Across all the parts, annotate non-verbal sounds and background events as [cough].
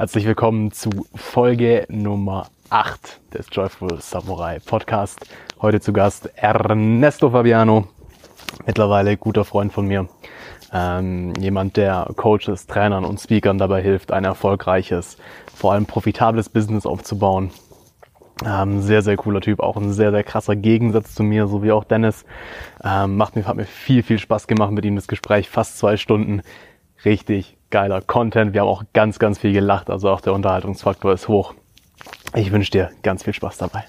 Herzlich willkommen zu Folge Nummer 8 des Joyful Samurai Podcast. Heute zu Gast Ernesto Fabiano, mittlerweile guter Freund von mir. Ähm, jemand, der Coaches, Trainern und Speakern dabei hilft, ein erfolgreiches, vor allem profitables Business aufzubauen. Ähm, sehr, sehr cooler Typ, auch ein sehr, sehr krasser Gegensatz zu mir, so wie auch Dennis. Ähm, macht mir, hat mir viel, viel Spaß gemacht mit ihm das Gespräch, fast zwei Stunden. Richtig geiler Content. Wir haben auch ganz, ganz viel gelacht. Also auch der Unterhaltungsfaktor ist hoch. Ich wünsche dir ganz viel Spaß dabei.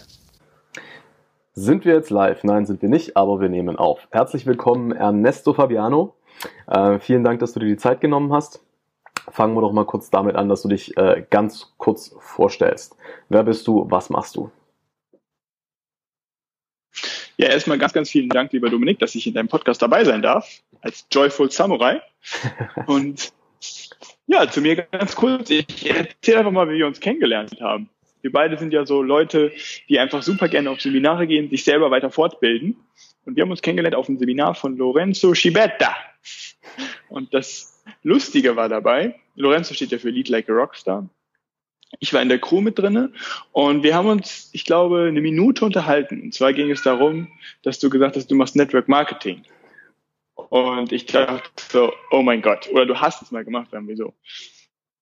Sind wir jetzt live? Nein, sind wir nicht, aber wir nehmen auf. Herzlich willkommen, Ernesto Fabiano. Äh, vielen Dank, dass du dir die Zeit genommen hast. Fangen wir doch mal kurz damit an, dass du dich äh, ganz kurz vorstellst. Wer bist du? Was machst du? Ja, erstmal ganz, ganz vielen Dank, lieber Dominik, dass ich in deinem Podcast dabei sein darf, als Joyful Samurai. [laughs] Und ja, zu mir ganz kurz. Ich erzähle einfach mal, wie wir uns kennengelernt haben. Wir beide sind ja so Leute, die einfach super gerne auf Seminare gehen, sich selber weiter fortbilden. Und wir haben uns kennengelernt auf einem Seminar von Lorenzo Schibetta. Und das Lustige war dabei, Lorenzo steht ja für Lead Like a Rockstar. Ich war in der Crew mit drinne und wir haben uns, ich glaube, eine Minute unterhalten. Und zwar ging es darum, dass du gesagt hast, du machst Network Marketing. Und ich dachte so, oh mein Gott, oder du hast es mal gemacht, irgendwie so.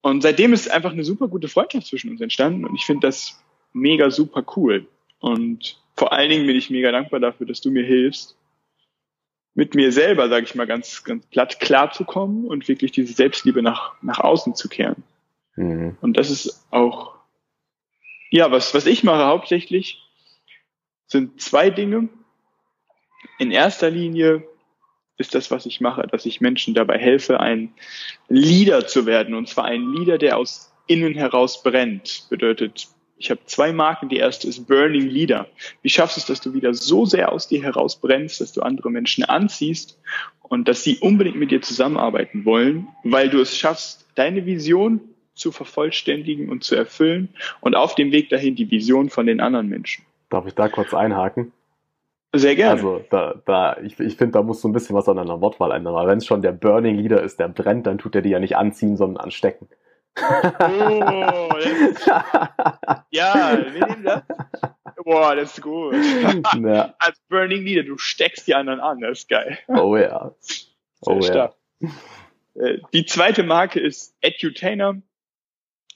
Und seitdem ist einfach eine super gute Freundschaft zwischen uns entstanden und ich finde das mega super cool. Und vor allen Dingen bin ich mega dankbar dafür, dass du mir hilfst, mit mir selber, sage ich mal, ganz, ganz platt klar zu kommen und wirklich diese Selbstliebe nach, nach außen zu kehren. Mhm. Und das ist auch, ja, was, was ich mache hauptsächlich, sind zwei Dinge. In erster Linie ist das, was ich mache, dass ich Menschen dabei helfe, ein Leader zu werden. Und zwar ein Leader, der aus innen heraus brennt. Bedeutet, ich habe zwei Marken. Die erste ist Burning Leader. Wie schaffst du es, dass du wieder so sehr aus dir heraus brennst, dass du andere Menschen anziehst und dass sie unbedingt mit dir zusammenarbeiten wollen, weil du es schaffst, deine Vision zu vervollständigen und zu erfüllen und auf dem Weg dahin die Vision von den anderen Menschen. Darf ich da kurz einhaken? Sehr gerne. Also da, da, ich, ich finde, da muss so ein bisschen was an deiner Wortwahl ändern. Aber wenn es schon der Burning Leader ist, der brennt, dann tut er die ja nicht anziehen, sondern anstecken. Oh, ist, ja, wir nehmen das. [laughs] Boah, das ist gut. Ja. [laughs] Als Burning Leader, du steckst die anderen an, das ist geil. Oh ja. [laughs] Oh ja. Äh, die zweite Marke ist Edutainer.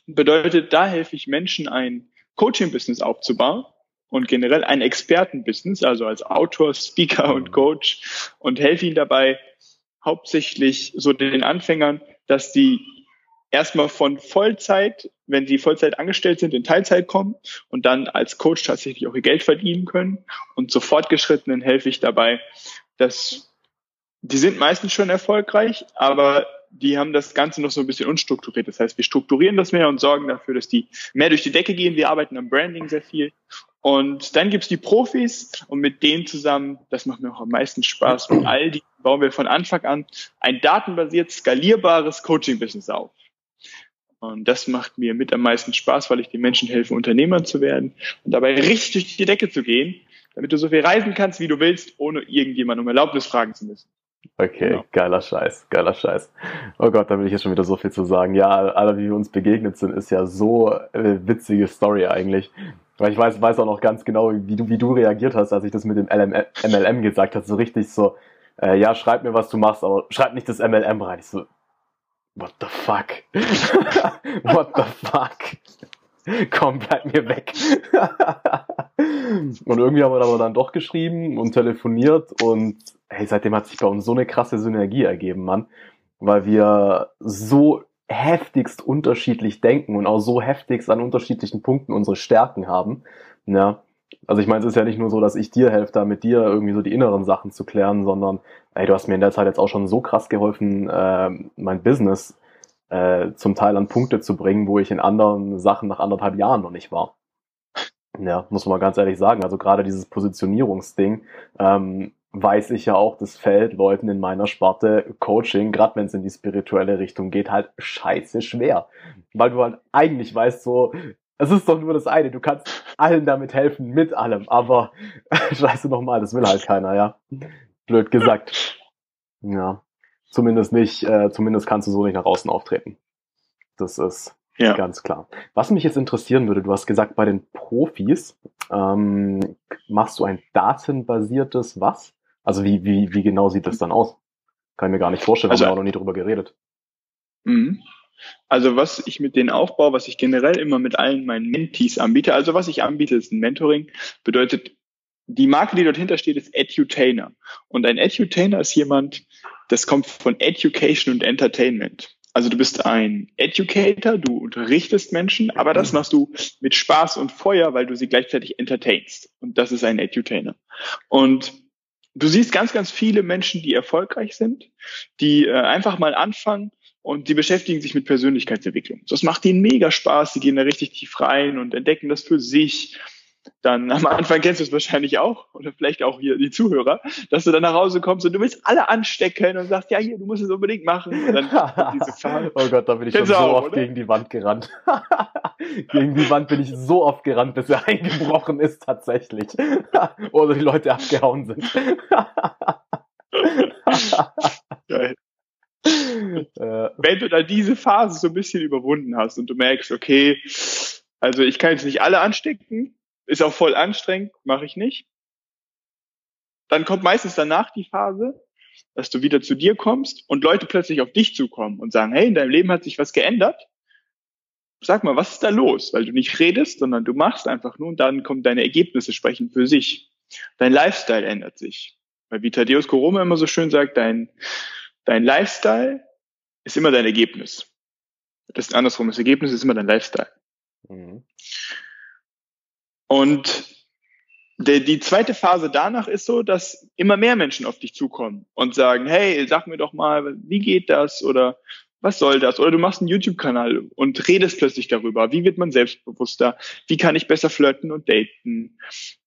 Bedeutet, da helfe ich Menschen, ein Coaching-Business aufzubauen und generell ein Expertenbusiness, also als Autor, Speaker und Coach und helfe ihnen dabei hauptsächlich so den Anfängern, dass die erstmal von Vollzeit, wenn sie Vollzeit angestellt sind, in Teilzeit kommen und dann als Coach tatsächlich auch ihr Geld verdienen können. Und so fortgeschrittenen helfe ich dabei, dass die sind meistens schon erfolgreich, aber die haben das Ganze noch so ein bisschen unstrukturiert. Das heißt, wir strukturieren das mehr und sorgen dafür, dass die mehr durch die Decke gehen. Wir arbeiten am Branding sehr viel und dann gibt's die Profis und mit denen zusammen, das macht mir auch am meisten Spaß, mit all die bauen wir von Anfang an ein datenbasiert skalierbares Coaching-Business auf. Und das macht mir mit am meisten Spaß, weil ich den Menschen helfe, Unternehmer zu werden und dabei richtig durch die Decke zu gehen, damit du so viel reisen kannst, wie du willst, ohne irgendjemand um Erlaubnis fragen zu müssen. Okay, genau. geiler Scheiß, geiler Scheiß. Oh Gott, da will ich jetzt schon wieder so viel zu sagen. Ja, alle, wie wir uns begegnet sind, ist ja so äh, witzige Story eigentlich. Weil ich weiß, weiß auch noch ganz genau, wie du, wie du reagiert hast, als ich das mit dem LM, MLM gesagt habe. So richtig so, äh, ja, schreib mir, was du machst, aber schreib nicht das MLM rein. Ich so, what the fuck? [laughs] what the fuck? Komm, bleib mir weg. [laughs] und irgendwie haben wir aber dann doch geschrieben und telefoniert und hey, seitdem hat sich bei uns so eine krasse Synergie ergeben, Mann. Weil wir so heftigst unterschiedlich denken und auch so heftigst an unterschiedlichen Punkten unsere Stärken haben. Ja. Also ich meine, es ist ja nicht nur so, dass ich dir helfe, da mit dir irgendwie so die inneren Sachen zu klären, sondern ey, du hast mir in der Zeit jetzt auch schon so krass geholfen, äh, mein Business äh, zum Teil an Punkte zu bringen, wo ich in anderen Sachen nach anderthalb Jahren noch nicht war. Ja, muss man mal ganz ehrlich sagen. Also gerade dieses Positionierungsding, ähm, weiß ich ja auch, das fällt Leuten in meiner Sparte Coaching, gerade wenn es in die spirituelle Richtung geht, halt scheiße schwer. Weil du halt eigentlich weißt so, es ist doch nur das eine, du kannst allen damit helfen, mit allem, aber [laughs] scheiße nochmal, das will halt keiner, ja. Blöd gesagt. Ja. Zumindest nicht, äh, zumindest kannst du so nicht nach außen auftreten. Das ist, Ja. Ganz klar. Was mich jetzt interessieren würde, du hast gesagt, bei den Profis ähm, machst du ein datenbasiertes was? Also wie, wie, wie genau sieht das dann aus? Kann ich mir gar nicht vorstellen, also, haben wir auch noch nie drüber geredet. Mhm. Also was ich mit denen aufbaue, was ich generell immer mit allen meinen Mentees anbiete, also was ich anbiete, ist ein Mentoring, bedeutet, die Marke, die dort hinter steht, ist Edutainer. Und ein Edutainer ist jemand, das kommt von Education und Entertainment. Also du bist ein Educator, du unterrichtest Menschen, aber das machst du mit Spaß und Feuer, weil du sie gleichzeitig entertainst. Und das ist ein Edutainer. Und du siehst ganz, ganz viele Menschen, die erfolgreich sind, die äh, einfach mal anfangen und die beschäftigen sich mit Persönlichkeitsentwicklung. Das macht ihnen mega Spaß, sie gehen da richtig tief rein und entdecken das für sich dann am Anfang kennst du es wahrscheinlich auch oder vielleicht auch hier die Zuhörer, dass du dann nach Hause kommst und du willst alle anstecken und sagst, ja hier, du musst es unbedingt machen. [laughs] oh Gott, da bin ich schon so auch, oft oder? gegen die Wand gerannt. [laughs] gegen die Wand bin ich so oft gerannt, bis er [laughs] eingebrochen ist tatsächlich. oder die Leute abgehauen sind. Geil. Wenn du da diese Phase so ein bisschen überwunden hast und du merkst, okay, also ich kann jetzt nicht alle anstecken, ist auch voll anstrengend, mache ich nicht. Dann kommt meistens danach die Phase, dass du wieder zu dir kommst und Leute plötzlich auf dich zukommen und sagen, hey, in deinem Leben hat sich was geändert. Sag mal, was ist da los? Weil du nicht redest, sondern du machst einfach nur und dann kommen deine Ergebnisse sprechen für sich. Dein Lifestyle ändert sich. Weil wie Thaddeus Koroma immer so schön sagt, dein, dein Lifestyle ist immer dein Ergebnis. Das ist andersrum, das Ergebnis ist immer dein Lifestyle. Mhm. Und der, die zweite Phase danach ist so, dass immer mehr Menschen auf dich zukommen und sagen, hey, sag mir doch mal, wie geht das oder was soll das? Oder du machst einen YouTube-Kanal und redest plötzlich darüber. Wie wird man selbstbewusster? Wie kann ich besser flirten und daten?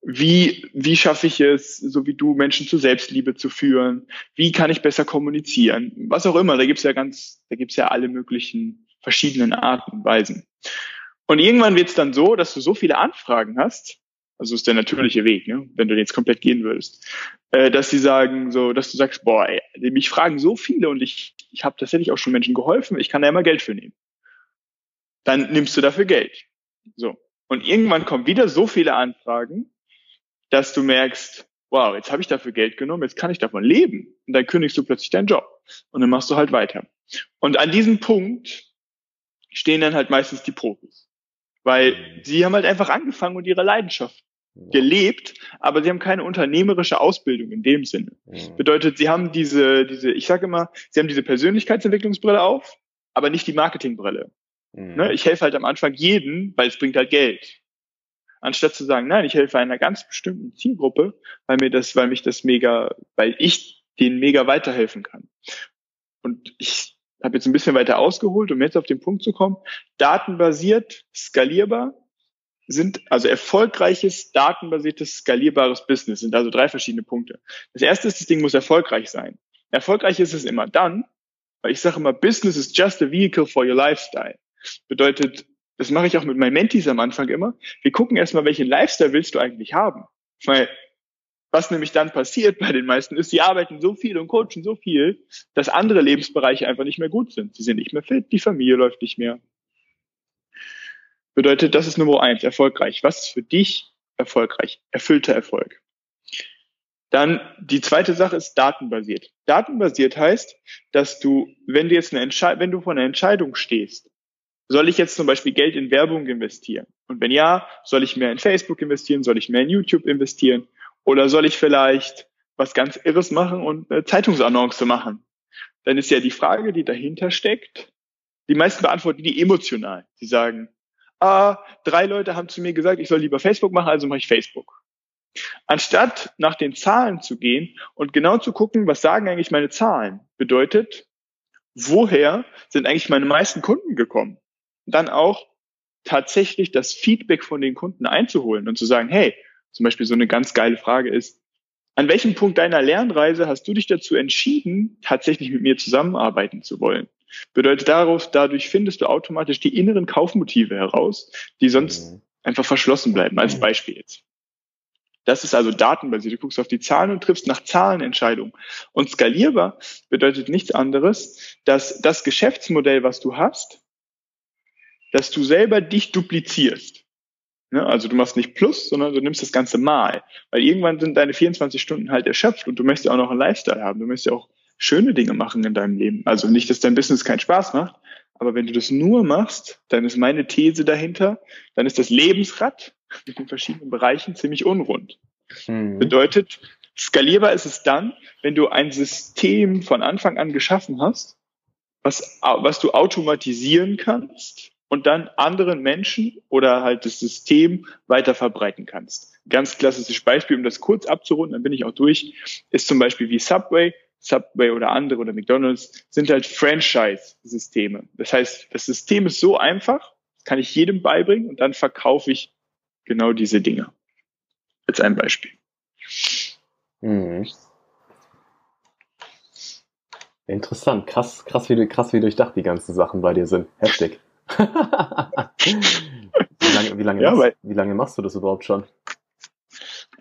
Wie, wie schaffe ich es, so wie du, Menschen zur Selbstliebe zu führen? Wie kann ich besser kommunizieren? Was auch immer. Da gibt's ja ganz, da gibt's ja alle möglichen verschiedenen Arten und Weisen. Und irgendwann wird es dann so, dass du so viele Anfragen hast, also ist der natürliche Weg, ne? wenn du jetzt komplett gehen würdest, äh, dass sie sagen, so, dass du sagst, boah, ey, mich fragen so viele und ich, ich habe tatsächlich auch schon Menschen geholfen, ich kann da immer Geld für nehmen. Dann nimmst du dafür Geld. So. Und irgendwann kommen wieder so viele Anfragen, dass du merkst, wow, jetzt habe ich dafür Geld genommen, jetzt kann ich davon leben. Und dann kündigst du plötzlich deinen Job. Und dann machst du halt weiter. Und an diesem Punkt stehen dann halt meistens die Profis. Weil sie haben halt einfach angefangen und ihre Leidenschaft gelebt, aber sie haben keine unternehmerische Ausbildung in dem Sinne. Mhm. Bedeutet, sie haben diese, diese, ich sage immer, sie haben diese Persönlichkeitsentwicklungsbrille auf, aber nicht die Marketingbrille. Mhm. Ne? Ich helfe halt am Anfang jeden, weil es bringt halt Geld. Anstatt zu sagen, nein, ich helfe einer ganz bestimmten Zielgruppe, weil mir das, weil mich das mega, weil ich denen mega weiterhelfen kann. Und ich habe jetzt ein bisschen weiter ausgeholt, um jetzt auf den Punkt zu kommen. Datenbasiert, skalierbar sind also erfolgreiches, datenbasiertes, skalierbares Business sind also drei verschiedene Punkte. Das erste ist, das Ding muss erfolgreich sein. Erfolgreich ist es immer dann, weil ich sage immer, Business is just a vehicle for your lifestyle. Bedeutet, das mache ich auch mit meinen Mentees am Anfang immer. Wir gucken erstmal, welchen Lifestyle willst du eigentlich haben? Weil was nämlich dann passiert bei den meisten ist, sie arbeiten so viel und coachen so viel, dass andere Lebensbereiche einfach nicht mehr gut sind. Sie sind nicht mehr fit, die Familie läuft nicht mehr. Bedeutet, das ist Nummer eins, erfolgreich. Was ist für dich erfolgreich? Erfüllter Erfolg. Dann die zweite Sache ist datenbasiert. Datenbasiert heißt, dass du, wenn du jetzt eine Entscheidung, wenn du vor einer Entscheidung stehst, soll ich jetzt zum Beispiel Geld in Werbung investieren? Und wenn ja, soll ich mehr in Facebook investieren? Soll ich mehr in YouTube investieren? Oder soll ich vielleicht was ganz Irres machen und eine Zeitungsannonce machen? Dann ist ja die Frage, die dahinter steckt, die meisten beantworten die emotional. Sie sagen, ah, drei Leute haben zu mir gesagt, ich soll lieber Facebook machen, also mache ich Facebook. Anstatt nach den Zahlen zu gehen und genau zu gucken, was sagen eigentlich meine Zahlen, bedeutet, woher sind eigentlich meine meisten Kunden gekommen? dann auch tatsächlich das Feedback von den Kunden einzuholen und zu sagen, hey, zum Beispiel so eine ganz geile Frage ist, an welchem Punkt deiner Lernreise hast du dich dazu entschieden, tatsächlich mit mir zusammenarbeiten zu wollen? Bedeutet darauf, dadurch findest du automatisch die inneren Kaufmotive heraus, die sonst mhm. einfach verschlossen bleiben, als Beispiel jetzt. Das ist also datenbasiert. Du guckst auf die Zahlen und triffst nach Zahlen Entscheidungen. Und skalierbar bedeutet nichts anderes, dass das Geschäftsmodell, was du hast, dass du selber dich duplizierst. Ne? Also du machst nicht Plus, sondern du nimmst das Ganze mal. Weil irgendwann sind deine 24 Stunden halt erschöpft und du möchtest ja auch noch einen Lifestyle haben. Du möchtest ja auch schöne Dinge machen in deinem Leben. Also nicht, dass dein Business keinen Spaß macht, aber wenn du das nur machst, dann ist meine These dahinter, dann ist das Lebensrad mit den verschiedenen Bereichen ziemlich unrund. Mhm. Bedeutet, skalierbar ist es dann, wenn du ein System von Anfang an geschaffen hast, was, was du automatisieren kannst und dann anderen Menschen oder halt das System weiter verbreiten kannst. Ganz klassisches Beispiel, um das kurz abzurunden, dann bin ich auch durch, ist zum Beispiel wie Subway. Subway oder andere oder McDonald's sind halt Franchise-Systeme. Das heißt, das System ist so einfach, kann ich jedem beibringen und dann verkaufe ich genau diese Dinge. Als ein Beispiel. Mhm. Interessant, krass, krass wie, krass wie durchdacht die ganzen Sachen bei dir sind. Heftig. [laughs] wie, lange, wie, lange ja, machst, wie lange machst du das überhaupt schon?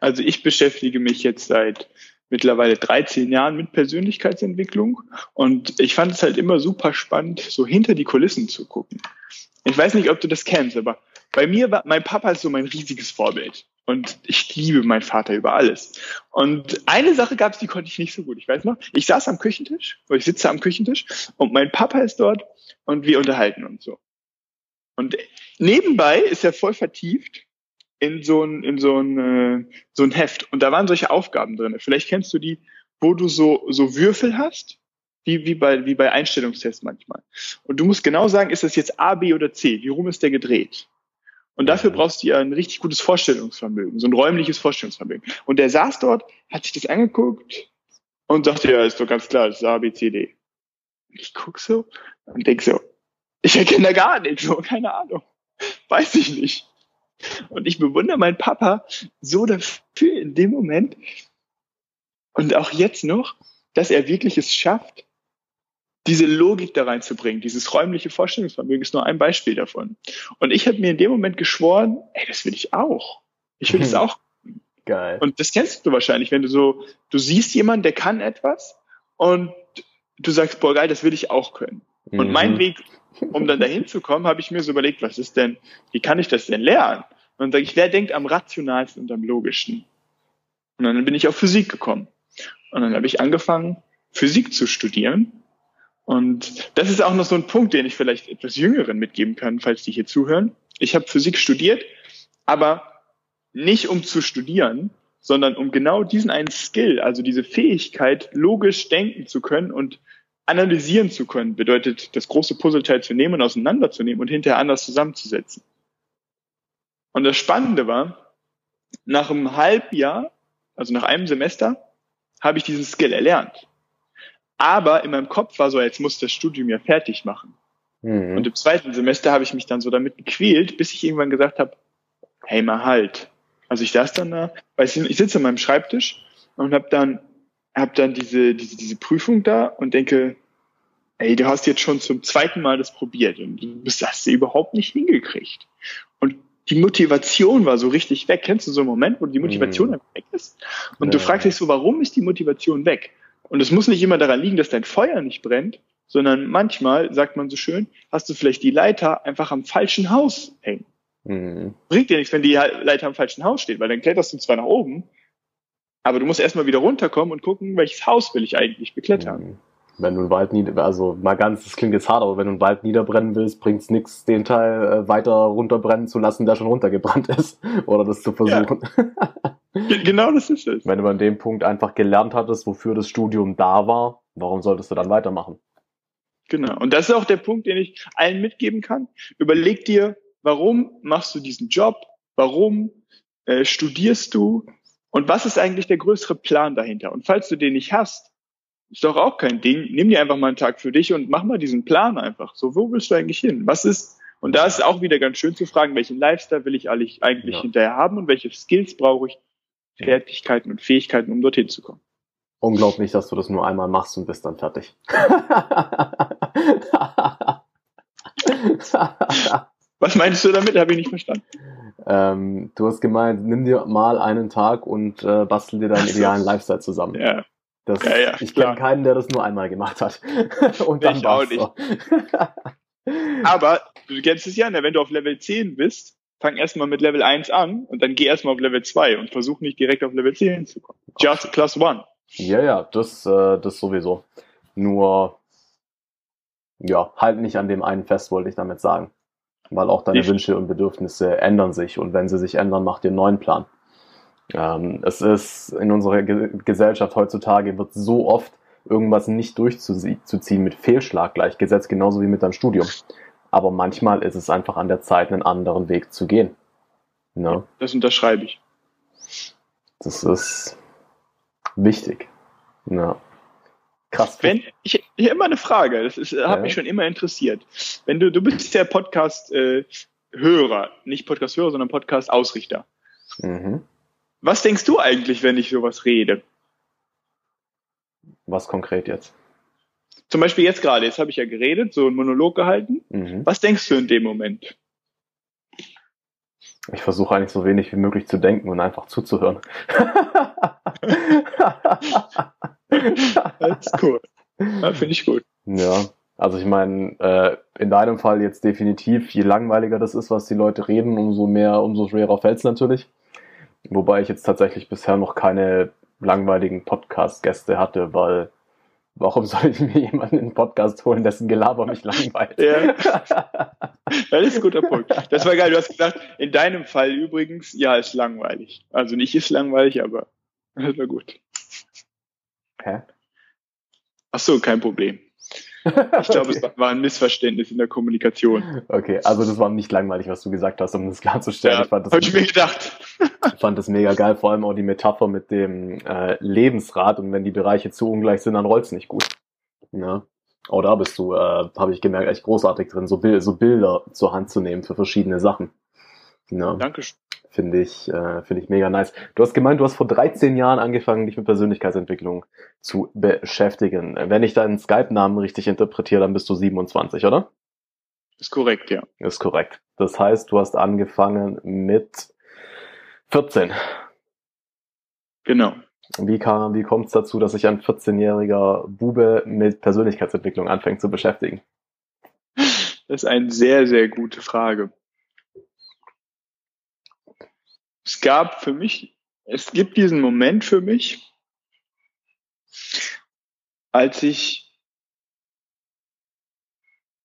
Also ich beschäftige mich jetzt seit mittlerweile 13 Jahren mit Persönlichkeitsentwicklung und ich fand es halt immer super spannend, so hinter die Kulissen zu gucken. Ich weiß nicht, ob du das kennst, aber bei mir war, mein Papa ist so mein riesiges Vorbild. Und ich liebe meinen Vater über alles. Und eine Sache gab es, die konnte ich nicht so gut. Ich weiß noch, ich saß am Küchentisch, oder ich sitze am Küchentisch und mein Papa ist dort und wir unterhalten uns so. Und nebenbei ist er voll vertieft in so ein, in so ein, äh, so ein Heft. Und da waren solche Aufgaben drin. Vielleicht kennst du die, wo du so, so Würfel hast, wie, wie bei, wie bei Einstellungstests manchmal. Und du musst genau sagen, ist das jetzt A, B oder C? Wie rum ist der gedreht? Und dafür brauchst du ja ein richtig gutes Vorstellungsvermögen, so ein räumliches Vorstellungsvermögen. Und der saß dort, hat sich das angeguckt und sagte, ja, ist doch ganz klar, das ist A, B, C, D. Und ich guck so und denk so, ich erkenne da gar nichts, so, keine Ahnung. Weiß ich nicht. Und ich bewundere meinen Papa so dafür in dem Moment und auch jetzt noch, dass er wirklich es schafft, diese Logik da reinzubringen, dieses räumliche Vorstellungsvermögen ist nur ein Beispiel davon. Und ich habe mir in dem Moment geschworen, ey, das will ich auch. Ich will das auch. Geil. Und das kennst du wahrscheinlich, wenn du so, du siehst jemanden, der kann etwas und du sagst, boah, geil, das will ich auch können. Mhm. Und mein Weg, um dann dahin zu kommen, habe ich mir so überlegt, was ist denn, wie kann ich das denn lernen? Und dann sage ich, wer denkt am rationalsten und am logischsten? Und dann bin ich auf Physik gekommen. Und dann habe ich angefangen, Physik zu studieren und das ist auch noch so ein Punkt, den ich vielleicht etwas Jüngeren mitgeben kann, falls die hier zuhören. Ich habe Physik studiert, aber nicht um zu studieren, sondern um genau diesen einen Skill, also diese Fähigkeit, logisch denken zu können und analysieren zu können, bedeutet, das große Puzzleteil zu nehmen und auseinanderzunehmen und hinterher anders zusammenzusetzen. Und das Spannende war, nach einem Halbjahr, also nach einem Semester, habe ich diesen Skill erlernt. Aber in meinem Kopf war so, jetzt muss das Studium ja fertig machen. Mhm. Und im zweiten Semester habe ich mich dann so damit gequält, bis ich irgendwann gesagt habe, hey mal halt. Also ich saß dann da, weil ich, ich sitze an meinem Schreibtisch und habe dann hab dann diese, diese, diese Prüfung da und denke, ey, du hast jetzt schon zum zweiten Mal das probiert und du hast sie überhaupt nicht hingekriegt. Und die Motivation war so richtig weg. Kennst du so einen Moment, wo die Motivation mhm. weg ist? Und ja. du fragst dich so, warum ist die Motivation weg? Und es muss nicht immer daran liegen, dass dein Feuer nicht brennt, sondern manchmal, sagt man so schön, hast du vielleicht die Leiter einfach am falschen Haus hängen. Mhm. Bringt dir nichts, wenn die Leiter am falschen Haus steht, weil dann kletterst du zwar nach oben, aber du musst erstmal wieder runterkommen und gucken, welches Haus will ich eigentlich beklettern. Mhm. Wenn du einen Wald nieder, also mal ganz, das klingt jetzt hart, aber wenn du einen Wald niederbrennen willst, bringt es nichts, den Teil äh, weiter runterbrennen zu lassen, der schon runtergebrannt ist. [laughs] Oder das zu versuchen. Ja. Genau das ist es. Wenn du an dem Punkt einfach gelernt hattest, wofür das Studium da war, warum solltest du dann weitermachen? Genau. Und das ist auch der Punkt, den ich allen mitgeben kann. Überleg dir, warum machst du diesen Job? Warum äh, studierst du? Und was ist eigentlich der größere Plan dahinter? Und falls du den nicht hast, ist doch auch kein Ding. Nimm dir einfach mal einen Tag für dich und mach mal diesen Plan einfach. So, wo willst du eigentlich hin? Was ist, und da ist auch wieder ganz schön zu fragen, welchen Lifestyle will ich eigentlich ja. hinterher haben und welche Skills brauche ich, Fertigkeiten und Fähigkeiten, um dorthin zu kommen. Unglaublich, dass du das nur einmal machst und bist dann fertig. Was meinst du damit? Habe ich nicht verstanden. [laughs] Ähm, du hast gemeint, nimm dir mal einen Tag und äh, bastel dir deinen [laughs] idealen Lifestyle zusammen. Ja. Das, ja, ja, ich kenne keinen, der das nur einmal gemacht hat. [laughs] und dann ich auch nicht. [laughs] Aber du kennst es ja, ne, wenn du auf Level 10 bist, fang erstmal mit Level 1 an und dann geh erstmal auf Level 2 und versuch nicht direkt auf Level 10 zu kommen. Just Class 1. Ja, ja, das, äh, das sowieso. Nur, ja, halt nicht an dem einen fest, wollte ich damit sagen. Weil auch deine Ich- Wünsche und Bedürfnisse ändern sich und wenn sie sich ändern, mach dir einen neuen Plan. Ähm, es ist in unserer Ge Gesellschaft heutzutage wird so oft irgendwas nicht durchzuziehen mit Fehlschlag gleichgesetzt, genauso wie mit deinem Studium. Aber manchmal ist es einfach an der Zeit, einen anderen Weg zu gehen. Ne? Das unterschreibe ich. Das ist wichtig. Ja. Krass. Wenn, ich, ich habe immer eine Frage, das ist, hat Ja. mich schon immer interessiert. Wenn du, du bist ja Podcast-Hörer, nicht Podcast-Hörer, sondern Podcast-Ausrichter. Mhm. Was denkst du eigentlich, wenn ich sowas rede? Was konkret jetzt? Zum Beispiel jetzt gerade, jetzt habe ich ja geredet, so einen Monolog gehalten. Mhm. Was denkst du in dem Moment? Ich versuche eigentlich so wenig wie möglich zu denken und einfach zuzuhören. [laughs] [laughs] Das ist cool. Ja, Finde ich gut. ja, also ich meine, äh, in deinem Fall jetzt definitiv, je langweiliger das ist, was die Leute reden, umso mehr, umso schwerer fällt's natürlich. Wobei ich jetzt tatsächlich bisher noch keine langweiligen Podcast-Gäste hatte, weil warum soll ich mir jemanden in den Podcast holen, dessen Gelaber mich langweilt? Ja. Das ist ein guter Punkt. Das war geil. Du hast gesagt, in deinem Fall übrigens, ja, ist langweilig. Also nicht ist langweilig, aber [laughs] das war gut. Hä? Ach so, kein Problem. [laughs] Ich glaube, es war ein Missverständnis in der Kommunikation. Okay, also das war nicht langweilig, was du gesagt hast, um das klarzustellen. Ja, ich fand das habe ich mir gedacht. Ich fand das mega geil, vor allem auch die Metapher mit dem äh, Lebensrad und wenn die Bereiche zu ungleich sind, dann rollt's nicht gut. Ja. Auch da bist du, äh, habe ich gemerkt, echt großartig drin, so, Bil so Bilder zur Hand zu nehmen für verschiedene Sachen. Ja, Dankeschön. Finde ich, äh, finde ich mega nice. Du hast gemeint, du hast vor 13 Jahren angefangen, dich mit Persönlichkeitsentwicklung zu beschäftigen. Wenn ich deinen Skype-Namen richtig interpretiere, dann bist du 27, oder? Ist korrekt, ja. Ist korrekt. Das heißt, du hast angefangen mit 14. Genau. Wie, kam, wie kommt es dazu, dass sich ein 14-jähriger Bube mit Persönlichkeitsentwicklung anfängt zu beschäftigen? Das ist eine sehr, sehr gute Frage. Es gab für mich, es gibt diesen Moment für mich, als ich,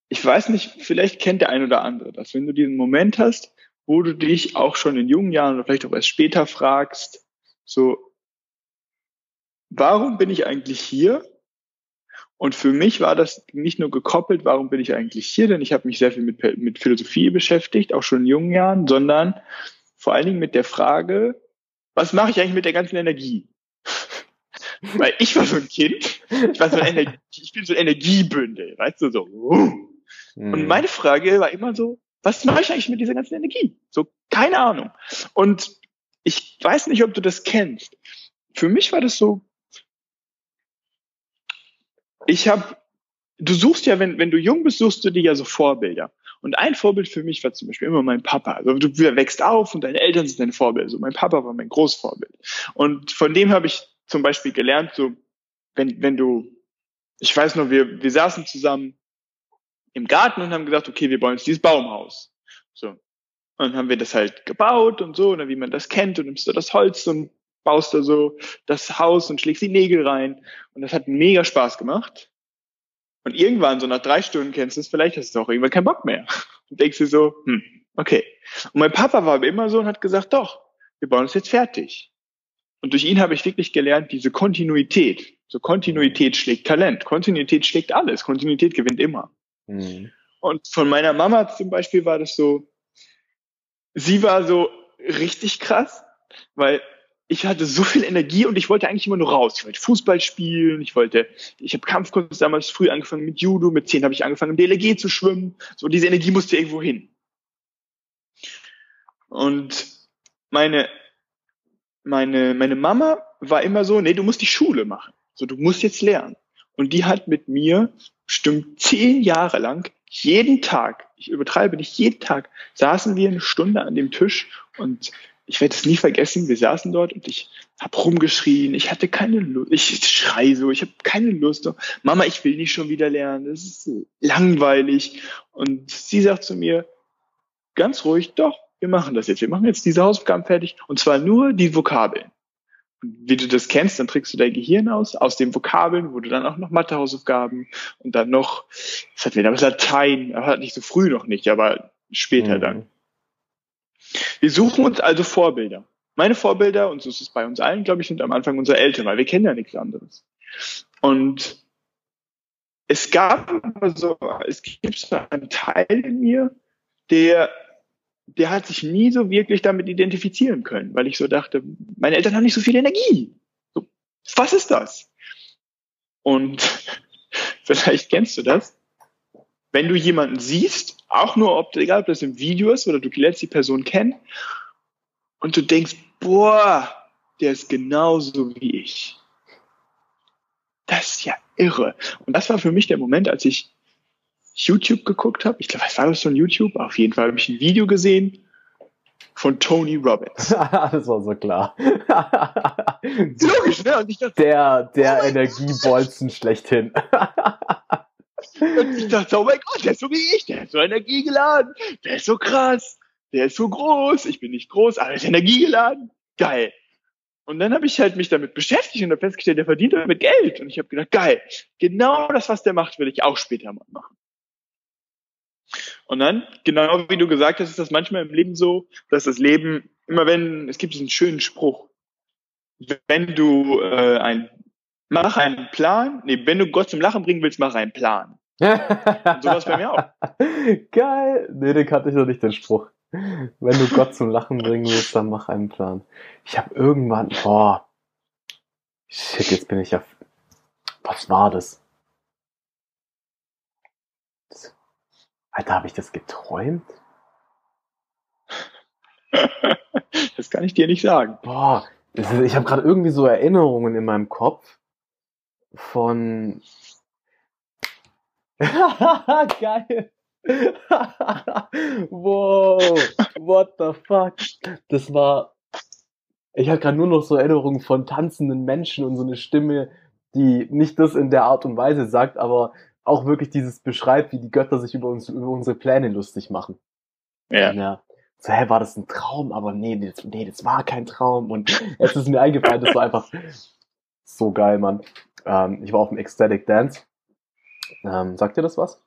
ich weiß nicht, vielleicht kennt der ein oder andere das, wenn du diesen Moment hast, wo du dich auch schon in jungen Jahren oder vielleicht auch erst später fragst, so, warum bin ich eigentlich hier? Und für mich war das nicht nur gekoppelt, warum bin ich eigentlich hier, denn ich habe mich sehr viel mit, mit Philosophie beschäftigt, auch schon in jungen Jahren, sondern vor allen Dingen mit der Frage, was mache ich eigentlich mit der ganzen Energie? [laughs] Weil ich war so ein Kind, ich war so ein Energie, ich bin so ein Energiebündel, weißt du, so. uh. Und meine Frage war immer so, was mache ich eigentlich mit dieser ganzen Energie? So, keine Ahnung. Und ich weiß nicht, ob du das kennst. Für mich war das so, ich habe, du suchst ja, wenn, wenn du jung bist, suchst du dir ja so Vorbilder. Und ein Vorbild für mich war zum Beispiel immer mein Papa. Also du wächst auf und deine Eltern sind deine Vorbilder. So mein Papa war mein Großvorbild. Und von dem habe ich zum Beispiel gelernt, so wenn, wenn du, ich weiß noch, wir, wir saßen zusammen im Garten und haben gesagt, okay, wir bauen jetzt dieses Baumhaus. So. Und dann haben wir das halt gebaut und so, oder wie man das kennt, und nimmst du das Holz und baust da so das Haus und schlägst die Nägel rein. Und das hat mega Spaß gemacht. Und irgendwann, so nach drei Stunden kennst du es, vielleicht hast du auch irgendwann keinen Bock mehr. [laughs] Und denkst du so, hm, okay. Und mein Papa war aber immer so und hat gesagt, doch, wir bauen es jetzt fertig. Und durch ihn habe ich wirklich gelernt, diese Kontinuität. So Kontinuität schlägt Talent. Kontinuität schlägt alles. Kontinuität gewinnt immer. Hm. Und von meiner Mama zum Beispiel war das so, sie war so richtig krass, weil ich hatte so viel Energie und ich wollte eigentlich immer nur raus. Ich wollte Fußball spielen, ich wollte, ich habe Kampfkunst damals früh angefangen mit Judo, mit zehn habe ich angefangen im DLG zu schwimmen. So diese Energie musste irgendwo hin. Und meine meine meine Mama war immer so, nee, du musst die Schule machen. So du musst jetzt lernen. Und die hat mit mir bestimmt zehn Jahre lang jeden Tag, ich übertreibe nicht, jeden Tag saßen wir eine Stunde an dem Tisch und ich werde es nie vergessen, wir saßen dort und ich habe rumgeschrien, ich hatte keine Lust, ich schrei so, ich habe keine Lust. Mama, ich will nicht schon wieder lernen, das ist langweilig. Und sie sagt zu mir, ganz ruhig, doch, wir machen das jetzt, wir machen jetzt diese Hausaufgaben fertig und zwar nur die Vokabeln. Wie du das kennst, dann trägst du dein Gehirn aus, aus den Vokabeln, wo du dann auch noch Mathehausaufgaben und dann noch, das hat wieder was Latein, nicht so früh noch nicht, aber später mhm. dann. Wir suchen uns also Vorbilder. Meine Vorbilder, und so ist es bei uns allen, glaube ich, sind am Anfang unsere Eltern, weil wir kennen ja nichts anderes. Und es gab also, es gibt so einen Teil in mir, der, der hat sich nie so wirklich damit identifizieren können, weil ich so dachte, meine Eltern haben nicht so viel Energie. So, was ist das? Und [laughs] vielleicht kennst du das. Wenn du jemanden siehst, auch nur, ob, egal ob das im Video ist oder du lernst die Person kennen und du denkst, boah, der ist genauso wie ich. Das ist ja irre. Und das war für mich der Moment, als ich YouTube geguckt habe. Ich glaube, was war das von YouTube? Auf jeden Fall habe ich ein Video gesehen von Tony Robbins. [laughs] das war so klar. Logisch, ne? Und ich dachte, der der oh Energiebolzen schlechthin. [laughs] Und ich dachte, oh mein Gott, der ist so wie ich, der ist so energiegeladen, der ist so krass, der ist so groß, ich bin nicht groß, aber er ist energiegeladen, geil. Und dann habe ich halt mich damit beschäftigt und habe festgestellt, der verdient damit Geld. Und ich habe gedacht, geil, genau das, was der macht, will ich auch später mal machen. Und dann, genau wie du gesagt hast, ist das manchmal im Leben so, dass das Leben, immer wenn, es gibt diesen schönen Spruch, wenn du äh, ein mach einen Plan. Nee, wenn du Gott zum Lachen bringen willst, mach einen Plan. Und sowas bei mir auch. [laughs] Geil. Nee, den kannte ich noch nicht, den Spruch. Wenn du Gott zum Lachen bringen willst, dann mach einen Plan. Ich habe irgendwann, boah, shit, jetzt bin ich ja, was war das? Alter, habe ich das geträumt? [laughs] das kann ich dir nicht sagen. Boah, ich habe gerade irgendwie so Erinnerungen in meinem Kopf von [laughs] Geil. wow, what the fuck? Das war. Ich hatte gerade nur noch so Erinnerungen von tanzenden Menschen und so eine Stimme, die nicht das in der Art und Weise sagt, aber auch wirklich dieses beschreibt, wie die Götter sich über uns, über unsere Pläne lustig machen. Ja. ja. So, hä, war das ein Traum? Aber nee, das, nee, das war kein Traum. Und jetzt ist mir eingefallen, das war einfach so geil, Mann. Ähm, ich war auf dem Ecstatic Dance. Ähm, sagt dir das was?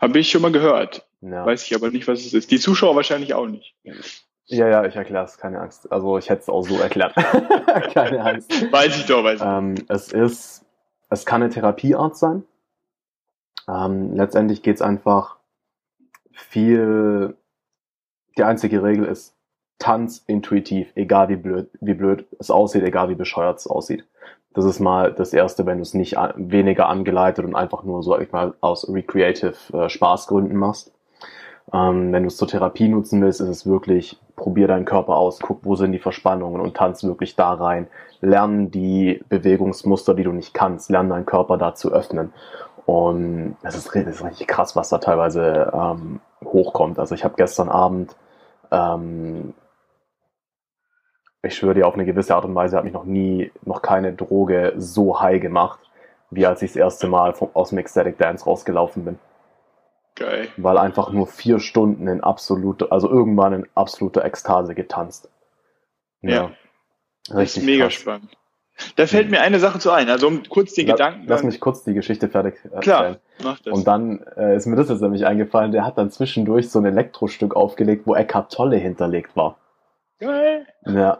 Habe ich schon mal gehört. Ja. Weiß ich aber nicht, was es ist. Die Zuschauer wahrscheinlich auch nicht. Ja, ja, ich erkläre es, keine Angst. Also ich hätte es auch so erklärt. [laughs] keine Angst. Weiß ich doch, weiß ich. Ähm, es ist, es kann eine Therapieart sein. Ähm, letztendlich geht es einfach viel, die einzige Regel ist, tanz intuitiv, egal wie blöd, wie blöd es aussieht, egal wie bescheuert es aussieht. Das ist mal das Erste, wenn du es nicht weniger angeleitet und einfach nur so ich mal aus recreative äh, Spaßgründen machst. Ähm, wenn du es zur Therapie nutzen willst, ist es wirklich, probier deinen Körper aus, guck, wo sind die Verspannungen und tanz wirklich da rein. Lern die Bewegungsmuster, die du nicht kannst. Lern deinen Körper da zu öffnen. Und das ist, ist richtig krass, was da teilweise ähm, hochkommt. Also ich habe gestern Abend ähm, ich schwöre dir, auf eine gewisse Art und Weise hat mich noch nie, noch keine Droge so high gemacht, wie als ich das erste Mal vom, aus dem Ecstatic Dance rausgelaufen bin. Geil. Weil einfach nur vier Stunden in absolute, also irgendwann in absoluter Ekstase getanzt. Ja. ja. Richtig. Das ist mega krass. spannend. Da fällt mir eine Sache zu ein, also um kurz den La Gedanken. Lass mich kurz die Geschichte fertig erzählen. Klar, mach das. Und dann äh, ist mir das jetzt nämlich eingefallen, der hat dann zwischendurch so ein Elektrostück aufgelegt, wo Eckhart Tolle hinterlegt war. Geil. Ja.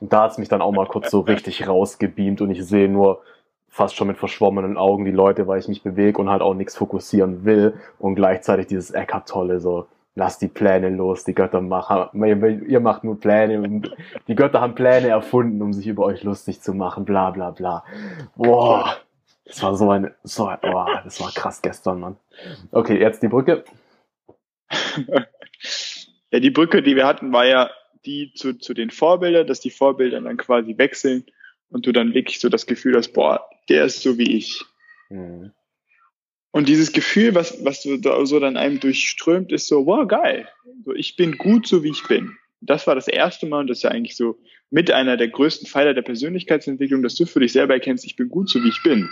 Und da hat's mich dann auch mal kurz so richtig rausgebeamt und ich sehe nur fast schon mit verschwommenen Augen die Leute, weil ich mich bewege und halt auch nichts fokussieren will und gleichzeitig dieses Eckart tolle so lasst die Pläne los, die Götter machen, ihr macht nur Pläne und die Götter haben Pläne erfunden, um sich über euch lustig zu machen, bla bla bla. Boah, das war so ein, so, boah, das war krass gestern, Mann. Okay, jetzt die Brücke. [laughs] Ja, die Brücke, die wir hatten, war ja die zu, zu den Vorbildern, dass die Vorbilder dann quasi wechseln und du dann wirklich so das Gefühl hast, boah, der ist so wie ich. Mhm. Und dieses Gefühl, was, was so, so dann einem durchströmt, ist so, wow, geil. So, ich bin gut, so wie ich bin. Das war das erste Mal und das ist ja eigentlich so mit einer der größten Pfeiler der Persönlichkeitsentwicklung, dass du für dich selber erkennst, ich bin gut so wie ich bin.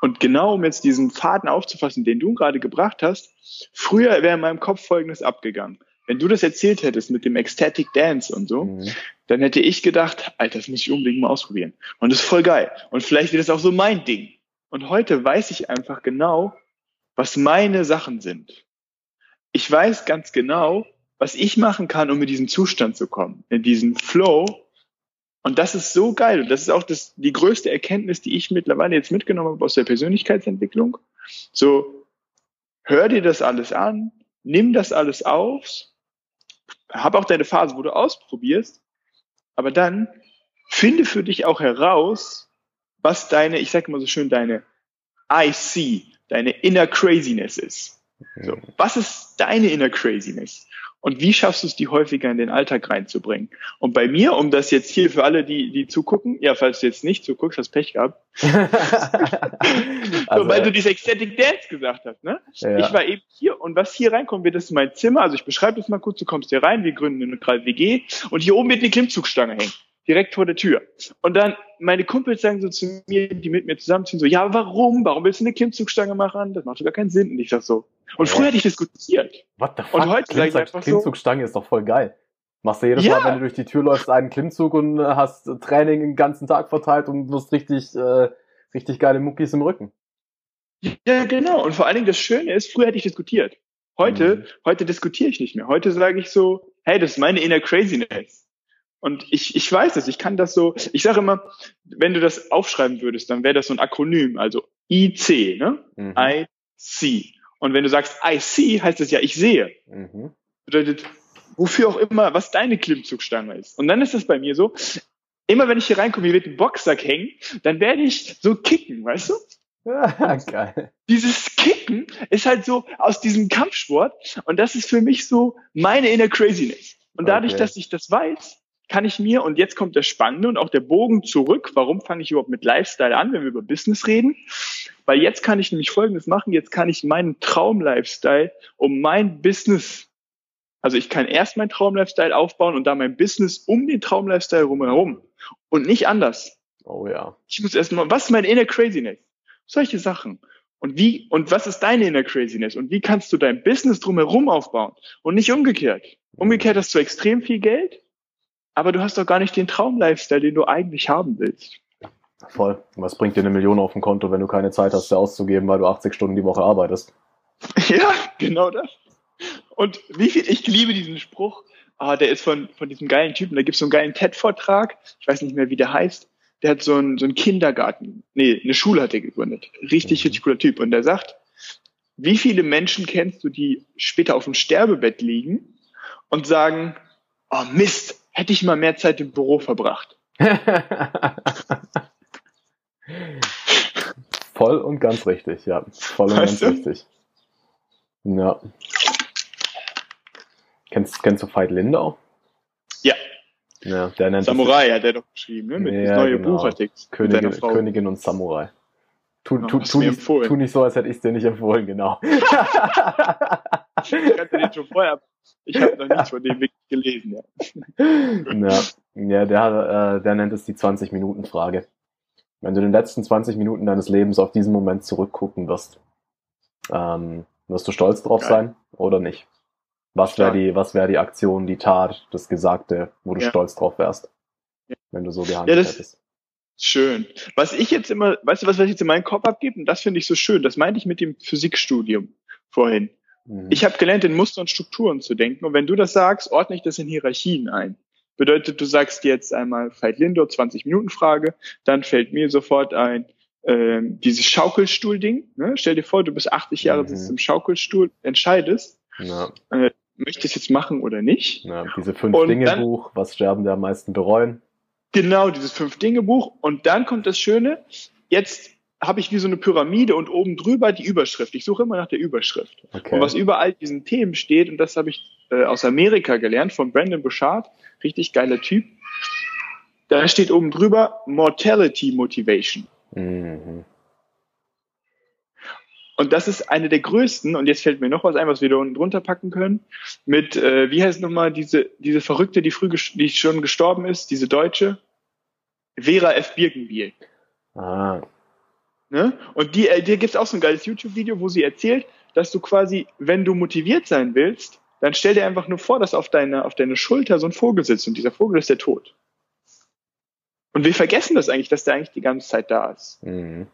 Und genau um jetzt diesen Faden aufzufassen, den du gerade gebracht hast, früher wäre in meinem Kopf Folgendes abgegangen. Wenn du das erzählt hättest mit dem Ecstatic Dance und so, mhm. dann hätte ich gedacht, Alter, das muss ich unbedingt mal ausprobieren. Und das ist voll geil. Und vielleicht wird das auch so mein Ding. Und heute weiß ich einfach genau, was meine Sachen sind. Ich weiß ganz genau, was ich machen kann, um in diesen Zustand zu kommen, in diesen Flow. Und das ist so geil. Und das ist auch das, die größte Erkenntnis, die ich mittlerweile jetzt mitgenommen habe aus der Persönlichkeitsentwicklung. So, hör dir das alles an, nimm das alles auf, hab auch deine Phase, wo du ausprobierst, aber dann finde für dich auch heraus, was deine, ich sage immer so schön, deine IC, deine Inner Craziness ist. So, was ist deine Inner Craziness? Und wie schaffst du es, die häufiger in den Alltag reinzubringen? Und bei mir, um das jetzt hier für alle, die, die zugucken, ja, falls du jetzt nicht zuguckst, hast Pech gehabt. [laughs] also, so, weil du diese Ecstatic Dance gesagt hast, ne? Ja. Ich war eben hier und was hier reinkommt, wird das ist mein Zimmer. Also ich beschreibe das mal kurz, du kommst hier rein, wir gründen eine WG und hier oben wird eine Klimmzugstange hängen direkt vor der Tür. Und dann meine Kumpels sagen so zu mir, die mit mir zusammenziehen, so, ja, warum? Warum willst du eine Klimmzugstange machen? Das macht doch gar keinen Sinn. Und ich sag so. Und früher hätte ich diskutiert. What the fuck? Und heute Klimmzug, sage ich einfach Klimmzugstange so, ist doch voll geil. Machst du jedes ja. Mal, wenn du durch die Tür läufst, einen Klimmzug und äh, hast Training den ganzen Tag verteilt und wirst richtig, äh, richtig geile Muckis im Rücken. Ja, genau. Und vor allen Dingen das Schöne ist, früher hätte ich diskutiert. Heute, mhm. heute diskutiere ich nicht mehr. Heute sage ich so, hey, das ist meine inner Craziness. Und ich, ich weiß es, ich kann das so, ich sage immer, wenn du das aufschreiben würdest, dann wäre das so ein Akronym, also IC, ne? Mhm. I-C. Und wenn du sagst I-C, heißt es ja, ich sehe. Mhm. Bedeutet, wofür auch immer, was deine Klimmzugstange ist. Und dann ist es bei mir so, immer wenn ich hier reinkomme, hier wird ein Boxsack hängen, dann werde ich so kicken, weißt du? Ja, [laughs] geil. Dieses Kicken ist halt so aus diesem Kampfsport und das ist für mich so meine inner Craziness. Und dadurch, okay. dass ich das weiß, kann ich mir, und jetzt kommt das Spannende und auch der Bogen zurück, warum fange ich überhaupt mit Lifestyle an, wenn wir über Business reden? Weil jetzt kann ich nämlich Folgendes machen, jetzt kann ich meinen Traum-Lifestyle um mein Business, also ich kann erst mein Traum-Lifestyle aufbauen und da mein Business um den Traum-Lifestyle rumherum und nicht anders. Oh ja. Ich muss erstmal, was ist meine inner Craziness? Solche Sachen. Und wie, und was ist deine inner Craziness? Und wie kannst du dein Business drumherum aufbauen? Und nicht umgekehrt. Umgekehrt hast du extrem viel Geld aber du hast doch gar nicht den Traum-Lifestyle, den du eigentlich haben willst. Voll. Was bringt dir eine Million auf dem Konto, wenn du keine Zeit hast, sie auszugeben, weil du 80 Stunden die Woche arbeitest? [laughs] Ja, genau das. Und wie viel, ich liebe diesen Spruch, ah, der ist von, von diesem geilen Typen, da gibt es so einen geilen TED-Vortrag, ich weiß nicht mehr, wie der heißt, der hat so einen, so einen Kindergarten, nee, eine Schule hat er gegründet. Richtig, mhm. richtig cooler Typ. Und der sagt, wie viele Menschen kennst du, die später auf dem Sterbebett liegen und sagen, oh Mist, hätte ich mal mehr Zeit im Büro verbracht. [laughs] Voll und ganz richtig, ja. Voll und weißt ganz du? richtig. Ja. Kennst, kennst du Veit Lindau? Ja. Ja, der nennt Samurai hat er doch geschrieben, ne? Mit ja, neue genau. Buchartikel. Königin, Königin und Samurai. Tu, tu, tu, nicht, tu nicht so, als hätte ich es dir nicht empfohlen, genau. [laughs] ich kannte den schon vorher. Ich habe noch nichts von dem wirklich gelesen, ja. ja, ja der, äh, der nennt es die 20-Minuten-Frage. Wenn du in den letzten 20 Minuten deines Lebens auf diesen Moment zurückgucken wirst, ähm, wirst du stolz drauf Geil. sein oder nicht? Was wäre die, was wäre die Aktion, die Tat, das Gesagte, wo du ja. stolz drauf wärst, ja. wenn du so gehandelt ja, das, hättest? Schön. Was ich jetzt immer, weißt du, was, was ich jetzt in meinen Kopf abgebe? Und das finde ich so schön. Das meinte ich mit dem Physikstudium vorhin. Mhm. Ich habe gelernt, in Muster und Strukturen zu denken. Und wenn du das sagst, ordne ich das in Hierarchien ein. Bedeutet, du sagst jetzt einmal Veit Lindor, 20-Minuten-Frage, dann fällt mir sofort ein, äh, dieses Schaukelstuhl-Ding. Ne? Stell dir vor, du bist 80 Jahre, mhm. sitzt im Schaukelstuhl, entscheidest, ja. äh, möchtest jetzt machen oder nicht. Ja, diese Fünf-Dinge-Buch, was sterben der am meisten bereuen. Genau, dieses Fünf-Dinge-Buch. Und dann kommt das Schöne, jetzt habe ich wie so eine Pyramide und oben drüber die Überschrift. Ich suche immer nach der Überschrift. Okay. Und was überall diesen Themen steht, und das habe ich äh, aus Amerika gelernt von Brandon Bouchard, richtig geiler Typ. Da steht oben drüber Mortality Motivation. Mhm. Und das ist eine der größten, und jetzt fällt mir noch was ein, was wir da unten drunter packen können, mit, äh, wie heißt nochmal diese, diese Verrückte, die früh, die schon gestorben ist, diese Deutsche? Vera F. Birkenbiel. Ah. Ne? Und die, äh, dir gibt es auch so ein geiles YouTube-Video, wo sie erzählt, dass du quasi, wenn du motiviert sein willst, dann stell dir einfach nur vor, dass auf deiner auf deine Schulter so ein Vogel sitzt und dieser Vogel ist der Tod. Und wir vergessen das eigentlich, dass der eigentlich die ganze Zeit da ist. Mhm.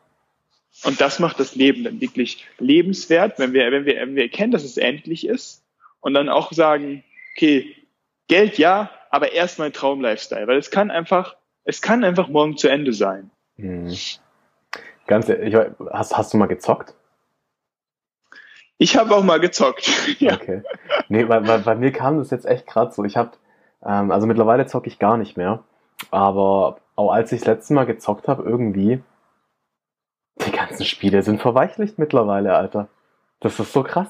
Und das macht das Leben dann wirklich lebenswert, wenn wir, wenn wir, wenn wir erkennen, dass es endlich ist und dann auch sagen, okay, Geld ja, aber erst mein Traum-Lifestyle, weil es kann einfach, es kann einfach morgen zu Ende sein. Mhm. Ganz, ich, hast, hast du mal gezockt? Ich habe auch mal gezockt. [laughs] ja. Okay. Nee, weil, weil bei mir kam das jetzt echt gerade so. Ich habe, ähm, also mittlerweile zocke ich gar nicht mehr. Aber auch als ich das letzte Mal gezockt habe, irgendwie, die ganzen Spiele sind verweichlicht mittlerweile, Alter. Das ist so krass.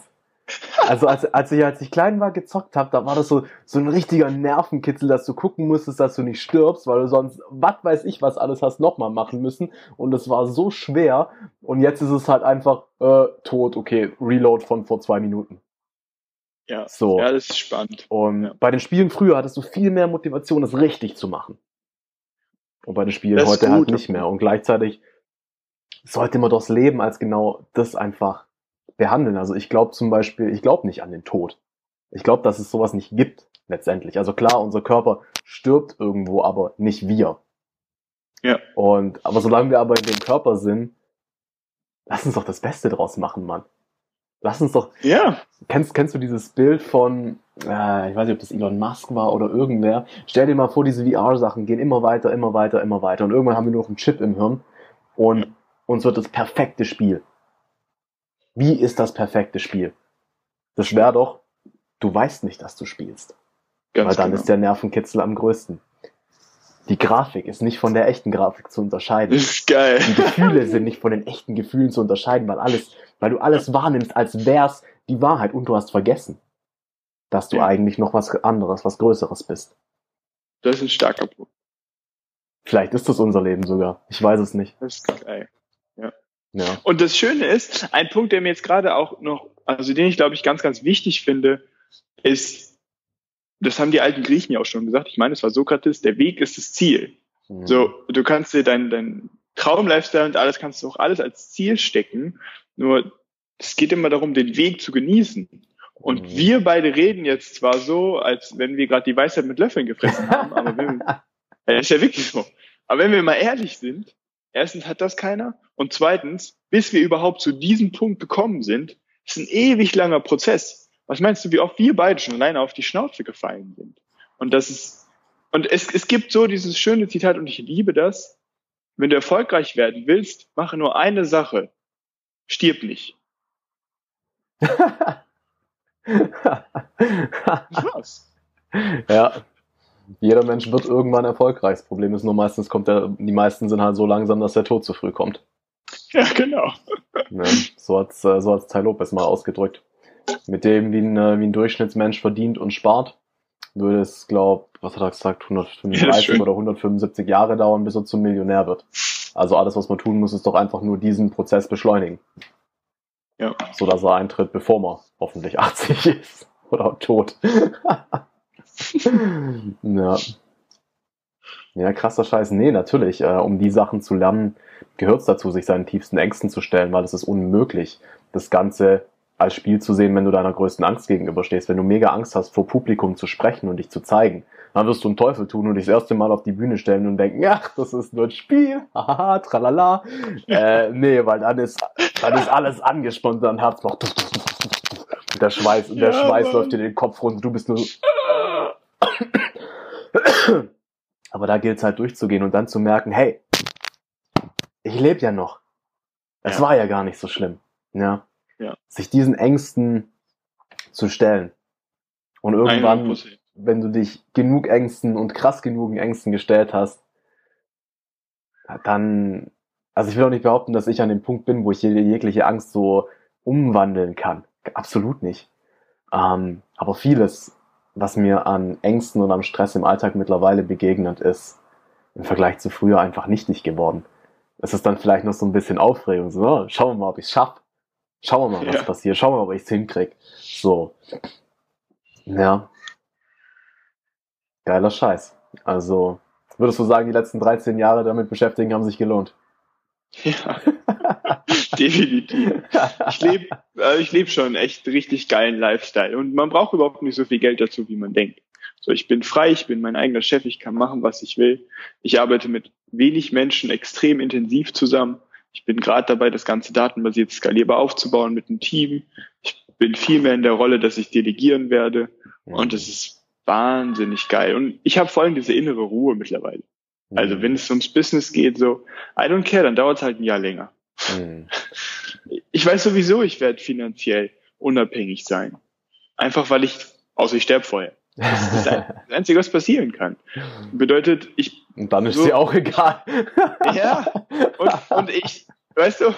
Also als, als ich als ich klein war gezockt habe, da war das so so ein richtiger Nervenkitzel, dass du gucken musstest, dass du nicht stirbst, weil du sonst was weiß ich was alles hast nochmal machen müssen und es war so schwer und jetzt ist es halt einfach äh, tot, okay, Reload von vor zwei Minuten. Ja, so. ja, das ist spannend. Und ja. bei den Spielen früher hattest du viel mehr Motivation, das richtig zu machen. Und bei den Spielen heute halt nicht mehr. Und gleichzeitig sollte man doch das Leben als genau das einfach behandeln. Also ich glaube zum Beispiel, ich glaube nicht an den Tod. Ich glaube, dass es sowas nicht gibt, letztendlich. Also klar, unser Körper stirbt irgendwo, aber nicht wir. Ja. Und, aber solange wir aber in dem Körper sind, lass uns doch das Beste draus machen, Mann. Lass uns doch. Ja. Kennst, kennst du dieses Bild von, äh, ich weiß nicht, ob das Elon Musk war oder irgendwer? Stell dir mal vor, diese VR-Sachen gehen immer weiter, immer weiter, immer weiter. Und irgendwann haben wir nur noch einen Chip im Hirn. Und uns wird das perfekte Spiel. Wie ist das perfekte Spiel? Das wäre doch, du weißt nicht, dass du spielst. Ganz Weil dann genau. ist der Nervenkitzel am größten. Die Grafik ist nicht von der echten Grafik zu unterscheiden. Das ist geil. Die Gefühle sind nicht von den echten Gefühlen zu unterscheiden, weil alles, weil du alles wahrnimmst, als wär's die Wahrheit und du hast vergessen, dass du ja. eigentlich noch was anderes, was Größeres bist. Das ist ein starker Punkt. Vielleicht ist das unser Leben sogar. Ich weiß es nicht. Das ist geil. Ja. Und das Schöne ist, ein Punkt, der mir jetzt gerade auch noch, also den ich glaube ich ganz, ganz wichtig finde, ist, das haben die alten Griechen ja auch schon gesagt, ich meine, es war Sokrates, der Weg ist das Ziel. Mhm. So, du kannst dir dein, dein Traum-Lifestyle und alles kannst du auch alles als Ziel stecken, nur es geht immer darum, den Weg zu genießen. Und mhm. wir beide reden jetzt zwar so, als wenn wir gerade die Weisheit mit Löffeln gefressen haben, aber wenn, [laughs] ja, ist ja wirklich so. Aber wenn wir mal ehrlich sind, Erstens hat das keiner. Und zweitens, bis wir überhaupt zu diesem Punkt gekommen sind, ist ein ewig langer Prozess. Was meinst du, wie oft wir beide schon alleine auf die Schnauze gefallen sind? Und das ist, und es, es gibt so dieses schöne Zitat, und ich liebe das. Wenn du erfolgreich werden willst, mache nur eine Sache. Stirb nicht. Was? Ja, jeder Mensch wird irgendwann erfolgreich. Das Problem ist nur meistens kommt der, die meisten sind halt so langsam, dass der Tod zu früh kommt. [laughs] Ja, genau. Ja, so hat's, äh, so hat's Tai Lopez mal ausgedrückt. Mit dem, wie ein, äh, wie ein Durchschnittsmensch verdient und spart, würde es, glaub, was hat er gesagt, 135 ja, oder 175 Jahre dauern, bis er zum Millionär wird. Also alles, was man tun muss, ist doch einfach nur diesen Prozess beschleunigen. Ja. So dass er eintritt, bevor man hoffentlich 80 [laughs] ist. Oder tot. [laughs] ja. Ja, krasser Scheiß. Nee, natürlich. Äh, um die Sachen zu lernen, gehört es dazu, sich seinen tiefsten Ängsten zu stellen, weil es ist unmöglich, das Ganze als Spiel zu sehen, wenn du deiner größten Angst gegenüberstehst. Wenn du mega Angst hast, vor Publikum zu sprechen und dich zu zeigen, dann wirst du einen Teufel tun und dich das erste Mal auf die Bühne stellen und denken, ach, das ist nur ein Spiel, [laughs] haha, tralala. äh, nee, weil dann ist, dann ist alles angespannt, dein Herz macht und der Schweiß, und der ja, Schweiß läuft dir den Kopf runter, du bist nur so, [laughs] aber da gilt es halt durchzugehen und dann zu merken, hey, ich lebe ja noch. Es ja. war ja gar nicht so schlimm. Ja? ja. Sich diesen Ängsten zu stellen. Und irgendwann, wenn du dich genug Ängsten und krass genug Ängsten gestellt hast, dann, also ich will auch nicht behaupten, dass ich an dem Punkt bin, wo ich jegliche Angst so umwandeln kann. Absolut nicht. Ähm, aber vieles was mir an Ängsten und am Stress im Alltag mittlerweile begegnet, ist im Vergleich zu früher einfach nichtig geworden. Es ist dann vielleicht noch so ein bisschen Aufregung, so, oh, schauen wir mal, ob ich es schaffe. Schauen wir mal, was Ja. passiert. Schauen wir mal, ob ich es hinkrieg. So. Ja. Geiler Scheiß. Also, würdest du sagen, die letzten 13 Jahre damit beschäftigen haben sich gelohnt? Ja, [laughs] definitiv. Ich lebe äh, ich leb schon einen echt richtig geilen Lifestyle und man braucht überhaupt nicht so viel Geld dazu, wie man denkt. So, ich bin frei, ich bin mein eigener Chef, ich kann machen, was ich will. Ich arbeite mit wenig Menschen extrem intensiv zusammen. Ich bin gerade dabei, das ganze datenbasiert skalierbar aufzubauen mit einem Team. Ich bin viel mehr in der Rolle, dass ich delegieren werde und es ist wahnsinnig geil. Und ich habe vor allem diese innere Ruhe mittlerweile. Also wenn es ums Business geht, so, I don't care, dann dauert es halt ein Jahr länger. Mhm. [laughs] Ich weiß sowieso, ich werde finanziell unabhängig sein. Einfach weil ich, außer ich sterbe vorher. Das ist das [laughs] Einzige, was passieren kann. Bedeutet, ich, Und dann ist So- sie auch egal. [laughs] ja, und, und ich, weißt du,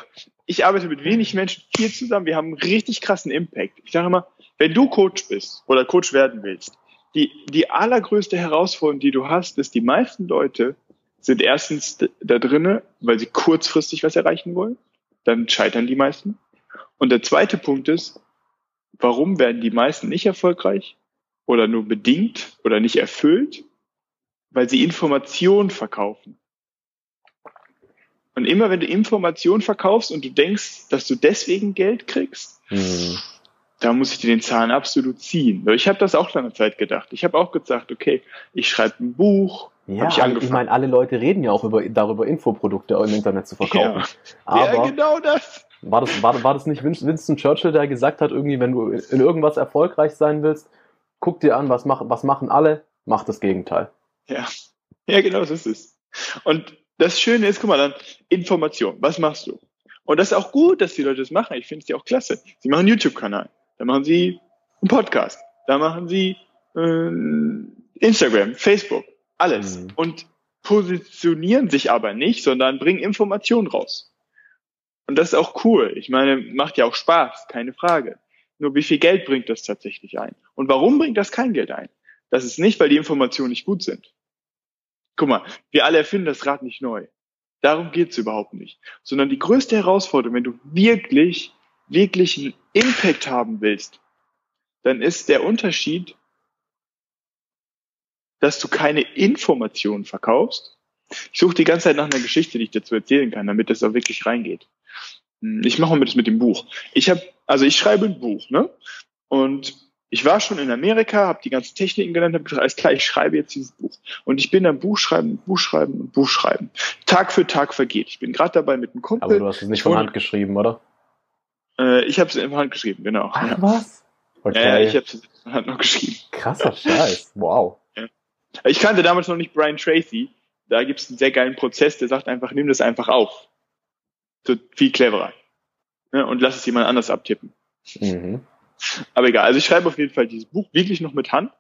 ich arbeite mit wenig Menschen viel zusammen. Wir haben einen richtig krassen Impact. Ich sage immer, wenn du Coach bist oder Coach werden willst, die, die allergrößte Herausforderung, die du hast, ist, die meisten Leute sind erstens da drinne, weil sie kurzfristig was erreichen wollen. Dann scheitern die meisten. Und der zweite Punkt ist, warum werden die meisten nicht erfolgreich oder nur bedingt oder nicht erfüllt? Weil sie Informationen verkaufen. Und immer wenn du Informationen verkaufst und du denkst, dass du deswegen Geld kriegst, Mhm. Da muss ich dir den Zahn absolut ziehen. Ich habe das auch lange Zeit gedacht. Ich habe auch gesagt, okay, ich schreibe ein Buch. Ja, ich ich, meine, alle Leute reden ja auch über, darüber, Infoprodukte im Internet zu verkaufen. ja, Aber genau das. war, das, war, war das nicht Win- Winston Churchill, der gesagt hat, irgendwie, wenn du in irgendwas erfolgreich sein willst, guck dir an, was, mach, was machen alle, mach das Gegenteil. Ja, ja genau so ist es. Und das Schöne ist, guck mal, dann Information. Was machst du? Und das ist auch gut, dass die Leute das machen. Ich finde es ja auch klasse. Sie machen einen YouTube-Kanal, dann machen sie einen Podcast, da machen sie äh, Instagram, Facebook, alles. Mhm. Und positionieren sich aber nicht, sondern bringen Informationen raus. Und das ist auch cool. Ich meine, macht ja auch Spaß, keine Frage. Nur wie viel Geld bringt das tatsächlich ein? Und warum bringt das kein Geld ein? Das ist nicht, weil die Informationen nicht gut sind. Guck mal, wir alle erfinden das Rad nicht neu. Darum geht's überhaupt nicht. Sondern die größte Herausforderung, wenn du wirklich, wirklich einen Impact haben willst, dann ist der Unterschied, dass du keine Informationen verkaufst. Ich suche die ganze Zeit nach einer Geschichte, die ich dazu erzählen kann, damit das auch wirklich reingeht. Hm, Ich mache mal das mit dem Buch. Ich habe, also ich schreibe ein Buch, ne? Und ich war schon in Amerika, habe die ganzen Techniken gelernt, habe gesagt, alles klar, ich schreibe jetzt dieses Buch. Und ich bin am Buch schreiben, Buch schreiben und Buch schreiben. Tag für Tag vergeht. Ich bin gerade dabei mit einem Kumpel. Aber du hast es nicht von Hand geschrieben, oder? Äh, ich habe es in Hand geschrieben, genau. Ach ja. was? Okay. Äh, ich habe es in Hand noch geschrieben. Krasser Scheiß. Wow. Ich kannte damals noch nicht Brian Tracy. Da gibt es einen sehr geilen Prozess, der sagt einfach, nimm das einfach auf. So viel cleverer. Ja, und lass es jemand anders abtippen. Mhm. Aber egal. Also ich schreibe auf jeden Fall dieses Buch wirklich noch mit Hand.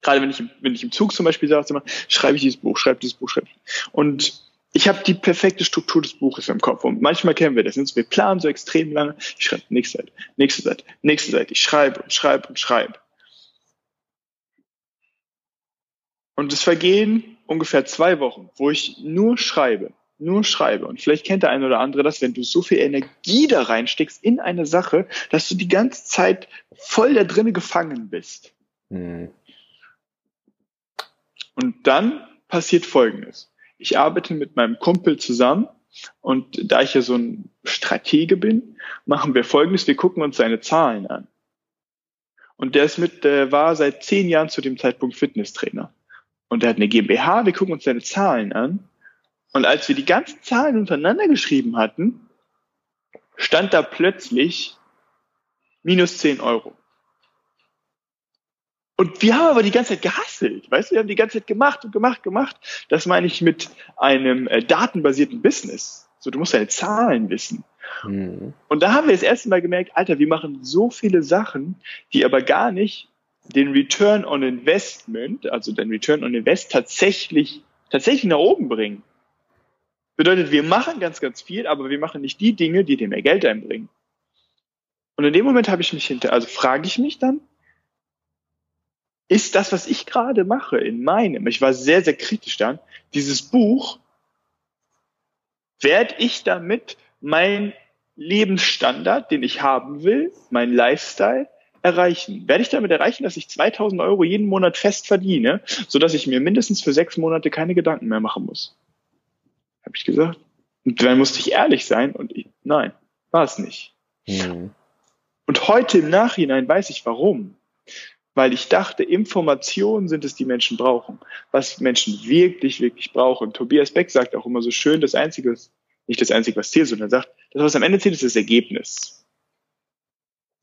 Gerade wenn ich, im- wenn ich im Zug zum Beispiel sage, schreibe ich dieses Buch, schreibe dieses Buch, schreibe ich. Und ich habe die perfekte Struktur des Buches im Kopf. Und manchmal kennen wir das. Wir planen so extrem lange. Ich schreibe nächste Seite, nächste Seite, nächste Seite. Ich schreibe und schreibe und schreibe. Und es vergehen ungefähr zwei Wochen, wo ich nur schreibe, nur schreibe. Und vielleicht kennt der eine oder andere das, wenn du so viel Energie da reinsteckst in eine Sache, dass du die ganze Zeit voll da drinnen gefangen bist. Mhm. Und dann passiert Folgendes. Ich arbeite mit meinem Kumpel zusammen und da ich ja so ein Stratege bin, machen wir Folgendes. Wir gucken uns seine Zahlen an. Und der ist mit, der war seit zehn Jahren zu dem Zeitpunkt Fitnesstrainer. Und der hat eine GmbH, wir gucken uns seine Zahlen an. Und als wir die ganzen Zahlen untereinander geschrieben hatten, stand da plötzlich minus 10 Euro. Und wir haben aber die ganze Zeit gehasselt, weißt du, wir haben die ganze Zeit gemacht und gemacht, gemacht. Das meine ich mit einem äh, datenbasierten Business. So, du musst deine Zahlen wissen. Mhm. Und da haben wir das erste Mal gemerkt, Alter, wir machen so viele Sachen, die aber gar nicht den Return on Investment, also den Return on Invest tatsächlich, tatsächlich nach oben bringen. Bedeutet, wir machen ganz, ganz viel, aber wir machen nicht die Dinge, die dir mehr Geld einbringen. Und in dem Moment habe ich mich hinter, also frage ich mich dann, ist das, was ich gerade mache in meinem, ich war sehr, sehr kritisch dann, dieses Buch, werde ich damit mein Lebensstandard, den ich haben will, mein Lifestyle, erreichen? Werde ich damit erreichen, dass ich 2000 Euro jeden Monat fest verdiene, sodass ich mir mindestens für sechs Monate keine Gedanken mehr machen muss? Habe ich gesagt. Und dann musste ich ehrlich sein und ich, nein, war es nicht. Mhm. Und heute im Nachhinein weiß ich warum. Weil ich dachte, Informationen sind es, die Menschen brauchen. Was Menschen wirklich, wirklich brauchen. Tobias Beck sagt auch immer so schön, das Einzige, nicht das Einzige, was zählt, sondern er sagt, das, was am Ende zählt, ist das Ergebnis.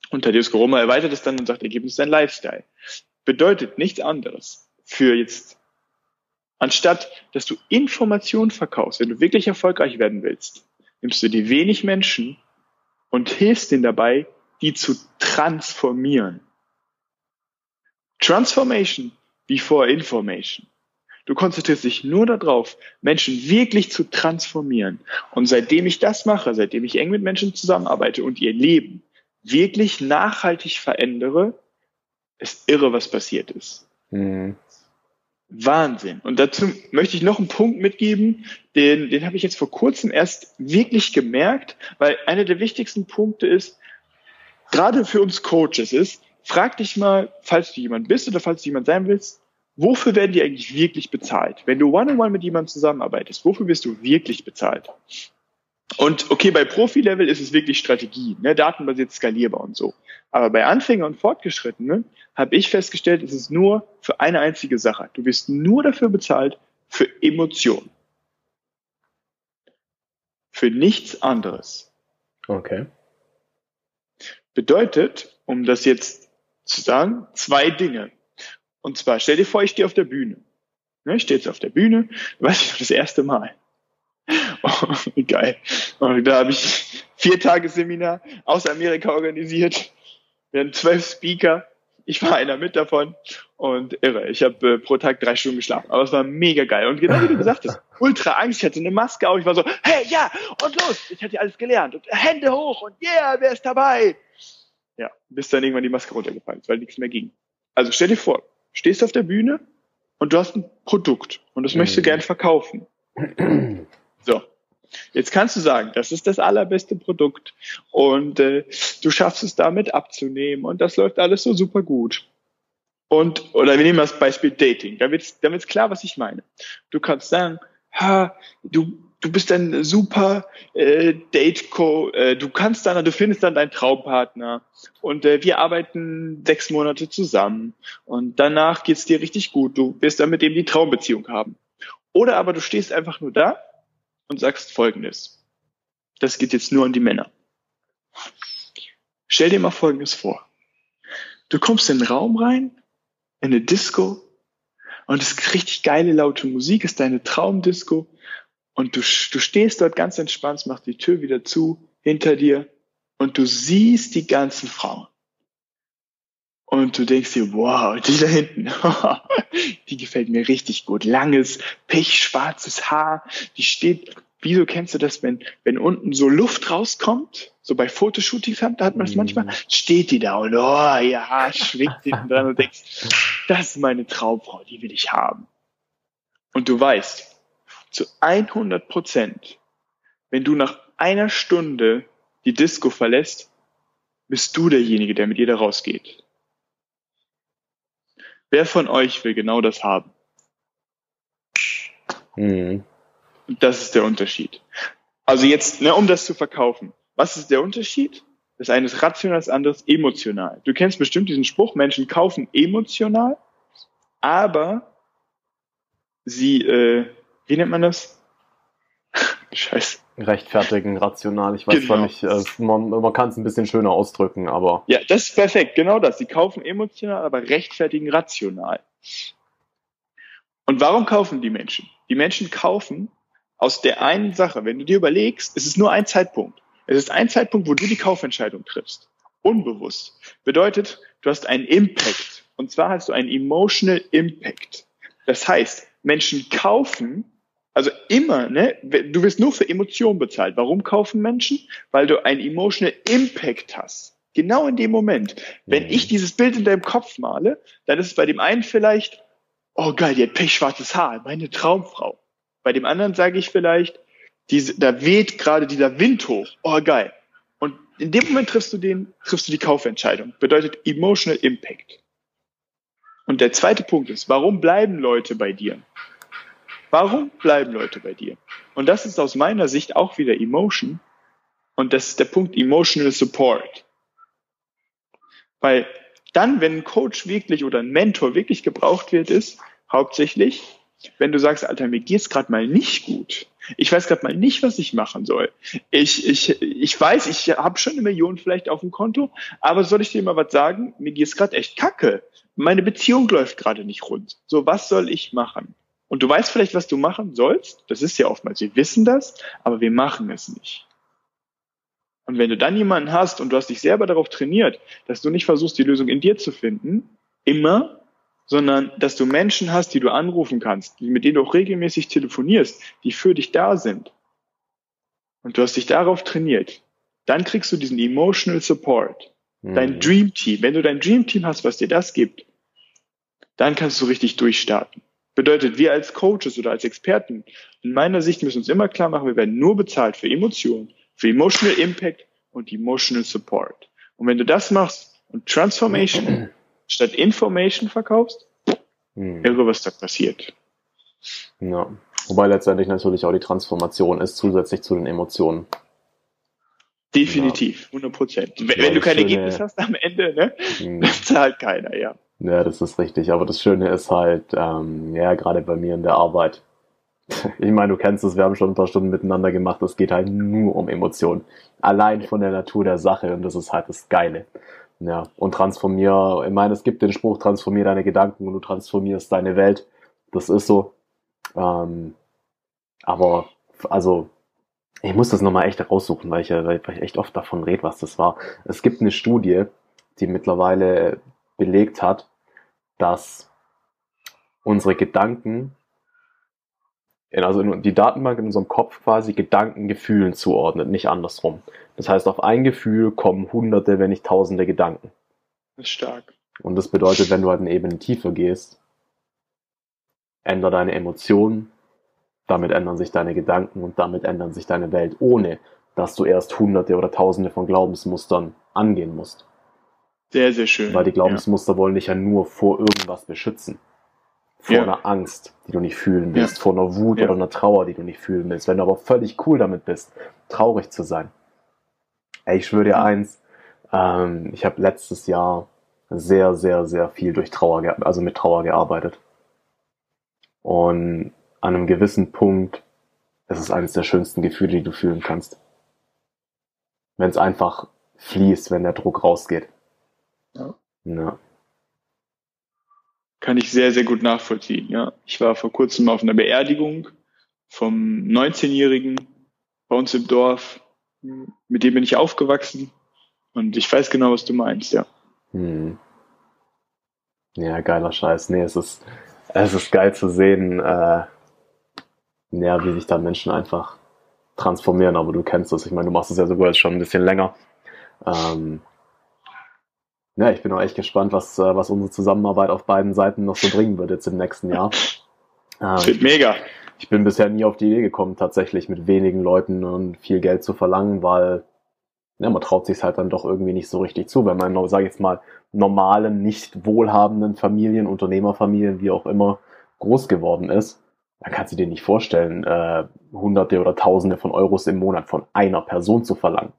Und Thaddeus Koroma erweitert es dann und sagt, Ergebnis ist ein Lifestyle. Bedeutet nichts anderes für jetzt, anstatt dass du Informationen verkaufst, wenn du wirklich erfolgreich werden willst, nimmst du dir wenig Menschen und hilfst ihnen dabei, die zu transformieren. Transformation before information. Du konzentrierst dich nur darauf, Menschen wirklich zu transformieren. Und seitdem ich das mache, seitdem ich eng mit Menschen zusammenarbeite und ihr Leben wirklich nachhaltig verändere, ist irre, was passiert ist. Mhm. Wahnsinn. Und dazu möchte ich noch einen Punkt mitgeben, den, den habe ich jetzt vor kurzem erst wirklich gemerkt, weil einer der wichtigsten Punkte ist, gerade für uns Coaches ist, frag dich mal, falls du jemand bist oder falls du jemand sein willst, wofür werden die eigentlich wirklich bezahlt? Wenn du one-on-one -on -one mit jemandem zusammenarbeitest, wofür wirst du wirklich bezahlt? Und okay, bei Profi-Level ist es wirklich Strategie, ne, datenbasiert skalierbar und so. Aber bei Anfänger und Fortgeschrittenen habe ich festgestellt, es ist nur für eine einzige Sache. Du wirst nur dafür bezahlt für Emotionen. Für nichts anderes. Okay. Bedeutet, um das jetzt zu sagen, zwei Dinge. Und zwar, stell dir vor, ich stehe auf der Bühne. Ne, ich stehe jetzt auf der Bühne, weiß ich noch das erste Mal. [laughs] Oh, geil. Und da habe ich vier Tage Seminar aus Amerika organisiert. Wir hatten zwölf Speaker. Ich war einer mit davon und irre. Ich habe äh, pro Tag drei Stunden geschlafen, aber es war mega geil. Und genau wie du gesagt hast, [laughs] ultra Angst. Ich hatte eine Maske auf. Ich war so, hey, ja, und los. Ich hatte alles gelernt. Und Hände hoch und yeah, wer ist dabei? Ja, bis dann irgendwann die Maske runtergefallen ist, weil nichts mehr ging. Also stell dir vor, stehst auf der Bühne und du hast ein Produkt und das möchtest du mhm. gern verkaufen. So, jetzt kannst du sagen, das ist das allerbeste Produkt und äh, du schaffst es damit abzunehmen und das läuft alles so super gut. Und, oder wir nehmen das Beispiel Dating, da wird damit ist klar, was ich meine. Du kannst sagen, ha, du, du bist ein super äh, Date-Co, äh, du kannst dann, du findest dann deinen Traumpartner und äh, wir arbeiten sechs Monate zusammen und danach geht's dir richtig gut, du wirst dann mit dem die Traumbeziehung haben. Oder aber du stehst einfach nur da und sagst Folgendes. Das geht jetzt nur an die Männer. Stell dir mal Folgendes vor. Du kommst in den Raum rein, in eine Disco, und es ist richtig geile, laute Musik, ist deine Traumdisco, und du, du stehst dort ganz entspannt, machst die Tür wieder zu, hinter dir, und du siehst die ganzen Frauen. Und du denkst dir, wow, die da hinten, [laughs] die gefällt mir richtig gut. Langes, pechschwarzes Haar, die steht, wieso kennst du das, wenn, wenn unten so Luft rauskommt? So bei Fotoshootings hat, da hat man das manchmal, steht die da und oh ja, schwingt hinten dran und denkst, das ist meine Traumfrau, die will ich haben. Und du weißt, zu 100 Prozent, wenn du nach einer Stunde die Disco verlässt, bist du derjenige, der mit ihr da rausgeht. Wer von euch will genau das haben? Mhm. Das ist der Unterschied. Also jetzt, ne, um das zu verkaufen. Was ist der Unterschied? Das eine ist rational, das andere ist emotional. Du kennst bestimmt diesen Spruch, Menschen kaufen emotional, aber sie, äh, wie nennt man das? [laughs] Scheiße. Rechtfertigen, rational. Ich weiß genau. zwar nicht, äh, man, man kann es ein bisschen schöner ausdrücken, aber. Ja, das ist perfekt, genau das. Sie kaufen emotional, aber rechtfertigen rational. Und warum kaufen die Menschen? Die Menschen kaufen aus der einen Sache. Wenn du dir überlegst, es ist nur ein Zeitpunkt. Es ist ein Zeitpunkt, wo du die Kaufentscheidung triffst. Unbewusst. Bedeutet, du hast einen Impact. Und zwar hast du einen emotional Impact. Das heißt, Menschen kaufen, also immer, ne? Du wirst nur für Emotionen bezahlt. Warum kaufen Menschen? Weil du einen emotional Impact hast. Genau in dem Moment. Wenn mhm. ich dieses Bild in deinem Kopf male, dann ist es bei dem einen vielleicht, oh geil, die hat pechschwarzes Haar, meine Traumfrau. Bei dem anderen sage ich vielleicht, diese, da weht gerade dieser Wind hoch, oh geil. in dem Moment triffst du den, triffst du die Kaufentscheidung. Bedeutet Emotional Impact. Und der zweite Punkt ist, warum bleiben Leute bei dir? Warum bleiben Leute bei dir? Und das ist aus meiner Sicht auch wieder Emotion. Und das ist der Punkt Emotional Support. Weil dann, wenn ein Coach wirklich oder ein Mentor wirklich gebraucht wird, ist hauptsächlich, wenn du sagst, Alter, mir geht's gerade mal nicht gut. Ich weiß gerade mal nicht, was ich machen soll. Ich, ich, ich weiß, ich habe schon eine Million vielleicht auf dem Konto, aber soll ich dir mal was sagen? Mir geht's gerade echt kacke. Meine Beziehung läuft gerade nicht rund. So, was soll ich machen? Und du weißt vielleicht, was du machen sollst. Das ist ja oftmals, wir wissen das, aber wir machen es nicht. Und wenn du dann jemanden hast und du hast dich selber darauf trainiert, dass du nicht versuchst, die Lösung in dir zu finden, immer, sondern dass du Menschen hast, die du anrufen kannst, mit denen du auch regelmäßig telefonierst, die für dich da sind. Und du hast dich darauf trainiert. Dann kriegst du diesen emotional support. Dein mhm. Dream Team. Wenn du dein Dream Team hast, was dir das gibt, dann kannst du richtig durchstarten. Bedeutet, wir als Coaches oder als Experten, in meiner Sicht müssen uns immer klar machen, wir werden nur bezahlt für Emotionen, für Emotional Impact und Emotional Support. Und wenn du das machst und Transformation [clears throat] statt Information verkaufst, hm. irre, was da passiert. Ja. Wobei letztendlich natürlich auch die Transformation ist, zusätzlich zu den Emotionen. Definitiv, 100 Prozent. Wenn, ja, wenn, du kein schöne, Ergebnis hast am Ende, ne, hm. dann zahlt keiner, ja. Ja, das ist richtig. Aber das Schöne ist halt, ähm, ja, gerade bei mir in der Arbeit. [laughs] Ich meine, du kennst es, wir haben schon ein paar Stunden miteinander gemacht. Es geht halt nur um Emotionen. Allein von der Natur der Sache. Und das ist halt das Geile. Ja, und transformier, ich meine, es gibt den Spruch, transformier deine Gedanken und du transformierst deine Welt. Das ist so. Ähm, aber, also, ich muss das nochmal echt raussuchen, weil ich, weil ich echt oft davon rede, was das war. Es gibt eine Studie, die mittlerweile belegt hat, dass unsere Gedanken, also die Datenbank in unserem Kopf quasi Gedanken Gefühlen zuordnet, nicht andersrum. Das heißt, auf ein Gefühl kommen hunderte, wenn nicht tausende Gedanken. Das ist stark. Und das bedeutet, wenn du halt eine Ebene tiefer gehst, ändere deine Emotionen, damit ändern sich deine Gedanken und damit ändern sich deine Welt, ohne dass du erst hunderte oder tausende von Glaubensmustern angehen musst. Sehr, sehr schön. Weil die Glaubensmuster ja. wollen dich ja nur vor irgendwas beschützen. Vor ja. einer Angst, die du nicht fühlen willst, ja. vor einer Wut oder einer Trauer, die du nicht fühlen willst. Wenn du aber völlig cool damit bist, traurig zu sein, Ey, ich schwöre dir eins, ähm, ich habe letztes Jahr sehr, sehr, sehr viel durch Trauer, also mit Trauer gearbeitet. Und an einem gewissen Punkt ist es eines der schönsten Gefühle, die du fühlen kannst. Wenn es einfach fließt, wenn der Druck rausgeht. Ja. ja. Kann ich sehr, sehr gut nachvollziehen, ja. Ich war vor kurzem auf einer Beerdigung vom 19-Jährigen bei uns im Dorf mit dem bin ich aufgewachsen und ich weiß genau, was du meinst, ja. Hm. Ja, geiler Scheiß. Nee, es ist, es ist geil zu sehen, äh, ja, wie sich da Menschen einfach transformieren, aber du kennst das. Ich meine, du machst es ja sogar jetzt schon ein bisschen länger. Ähm, ja, ich bin auch echt gespannt, was, äh, was unsere Zusammenarbeit auf beiden Seiten noch so bringen wird jetzt im nächsten Jahr. Ähm, mega ich bin bisher nie auf die Idee gekommen, tatsächlich mit wenigen Leuten und viel Geld zu verlangen, weil ja, man traut sich halt dann doch irgendwie nicht so richtig zu, wenn man, sage ich jetzt mal, normalen, nicht wohlhabenden Familien, Unternehmerfamilien, wie auch immer, groß geworden ist, dann kannst du dir nicht vorstellen, äh, Hunderte oder Tausende von Euros im Monat von einer Person zu verlangen.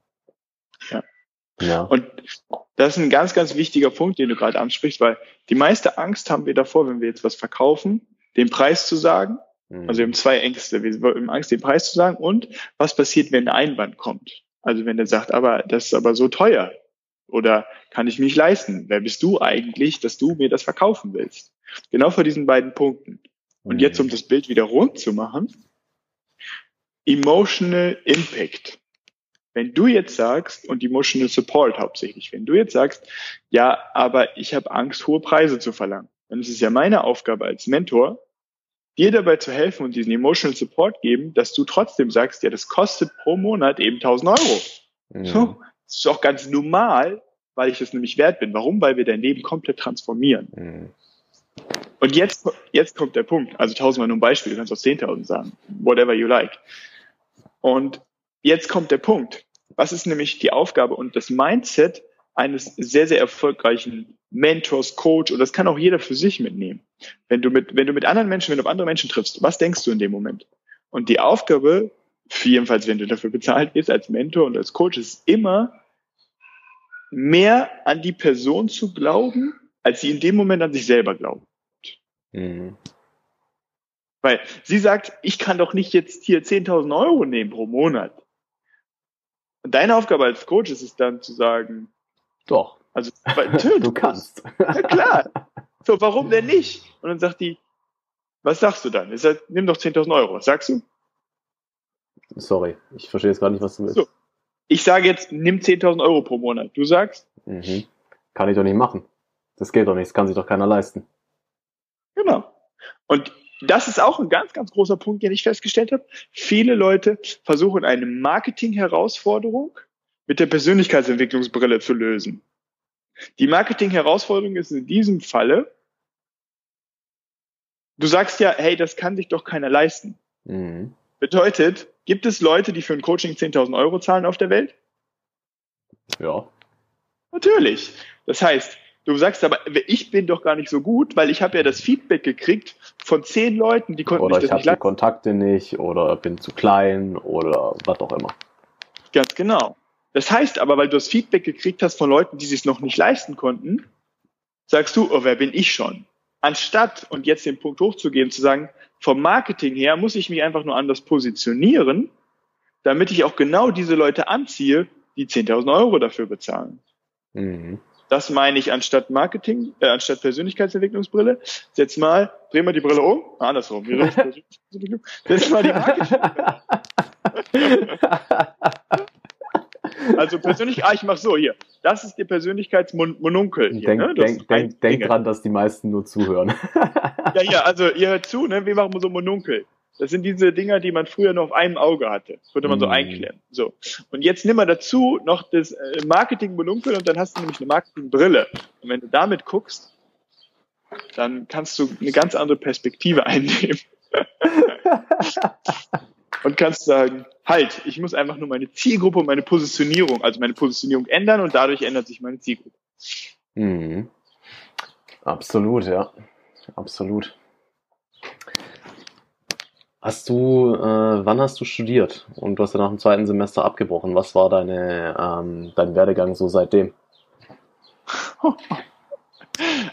Ja. ja. Und das ist ein ganz, ganz wichtiger Punkt, den du gerade ansprichst, weil die meiste Angst haben wir davor, wenn wir jetzt was verkaufen, den Preis zu sagen also wir haben mhm. zwei Ängste. Wir haben Angst, den Preis zu sagen und was passiert, wenn ein Einwand kommt. Also wenn er sagt, aber das ist aber so teuer oder kann ich mich leisten? Wer bist du eigentlich, dass du mir das verkaufen willst? Genau vor diesen beiden Punkten. Und jetzt, um mhm. das Bild wieder rund zu machen, Emotional Impact. Wenn du jetzt sagst, und Emotional Support hauptsächlich, wenn du jetzt sagst, ja, aber ich habe Angst, hohe Preise zu verlangen, dann ist es ja meine Aufgabe als Mentor, dir dabei zu helfen und diesen Emotional Support geben, dass du trotzdem sagst, ja, das kostet pro Monat eben 1000 Euro. Mhm. So, das ist auch ganz normal, weil ich das nämlich wert bin. Warum? Weil wir dein Leben komplett transformieren. Mhm. Und jetzt, jetzt kommt der Punkt. Also tausendmal nur ein Beispiel, du kannst auch 10.000 sagen. Whatever you like. Und jetzt kommt der Punkt. Was ist nämlich die Aufgabe und das Mindset eines sehr, sehr erfolgreichen Mentors, Coach, oder das kann auch jeder für sich mitnehmen. Wenn du mit, wenn du mit anderen Menschen, wenn du auf andere Menschen triffst, was denkst du in dem Moment? Und die Aufgabe, jedenfalls wenn du dafür bezahlt wirst als Mentor und als Coach, ist immer mehr an die Person zu glauben, als sie in dem Moment an sich selber glaubt. Mhm. Weil sie sagt, ich kann doch nicht jetzt hier 10.000 Euro nehmen pro Monat. Und deine Aufgabe als Coach ist es dann zu sagen, doch. Also, weil, [laughs] du kannst. Ja, klar. So, warum denn nicht? Und dann sagt die, was sagst du dann? Ich sag, nimm doch 10.000 Euro. Sagst du? Sorry, ich verstehe jetzt gar nicht, was du willst. So. Ich sage jetzt, nimm 10.000 Euro pro Monat. Du sagst? Mhm. Kann ich doch nicht machen. Das geht doch nicht, das kann sich doch keiner leisten. Genau. Und das ist auch ein ganz, ganz großer Punkt, den ich festgestellt habe. Viele Leute versuchen eine Marketing-Herausforderung mit der Persönlichkeitsentwicklungsbrille zu lösen. Die Marketing-Herausforderung ist in diesem Falle, du sagst ja, hey, das kann sich doch keiner leisten. Mhm. Bedeutet, gibt es Leute, die für ein Coaching 10.000 Euro zahlen auf der Welt? Ja. Natürlich. Das heißt, du sagst aber, ich bin doch gar nicht so gut, weil ich habe ja das Feedback gekriegt von zehn Leuten, die konnten oder ich habe die Kontakte nicht oder bin zu klein oder was auch immer. Ganz genau. Das heißt aber, weil du das Feedback gekriegt hast von Leuten, die sich noch nicht leisten konnten, sagst du, oh, wer bin ich schon? Anstatt, und jetzt den Punkt hochzugeben, zu sagen, vom Marketing her muss ich mich einfach nur anders positionieren, damit ich auch genau diese Leute anziehe, die 10.000 Euro dafür bezahlen. Mhm. Das meine ich anstatt Marketing, äh, anstatt Persönlichkeitsentwicklungsbrille. Setz mal, dreh mal die Brille um. Ah, andersrum. Setz mal die Marketing. Also persönlich, ah, ich mach so hier. Das ist der Persönlichkeitsmonunkel. Hier, denk, ne? denk, denk, denk dran, dass die meisten nur zuhören. ja, ja, also ihr hört zu, ne? Wir machen so Monunkel. Das sind diese Dinger, die man früher nur auf einem Auge hatte. Das würde man so mm. einklemmen. So. Und jetzt nimm mal dazu noch das äh, Marketing-Monunkel und dann hast du nämlich eine Marketing-Brille. Und wenn du damit guckst, dann kannst du eine ganz andere Perspektive [laughs] einnehmen. und kannst sagen, halt, ich muss einfach nur meine Zielgruppe und meine Positionierung, also meine Positionierung ändern und dadurch ändert sich meine Zielgruppe. Mhm. Absolut, ja. Absolut. Hast du, äh, wann hast du studiert? Und du hast ja nach dem zweiten Semester abgebrochen. Was war deine, ähm, dein Werdegang so seitdem? [laughs]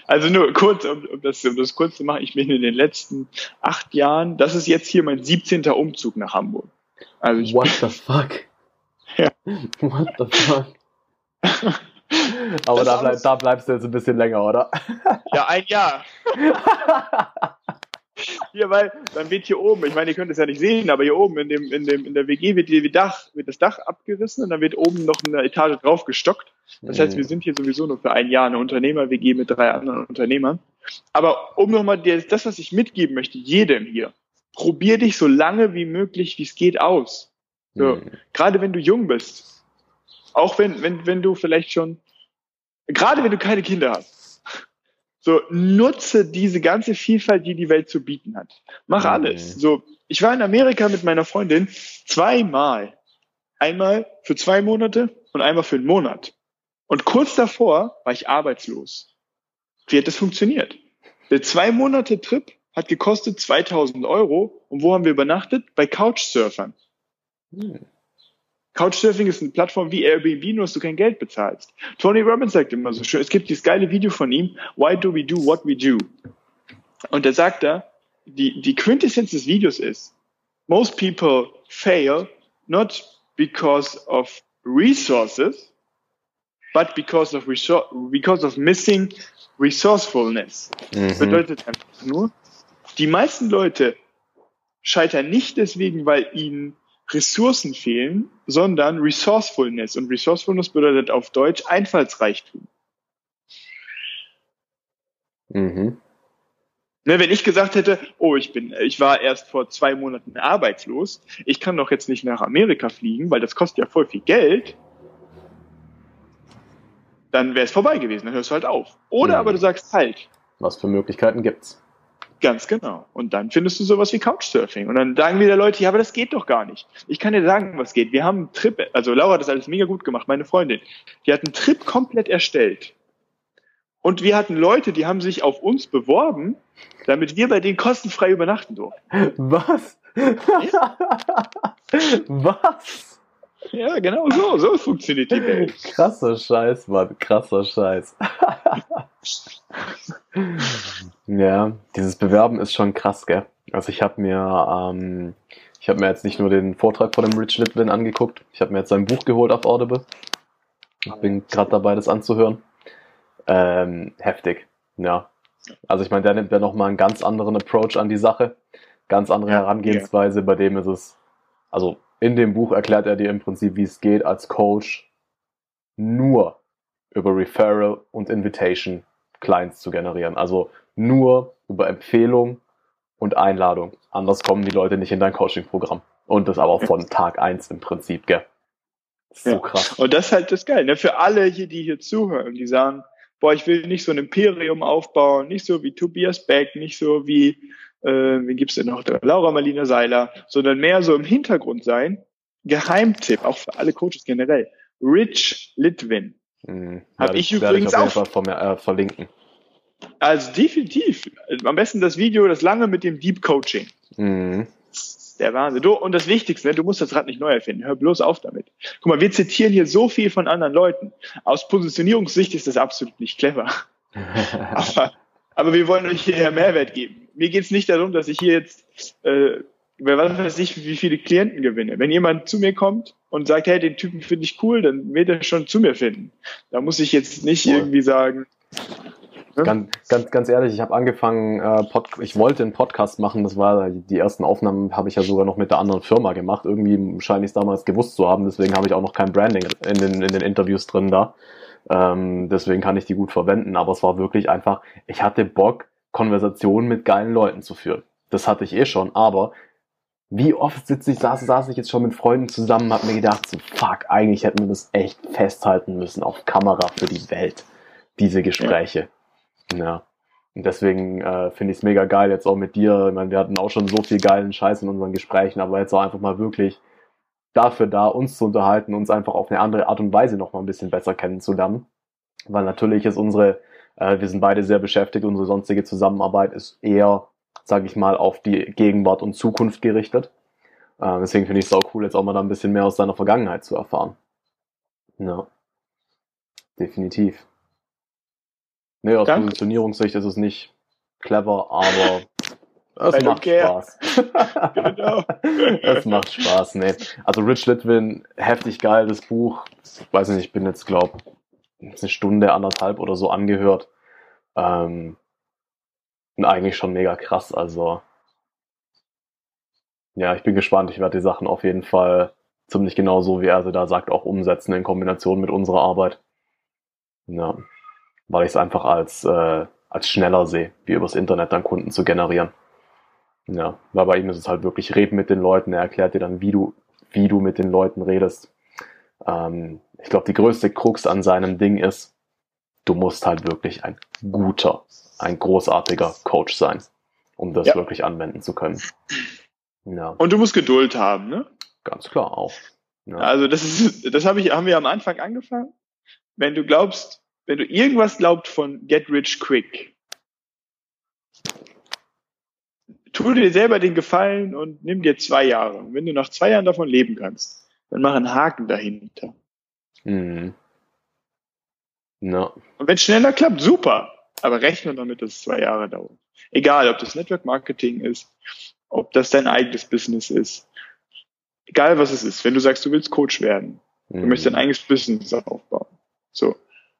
Also nur kurz, um, um, das, um das kurz zu machen, ich bin in den letzten acht Jahren, das ist jetzt hier mein 17. Umzug nach Hamburg. Also ich What the fuck? [laughs] Ja. [laughs] What the fuck? Aber da, bleib, da bleibst du jetzt ein bisschen länger, oder? Ja, ein Jahr. Hier, weil dann wird hier oben, ich meine, ihr könnt es ja nicht sehen, aber hier oben in dem, in dem, in der WG wird, die Dach, wird das Dach abgerissen und dann wird oben noch eine Etage drauf gestockt. Das heißt, wir sind hier sowieso nur für ein Jahr eine Unternehmer-WG mit drei anderen Unternehmern. Aber um nochmal das, was ich mitgeben möchte, jedem hier, probier dich so lange wie möglich, wie es geht, aus. So, mhm. Gerade wenn du jung bist. Auch wenn, wenn, wenn du vielleicht schon, gerade wenn du keine Kinder hast so, nutze diese ganze Vielfalt, die die Welt zu bieten hat. Mach alles. So, ich war in Amerika mit meiner Freundin zweimal. Einmal für zwei Monate und einmal für einen Monat. Und kurz davor war ich arbeitslos. Wie hat das funktioniert? Der zwei Monate Trip hat gekostet 2000 Euro. Und wo haben wir übernachtet? Bei Couchsurfern. Hm. Couchsurfing ist eine Plattform wie Airbnb, nur dass du kein Geld bezahlst. Tony Robbins sagt immer so schön, es gibt dieses geile Video von ihm, Why do we do what we do? Und er sagt da, die, die Quintessenz des Videos ist, most people fail not because of resources, but because of, because of missing resourcefulness. Mhm. Bedeutet einfach nur, die meisten Leute scheitern nicht deswegen, weil ihnen Ressourcen fehlen, sondern Resourcefulness. Und Resourcefulness bedeutet auf Deutsch Einfallsreichtum. Mhm. Ne, wenn ich gesagt hätte, oh, ich bin, ich war erst vor zwei Monaten arbeitslos, ich kann doch jetzt nicht nach Amerika fliegen, weil das kostet ja voll viel Geld, dann wäre es vorbei gewesen, dann hörst du halt auf. Oder mhm. aber du sagst halt. Was für Möglichkeiten gibt's? Ganz genau. Und dann findest du sowas wie Couchsurfing. Und dann sagen wieder Leute, ja, aber das geht doch gar nicht. Ich kann dir sagen, was geht. Wir haben einen Trip, also Laura hat das alles mega gut gemacht, meine Freundin. Die hat einen Trip komplett erstellt. Und wir hatten Leute, die haben sich auf uns beworben, damit wir bei denen kostenfrei übernachten durften. Was? [laughs] Was? Ja, genau so. So funktioniert die Welt. [laughs] Krasser Scheiß, Mann. Krasser Scheiß. [laughs] ja, dieses Bewerben ist schon krass, gell? Also ich habe mir, ähm, ich habe mir jetzt nicht nur den Vortrag von dem Rich Litvin angeguckt, ich habe mir jetzt sein Buch geholt auf Audible. Ich bin gerade dabei, das anzuhören. Ähm, heftig, ja. Also ich meine, der nimmt ja nochmal einen ganz anderen Approach an die Sache, ganz andere Herangehensweise. Bei dem ist es, also in dem Buch erklärt er dir im Prinzip, wie es geht, als Coach nur über Referral und Invitation Clients zu generieren. Also nur über Empfehlung und Einladung. Anders kommen die Leute nicht in dein Coaching-Programm. Und das aber von [laughs] Tag eins im Prinzip, gell? So ja. krass. Und das ist halt das Geil, ne? Für alle hier, die hier zuhören, die sagen, boah, ich will nicht so ein Imperium aufbauen, nicht so wie Tobias Beck, nicht so wie, äh, wie gibt's denn noch, Laura Marlina Seiler, sondern mehr so im Hintergrund sein. Geheimtipp, auch für alle Coaches generell. Rich Litwin. Mhm. Habe ich übrigens ich auf auch. Mir, äh, verlinken. Also definitiv. Am besten das Video, das lange mit dem Deep Coaching. Mhm. Der Wahnsinn. Du, und das Wichtigste, ne, du musst das Rad nicht neu erfinden. Hör bloß auf damit. Guck mal, wir zitieren hier so viel von anderen Leuten. Aus Positionierungssicht ist das absolut nicht clever. [laughs] aber, aber wir wollen euch hier Mehrwert geben. Mir geht es nicht darum, dass ich hier jetzt, äh, was weiß ich, wie viele Klienten gewinne. Wenn jemand zu mir kommt und sagt, hey, den Typen finde ich cool, dann wird er schon zu mir finden. Da muss ich jetzt nicht Voll. irgendwie sagen, Ganz, ganz, ganz ehrlich, ich habe angefangen, äh, Pod ich wollte einen Podcast machen, das war die ersten Aufnahmen habe ich ja sogar noch mit der anderen Firma gemacht. Irgendwie scheine ich es damals gewusst zu haben, deswegen habe ich auch noch kein Branding in den, in den Interviews drin da. Ähm, deswegen kann ich die gut verwenden, aber es war wirklich einfach, ich hatte Bock, Konversationen mit geilen Leuten zu führen. Das hatte ich eh schon, aber wie oft sitze ich, saß, saß ich jetzt schon mit Freunden zusammen, hab mir gedacht, so fuck, eigentlich hätten wir das echt festhalten müssen auf Kamera für die Welt, diese Gespräche. Ja. Und deswegen äh, finde ich es mega geil, jetzt auch mit dir. Ich meine, wir hatten auch schon so viel geilen Scheiß in unseren Gesprächen, aber jetzt auch einfach mal wirklich dafür da, uns zu unterhalten, uns einfach auf eine andere Art und Weise noch mal ein bisschen besser kennenzulernen. Weil natürlich ist unsere, äh, wir sind beide sehr beschäftigt, unsere sonstige Zusammenarbeit ist eher, sage ich mal, auf die Gegenwart und Zukunft gerichtet. Äh, deswegen finde ich es auch cool, jetzt auch mal da ein bisschen mehr aus deiner Vergangenheit zu erfahren. Ja, definitiv. Nee, aus Danke. Positionierungssicht ist es nicht clever, aber [laughs] es macht care. Spaß. [laughs] genau. [laughs] es macht Spaß, nee. Also Rich Litwin, heftig geil, das Buch. Ich weiß nicht, ich bin jetzt, glaub, eine Stunde, anderthalb oder so angehört. Ähm, und eigentlich schon mega krass, also. Ja, ich bin gespannt. Ich werde die Sachen auf jeden Fall ziemlich genau so, wie er sie da sagt, auch umsetzen in Kombination mit unserer Arbeit. Ja weil ich es einfach als, äh, als schneller sehe, wie übers Internet dann Kunden zu generieren. Ja, weil bei ihm ist es halt wirklich, red mit den Leuten, er erklärt dir dann, wie du, wie du mit den Leuten redest. Ähm, ich glaube, die größte Krux an seinem Ding ist, du musst halt wirklich ein guter, ein großartiger Coach sein, um das ja. wirklich anwenden zu können. Ja. Und du musst Geduld haben, ne? Ganz klar auch. Ja. Also das ist, das habe ich, haben wir am Anfang angefangen. Wenn du glaubst, wenn du irgendwas glaubst von Get Rich Quick, tu dir selber den Gefallen und nimm dir zwei Jahre. Und wenn du nach zwei Jahren davon leben kannst, dann mach einen Haken dahinter. Mhm. No. Und wenn es schneller klappt, super. Aber rechne damit, dass es zwei Jahre dauert. Egal, ob das Network Marketing ist, ob das dein eigenes Business ist. Egal, was es ist. Wenn du sagst, du willst Coach werden, mhm. du möchtest dein eigenes Business aufbauen. So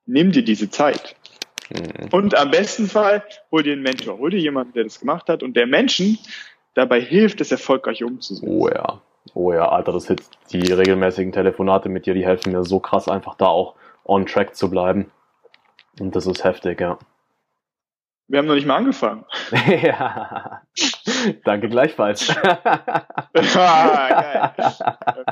nimm dir diese Zeit. Mhm. Und am besten Fall hol dir einen Mentor, hol dir jemanden, der das gemacht hat und der Menschen dabei hilft, es erfolgreich umzusetzen. Oh ja. Oh ja, Alter, das Hit, die regelmäßigen Telefonate mit dir, die helfen mir so krass, einfach da auch on track zu bleiben. Und das ist heftig, ja. Wir haben noch nicht mal angefangen. [laughs] [laughs] ja. Danke gleichfalls. [laughs] ah, geil.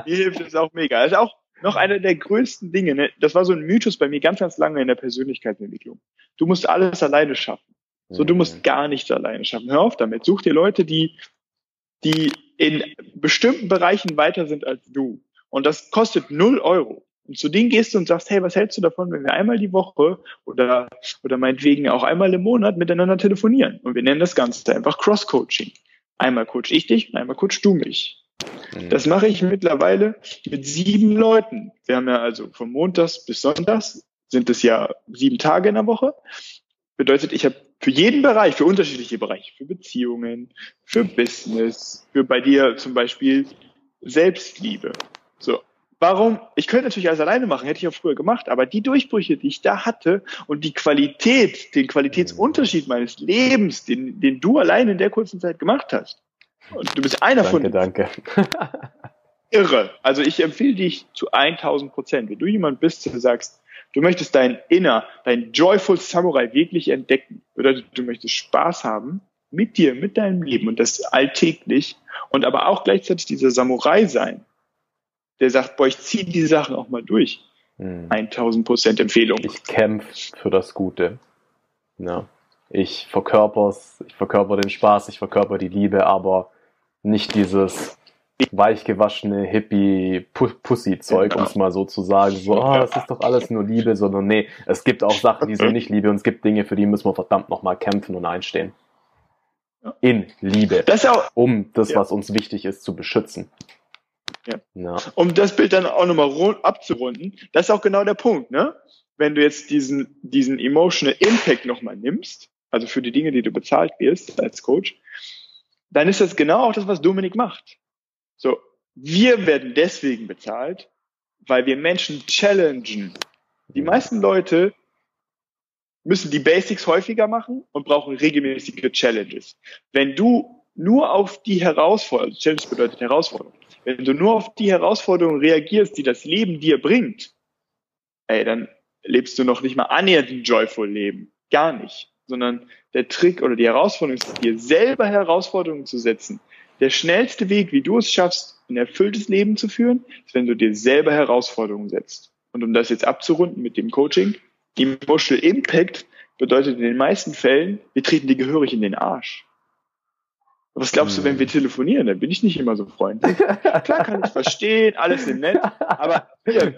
Mir hilft es auch mega. Also auch noch einer der größten Dinge, ne? das war so ein Mythos bei mir ganz, ganz lange in der Persönlichkeitsentwicklung. Du musst alles alleine schaffen. So, du musst mhm. gar nichts alleine schaffen. Hör auf damit. Such dir Leute, die, die in bestimmten Bereichen weiter sind als du. Und das kostet null Euro. Und zu denen gehst du und sagst, hey, was hältst du davon, wenn wir einmal die Woche oder, oder meinetwegen auch einmal im Monat miteinander telefonieren? Und wir nennen das Ganze einfach Cross-Coaching. Einmal coach ich dich und einmal coach du mich. Mhm. Das mache ich mittlerweile mit sieben Leuten. Wir haben ja also von Montags bis Sonntags sind es ja sieben Tage in der Woche. Bedeutet, ich habe für jeden Bereich, für unterschiedliche Bereiche, für Beziehungen, für Business, für bei dir zum Beispiel Selbstliebe. So, Warum? Ich könnte natürlich alles alleine machen, hätte ich auch früher gemacht, aber die Durchbrüche, die ich da hatte und die Qualität, den Qualitätsunterschied meines Lebens, den, den du allein in der kurzen Zeit gemacht hast, und du bist einer danke, von Danke, Irre. Also ich empfehle dich zu 1000 Prozent. Wenn du jemand bist, der sagst, du möchtest dein Inner, dein Joyful Samurai wirklich entdecken, bedeutet, du möchtest Spaß haben mit dir, mit deinem Leben und das alltäglich und aber auch gleichzeitig dieser Samurai sein, der sagt, boah, ich ziehe die Sachen auch mal durch. Hm. 1000 Prozent Empfehlung. Ich kämpfe für das Gute. Ja. Ich verkörper's, ich verkörper den Spaß, ich verkörper die Liebe, aber nicht dieses weichgewaschene Hippie-Pussy-Zeug, um es mal so zu sagen. So, oh, das ist doch alles nur Liebe, sondern nee, es gibt auch Sachen, die sind nicht Liebe und es gibt Dinge, für die müssen wir verdammt nochmal kämpfen und einstehen. In Liebe. Das auch, um das, ja. was uns wichtig ist, zu beschützen. Ja. ja. Um das Bild dann auch nochmal abzurunden, das ist auch genau der Punkt, ne? Wenn du jetzt diesen, diesen emotional Impact nochmal nimmst, also für die Dinge, die du bezahlt wirst als Coach, dann ist das genau auch das, was Dominik macht. So, wir werden deswegen bezahlt, weil wir Menschen challengen. Die meisten Leute müssen die Basics häufiger machen und brauchen regelmäßige Challenges. Wenn du nur auf die Herausforderung, Challenge bedeutet Herausforderung, wenn du nur auf die Herausforderungen reagierst, die das Leben dir bringt, ey, dann lebst du noch nicht mal annähernd ein joyful Leben. Gar nicht. Sondern der Trick oder die Herausforderung ist, dir selber Herausforderungen zu setzen. Der schnellste Weg, wie du es schaffst, ein erfülltes Leben zu führen, ist, wenn du dir selber Herausforderungen setzt. Und um das jetzt abzurunden mit dem Coaching, Emotional Impact bedeutet in den meisten Fällen, wir treten dir gehörig in den Arsch. Was glaubst du, wenn wir hm. telefonieren? Dann bin ich nicht immer so freundlich. Klar kann ich verstehen, alles sind nett, aber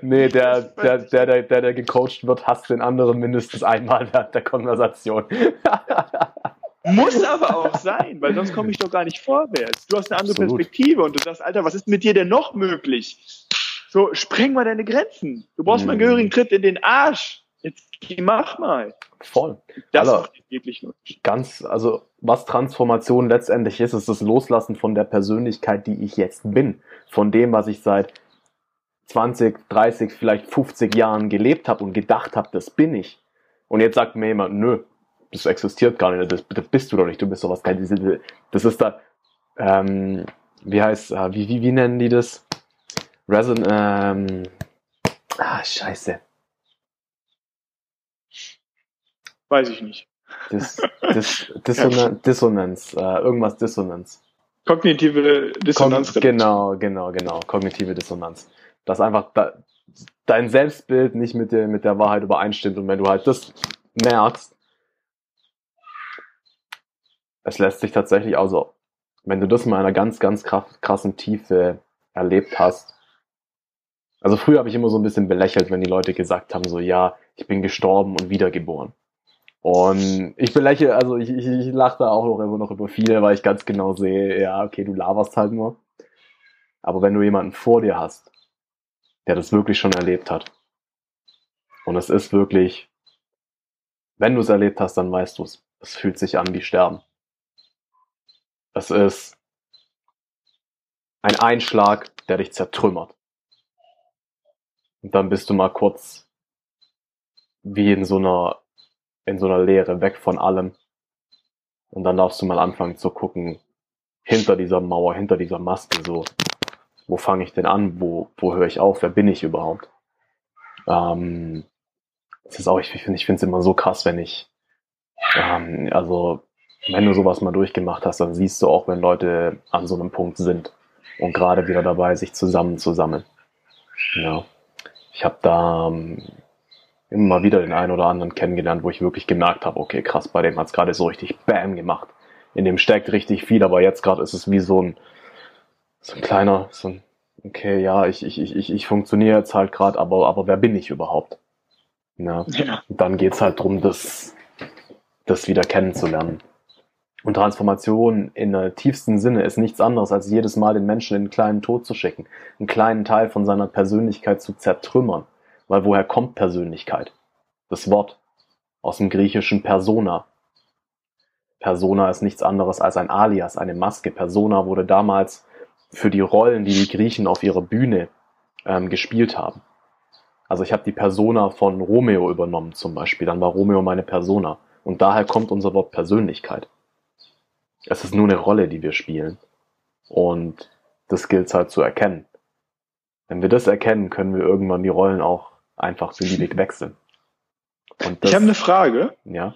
nee, der, der, der, der, der, der gecoacht wird, hasst den anderen mindestens einmal während der Konversation. [laughs] Muss aber auch sein, weil sonst komme ich doch gar nicht vorwärts. Du hast eine andere Absolut. Perspektive und du sagst, Alter, was ist mit dir denn noch möglich? So, spreng mal deine Grenzen. Du brauchst hm. mal einen gehörigen Tritt in den Arsch. Jetzt mach mal. Voll. Das also, wirklich nur. Ganz, also was Transformation letztendlich ist, ist das Loslassen von der Persönlichkeit, die ich jetzt bin. Von dem, was ich seit 20, 30, vielleicht 50 Jahren gelebt habe und gedacht habe, das bin ich. Und jetzt sagt mir jemand, nö, das existiert gar nicht, das, das bist du doch nicht, du bist sowas kein, das ist da, ähm, wie heißt, äh, wie, wie, wie nennen die das? Reson, ähm, ah, scheiße. Weiß ich nicht. Dis, [laughs] dis, Dissonan Dissonanz, äh, irgendwas Dissonanz. Kognitive Dissonanz. Kon genau, genau, genau. Kognitive Dissonanz. Dass einfach da, dein Selbstbild nicht mit der, mit der Wahrheit übereinstimmt. Und wenn du halt das merkst, es lässt sich tatsächlich, also, wenn du das mal in einer ganz, ganz krassen Tiefe erlebt hast, also früher habe ich immer so ein bisschen belächelt, wenn die Leute gesagt haben, so, ja, ich bin gestorben und wiedergeboren. Und ich belächle, also ich, ich, ich lache da auch noch immer noch über viele, weil ich ganz genau sehe, ja, okay, du laberst halt nur. Aber wenn du jemanden vor dir hast, der das wirklich schon erlebt hat, und es ist wirklich, wenn du es erlebt hast, dann weißt du es. Es fühlt sich an wie Sterben. Es ist ein Einschlag, der dich zertrümmert. Und dann bist du mal kurz wie in so einer in so einer Leere, weg von allem. Und dann darfst du mal anfangen zu gucken, hinter dieser Mauer, hinter dieser Maske, so, wo fange ich denn an, wo, wo höre ich auf, wer bin ich überhaupt? Ähm, das ist auch, ich finde ich finde es immer so krass, wenn ich, ähm, also, wenn du sowas mal durchgemacht hast, dann siehst du auch, wenn Leute an so einem Punkt sind und gerade wieder dabei, sich zusammen zu sammeln. Ja. Ich habe da ähm, immer mal wieder den einen oder anderen kennengelernt, wo ich wirklich gemerkt habe, okay, krass, bei dem hat's gerade so richtig Bam gemacht. In dem steckt richtig viel, aber jetzt gerade ist es wie so ein, so ein kleiner, so ein, okay, ja, ich, ich, ich, ich funktioniere jetzt halt gerade, aber, aber wer bin ich überhaupt? Ja. Ja. Dann geht's halt drum, das, das wieder kennenzulernen. Und Transformation in der tiefsten Sinne ist nichts anderes, als jedes Mal den Menschen in einen kleinen Tod zu schicken, einen kleinen Teil von seiner Persönlichkeit zu zertrümmern. Weil woher kommt Persönlichkeit? Das Wort aus dem griechischen Persona. Persona ist nichts anderes als ein Alias, eine Maske. Persona wurde damals für die Rollen, die die Griechen auf ihrer Bühne ähm, gespielt haben. Also ich habe die Persona von Romeo übernommen zum Beispiel, dann war Romeo meine Persona. Und daher kommt unser Wort Persönlichkeit. Es ist nur eine Rolle, die wir spielen. Und das gilt halt zu erkennen. Wenn wir das erkennen, können wir irgendwann die Rollen auch einfach beliebig [laughs] wechseln. Das, Ich habe eine Frage. ja,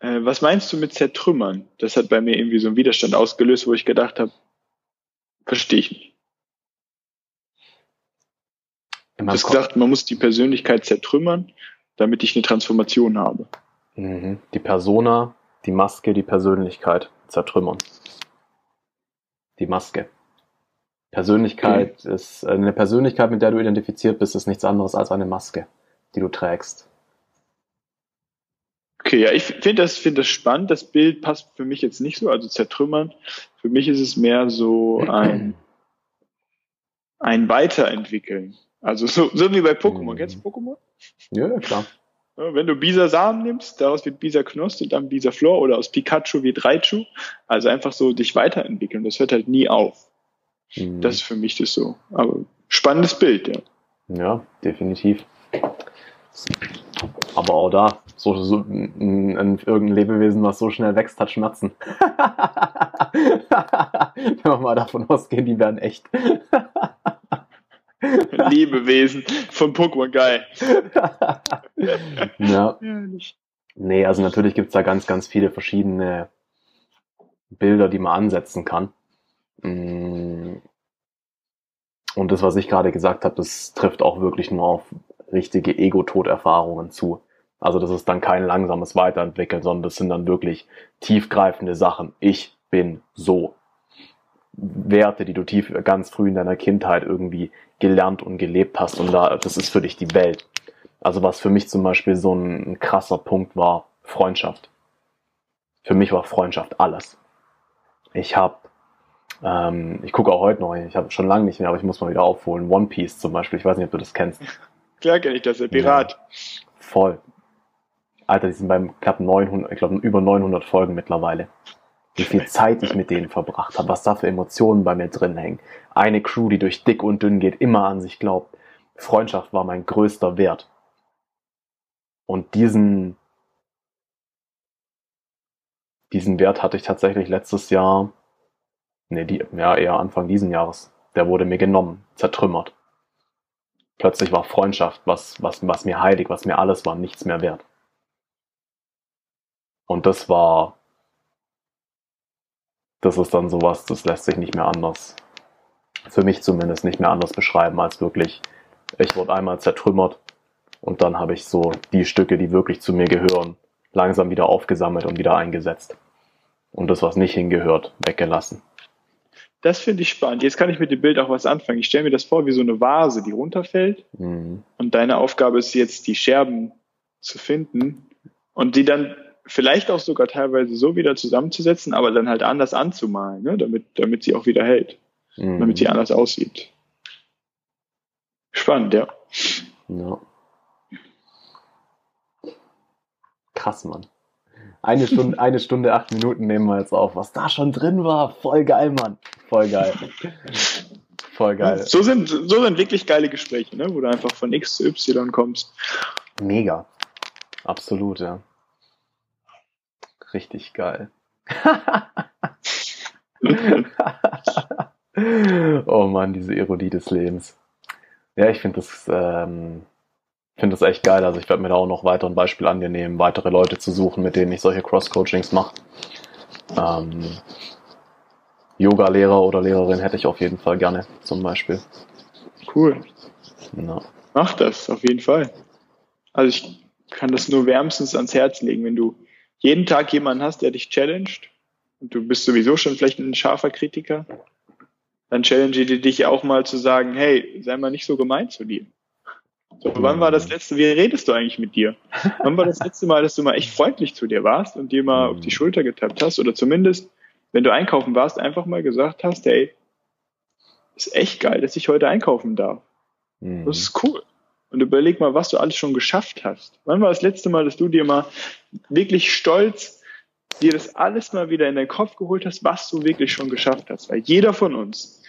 Äh, was meinst du mit zertrümmern? Das hat bei mir irgendwie so einen Widerstand ausgelöst, wo ich gedacht habe, verstehe ich nicht. Du hast gesagt, man muss die Persönlichkeit zertrümmern, damit ich eine Transformation habe. mhm. die Persona, die Maske, die Persönlichkeit zertrümmern. Die Maske. Persönlichkeit ist, äh, eine Persönlichkeit, mit der du identifiziert bist, ist nichts anderes als eine Maske, die du trägst. Okay, ja, ich finde das, finde das spannend. Das Bild passt für mich jetzt nicht so, also zertrümmern. Für mich ist es mehr so ein, ein Weiterentwickeln. Also so, so wie bei Pokémon. Mhm. Kennst du Pokémon? Ja, klar. Wenn du Bisa Samen nimmst, daraus wird Bisa Knost und dann Bisa Flor oder aus Pikachu wird Raichu. Also einfach so dich weiterentwickeln. Das hört halt nie auf. Mhm. Das ist für mich das so. Aber spannendes Bild, ja. Ja, definitiv. Aber auch da, so, so ein, ein, irgendein Lebewesen, was so schnell wächst, hat Schmerzen. [laughs] Wenn wir mal davon ausgehen, die wären echt. [laughs] [laughs] Lebewesen von Pokémon, geil. ja. Nee, also natürlich gibt's da ganz, ganz viele verschiedene Bilder, die man ansetzen kann. Mm. Und das, was ich gerade gesagt habe, das trifft auch wirklich nur auf richtige Ego-Toderfahrungen zu. Also das ist dann kein langsames Weiterentwickeln, sondern das sind dann wirklich tiefgreifende Sachen. Ich bin so. Werte, die du tief ganz früh in deiner Kindheit irgendwie gelernt und gelebt hast und da, das ist für dich die Welt. Also was für mich zum Beispiel so ein, ein krasser Punkt war, Freundschaft. Für mich war Freundschaft alles. Ich habe, ähm, ich gucke auch heute noch, ich habe schon lange nicht mehr, aber ich muss mal wieder aufholen. One Piece zum Beispiel, ich weiß nicht, ob du das kennst. [laughs] Klar kenne ich das, der Pirat. Voll. Alter, die sind beim knapp 900, ich glaube über 900 Folgen mittlerweile. Wie viel Zeit ich mit denen verbracht habe, was da für Emotionen bei mir drin hängen. Eine Crew, die durch dick und dünn geht, immer an sich glaubt. Freundschaft war mein größter Wert. Und diesen, diesen Wert hatte ich tatsächlich letztes Jahr, nee, die, ja, eher Anfang diesen Jahres. Der wurde mir genommen, zertrümmert. Plötzlich war Freundschaft, was, was, was mir heilig, was mir alles war, nichts mehr wert. Und das war, das ist dann sowas, das lässt sich nicht mehr anders, für mich zumindest nicht mehr anders beschreiben als wirklich, ich wurde einmal zertrümmert und dann habe ich so die Stücke, die wirklich zu mir gehören, langsam wieder aufgesammelt und wieder eingesetzt. Und das, was nicht hingehört, weggelassen. Das finde ich spannend. Jetzt kann ich mit dem Bild auch was anfangen. Ich stelle mir das vor wie so eine Vase, die runterfällt. Mhm. Und deine Aufgabe ist jetzt, die Scherben zu finden und die dann vielleicht auch sogar teilweise so wieder zusammenzusetzen, aber dann halt anders anzumalen, ne? damit, damit sie auch wieder hält, Mhm. damit sie anders aussieht. Spannend, ja. Ja. Krass, Mann. Eine Stunde, [laughs] eine Stunde, acht Minuten nehmen wir jetzt auf. Was da schon drin war, voll geil, Mann. Voll geil. Voll geil. So sind, so sind wirklich geile Gespräche, ne? wo du einfach von X zu Y kommst. Mega. Absolut, ja. Richtig geil. [laughs] oh Mann, diese Ironie des Lebens. Ja, ich finde das, ähm, finde das echt geil. Also ich werde mir da auch noch weiter ein Beispiel an dir nehmen, weitere Leute zu suchen, mit denen ich solche Cross-Coachings mache. Ähm, Yoga-Lehrer oder Lehrerin hätte ich auf jeden Fall gerne, zum Beispiel. Cool. Ja. Mach das, auf jeden Fall. Also ich kann das nur wärmstens ans Herz legen, wenn du jeden Tag jemanden hast, der dich challenged und du bist sowieso schon vielleicht ein scharfer Kritiker, dann challenge die dich auch mal zu sagen, hey, sei mal nicht so gemein zu dir. So, wann war das letzte, wie redest du eigentlich mit dir? Wann war das letzte Mal, dass du mal echt freundlich zu dir warst und dir mal auf die Schulter getappt hast oder zumindest, wenn du einkaufen warst, einfach mal gesagt hast, hey, ist echt geil, dass ich heute einkaufen darf. Mhm. Das ist cool. Und überleg mal, was du alles schon geschafft hast. Wann war das letzte Mal, dass du dir mal wirklich stolz dir das alles mal wieder in den Kopf geholt hast, was du wirklich schon geschafft hast? Weil jeder von uns,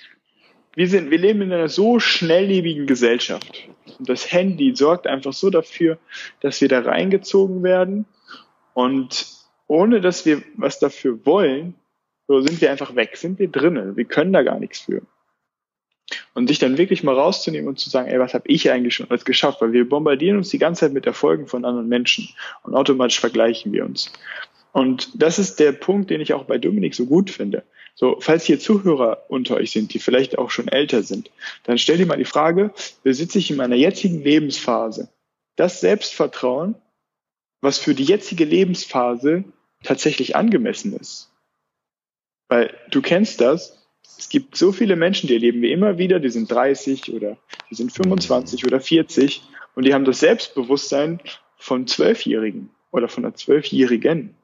wir sind, wir leben in einer so schnelllebigen Gesellschaft. Und das Handy sorgt einfach so dafür, dass wir da reingezogen werden. Und ohne dass wir was dafür wollen, so sind wir einfach weg, sind wir drinnen. Wir können da gar nichts für. Und sich dann wirklich mal rauszunehmen und zu sagen, ey, was habe ich eigentlich schon alles geschafft? Weil wir bombardieren uns die ganze Zeit mit Erfolgen von anderen Menschen und automatisch vergleichen wir uns. Und das ist der Punkt, den ich auch bei Dominik so gut finde. So, falls hier Zuhörer unter euch sind, die vielleicht auch schon älter sind, dann stell dir mal die Frage, besitze ich in meiner jetzigen Lebensphase das Selbstvertrauen, was für die jetzige Lebensphase tatsächlich angemessen ist? Weil du kennst das, es gibt so viele Menschen, die erleben wir immer wieder, die sind 30 oder die sind 25 oder 40 und die haben das Selbstbewusstsein von Zwölfjährigen oder von einer Zwölfjährigen.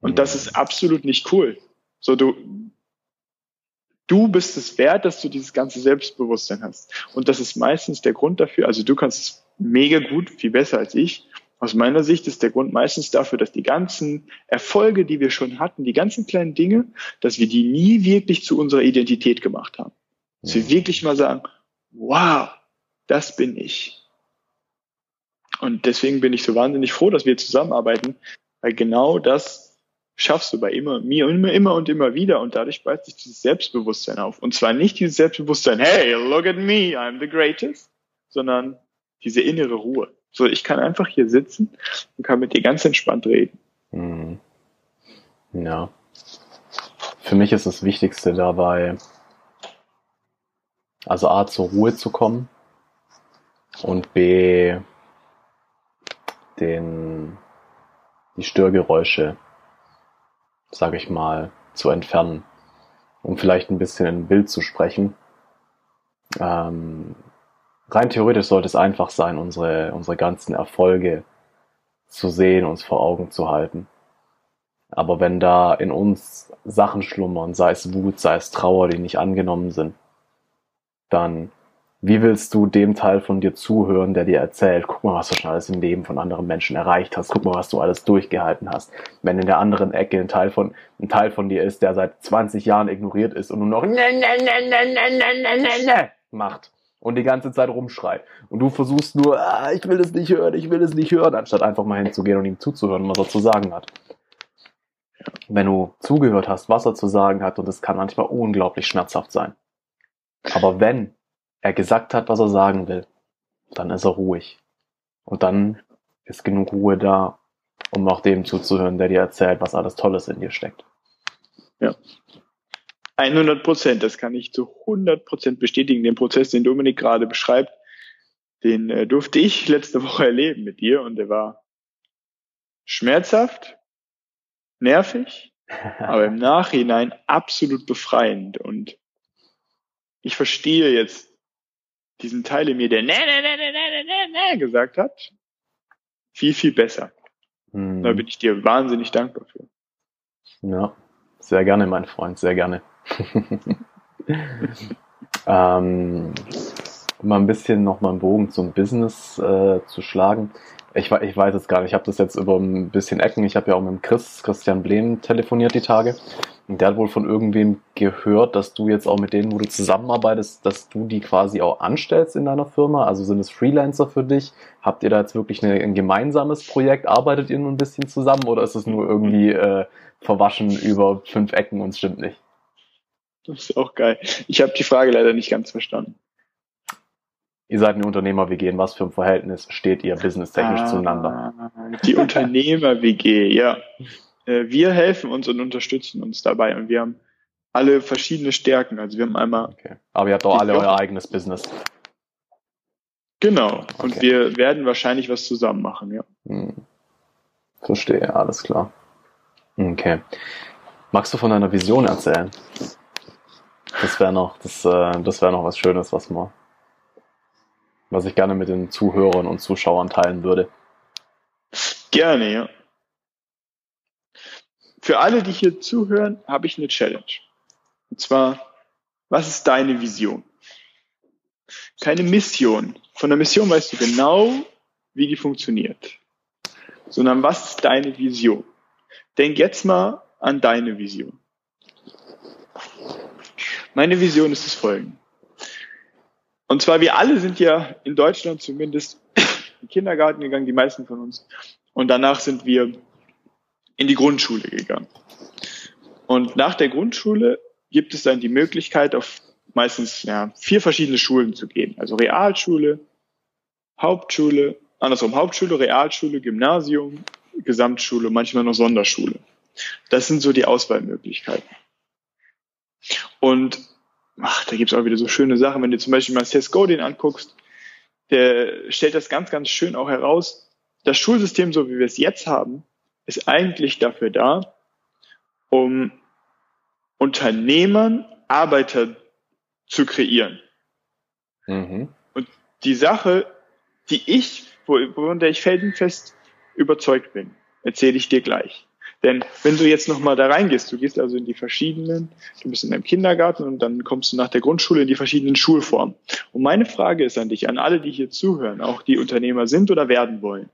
Und das ist absolut nicht cool. So, du, du bist es wert, dass du dieses ganze Selbstbewusstsein hast. Und das ist meistens der Grund dafür. Also du kannst es mega gut, viel besser als ich. Aus meiner Sicht ist der Grund meistens dafür, dass die ganzen Erfolge, die wir schon hatten, die ganzen kleinen Dinge, dass wir die nie wirklich zu unserer Identität gemacht haben. Dass wir wirklich mal sagen, wow, das bin ich. Und deswegen bin ich so wahnsinnig froh, dass wir zusammenarbeiten, weil genau das schaffst du bei immer, mir immer, immer und immer wieder und dadurch baut sich dieses Selbstbewusstsein auf. Und zwar nicht dieses Selbstbewusstsein, hey, look at me, I'm the greatest, sondern diese innere Ruhe. So, ich kann einfach hier sitzen und kann mit dir ganz entspannt reden. Mhm. Ja. Für mich ist das Wichtigste dabei, also A, zur Ruhe zu kommen und B, den, die Störgeräusche, sage ich mal, zu entfernen, um vielleicht ein bisschen in Bild zu sprechen. Ähm, rein theoretisch sollte es einfach sein, unsere, unsere ganzen Erfolge zu sehen, uns vor Augen zu halten. Aber wenn da in uns Sachen schlummern, sei es Wut, sei es Trauer, die nicht angenommen sind, dann wie willst du dem Teil von dir zuhören, der dir erzählt, guck mal, was du schon alles im Leben von anderen Menschen erreicht hast, guck mal, was du alles durchgehalten hast. Wenn in der anderen Ecke ein Teil von, ein Teil von dir ist, der seit 20 Jahren ignoriert ist und nur noch ne, ne, ne, ne, ne, ne, ne, ne, ne macht und die ganze Zeit rumschreit. Und du versuchst nur, ah, ich will es nicht hören, ich will es nicht hören, anstatt einfach mal hinzugehen und ihm zuzuhören, was er zu sagen hat. Wenn du zugehört hast, was er zu sagen hat, und es kann manchmal unglaublich schmerzhaft sein. Aber wenn er gesagt hat, was er sagen will, dann ist er ruhig. Und dann ist genug Ruhe da, um auch dem zuzuhören, der dir erzählt, was alles Tolles in dir steckt. Ja. 100 Prozent, das kann ich zu 100 Prozent bestätigen. Den Prozess, den Dominik gerade beschreibt, den äh, durfte ich letzte Woche erleben mit dir und der war schmerzhaft, nervig, [laughs] aber im Nachhinein absolut befreiend und ich verstehe jetzt diesen Teil in mir, der ne, ne, ne, ne, ne, ne, ne gesagt hat, viel, viel besser. Hm. Da bin ich dir wahnsinnig dankbar für. Ja, sehr gerne, mein Freund, sehr gerne. [laughs] ähm, mal ein bisschen noch mal einen Bogen zum Business äh, zu schlagen. Ich, ich weiß es gar nicht, ich habe das jetzt über ein bisschen Ecken. Ich habe ja auch mit dem Chris, Christian Blehm telefoniert die Tage. Und der hat wohl von irgendwem gehört, dass du jetzt auch mit denen, wo du zusammenarbeitest, dass du die quasi auch anstellst in deiner Firma. Also sind es Freelancer für dich? Habt ihr da jetzt wirklich eine, ein gemeinsames Projekt? Arbeitet ihr nur ein bisschen zusammen oder ist es nur irgendwie äh, verwaschen über fünf Ecken und stimmt nicht? Das ist auch geil. Ich habe die Frage leider nicht ganz verstanden. Ihr seid eine Unternehmer-WG. In was für einem Verhältnis steht ihr businesstechnisch ah, zueinander? Die Unternehmer-WG, ja. Äh, wir helfen uns und unterstützen uns dabei und wir haben alle verschiedene Stärken. Also wir haben einmal. Okay. Aber ihr habt auch alle euer eigenes Business. Genau. Und okay. wir werden wahrscheinlich was zusammen machen, ja. Hm. Verstehe, alles klar. Okay. Magst du von deiner Vision erzählen? Das wäre noch, das, äh, das wäre noch was Schönes, was man, was ich gerne mit den Zuhörern und Zuschauern teilen würde. Gerne, ja. Für alle, die hier zuhören, habe ich eine Challenge. Und zwar, was ist deine Vision? Keine Mission. Von der Mission weißt du genau, wie die funktioniert. Sondern was ist deine Vision? Denk jetzt mal an deine Vision. Meine Vision ist das folgende. Und zwar, wir alle sind ja in Deutschland zumindest [coughs] in den Kindergarten gegangen, die meisten von uns. Und danach sind wir in die Grundschule gegangen. Und nach der Grundschule gibt es dann die Möglichkeit, auf meistens ja, vier verschiedene Schulen zu gehen. Also Realschule, Hauptschule, andersrum Hauptschule, Realschule, Gymnasium, Gesamtschule, manchmal noch Sonderschule. Das sind so die Auswahlmöglichkeiten. Und ach, da gibt es auch wieder so schöne Sachen. Wenn du zum Beispiel mal Seth Godin anguckst, der stellt das ganz, ganz schön auch heraus. Das Schulsystem, so wie wir es jetzt haben, ist eigentlich dafür da, um Unternehmern Arbeiter zu kreieren. Mhm. Und die Sache, die ich, von der ich feldenfest überzeugt bin, erzähle ich dir gleich. Denn wenn du jetzt nochmal da reingehst, du gehst also in die verschiedenen, du bist in deinem Kindergarten und dann kommst du nach der Grundschule in die verschiedenen Schulformen. Und meine Frage ist an dich, an alle, die hier zuhören, auch die Unternehmer sind oder werden wollen.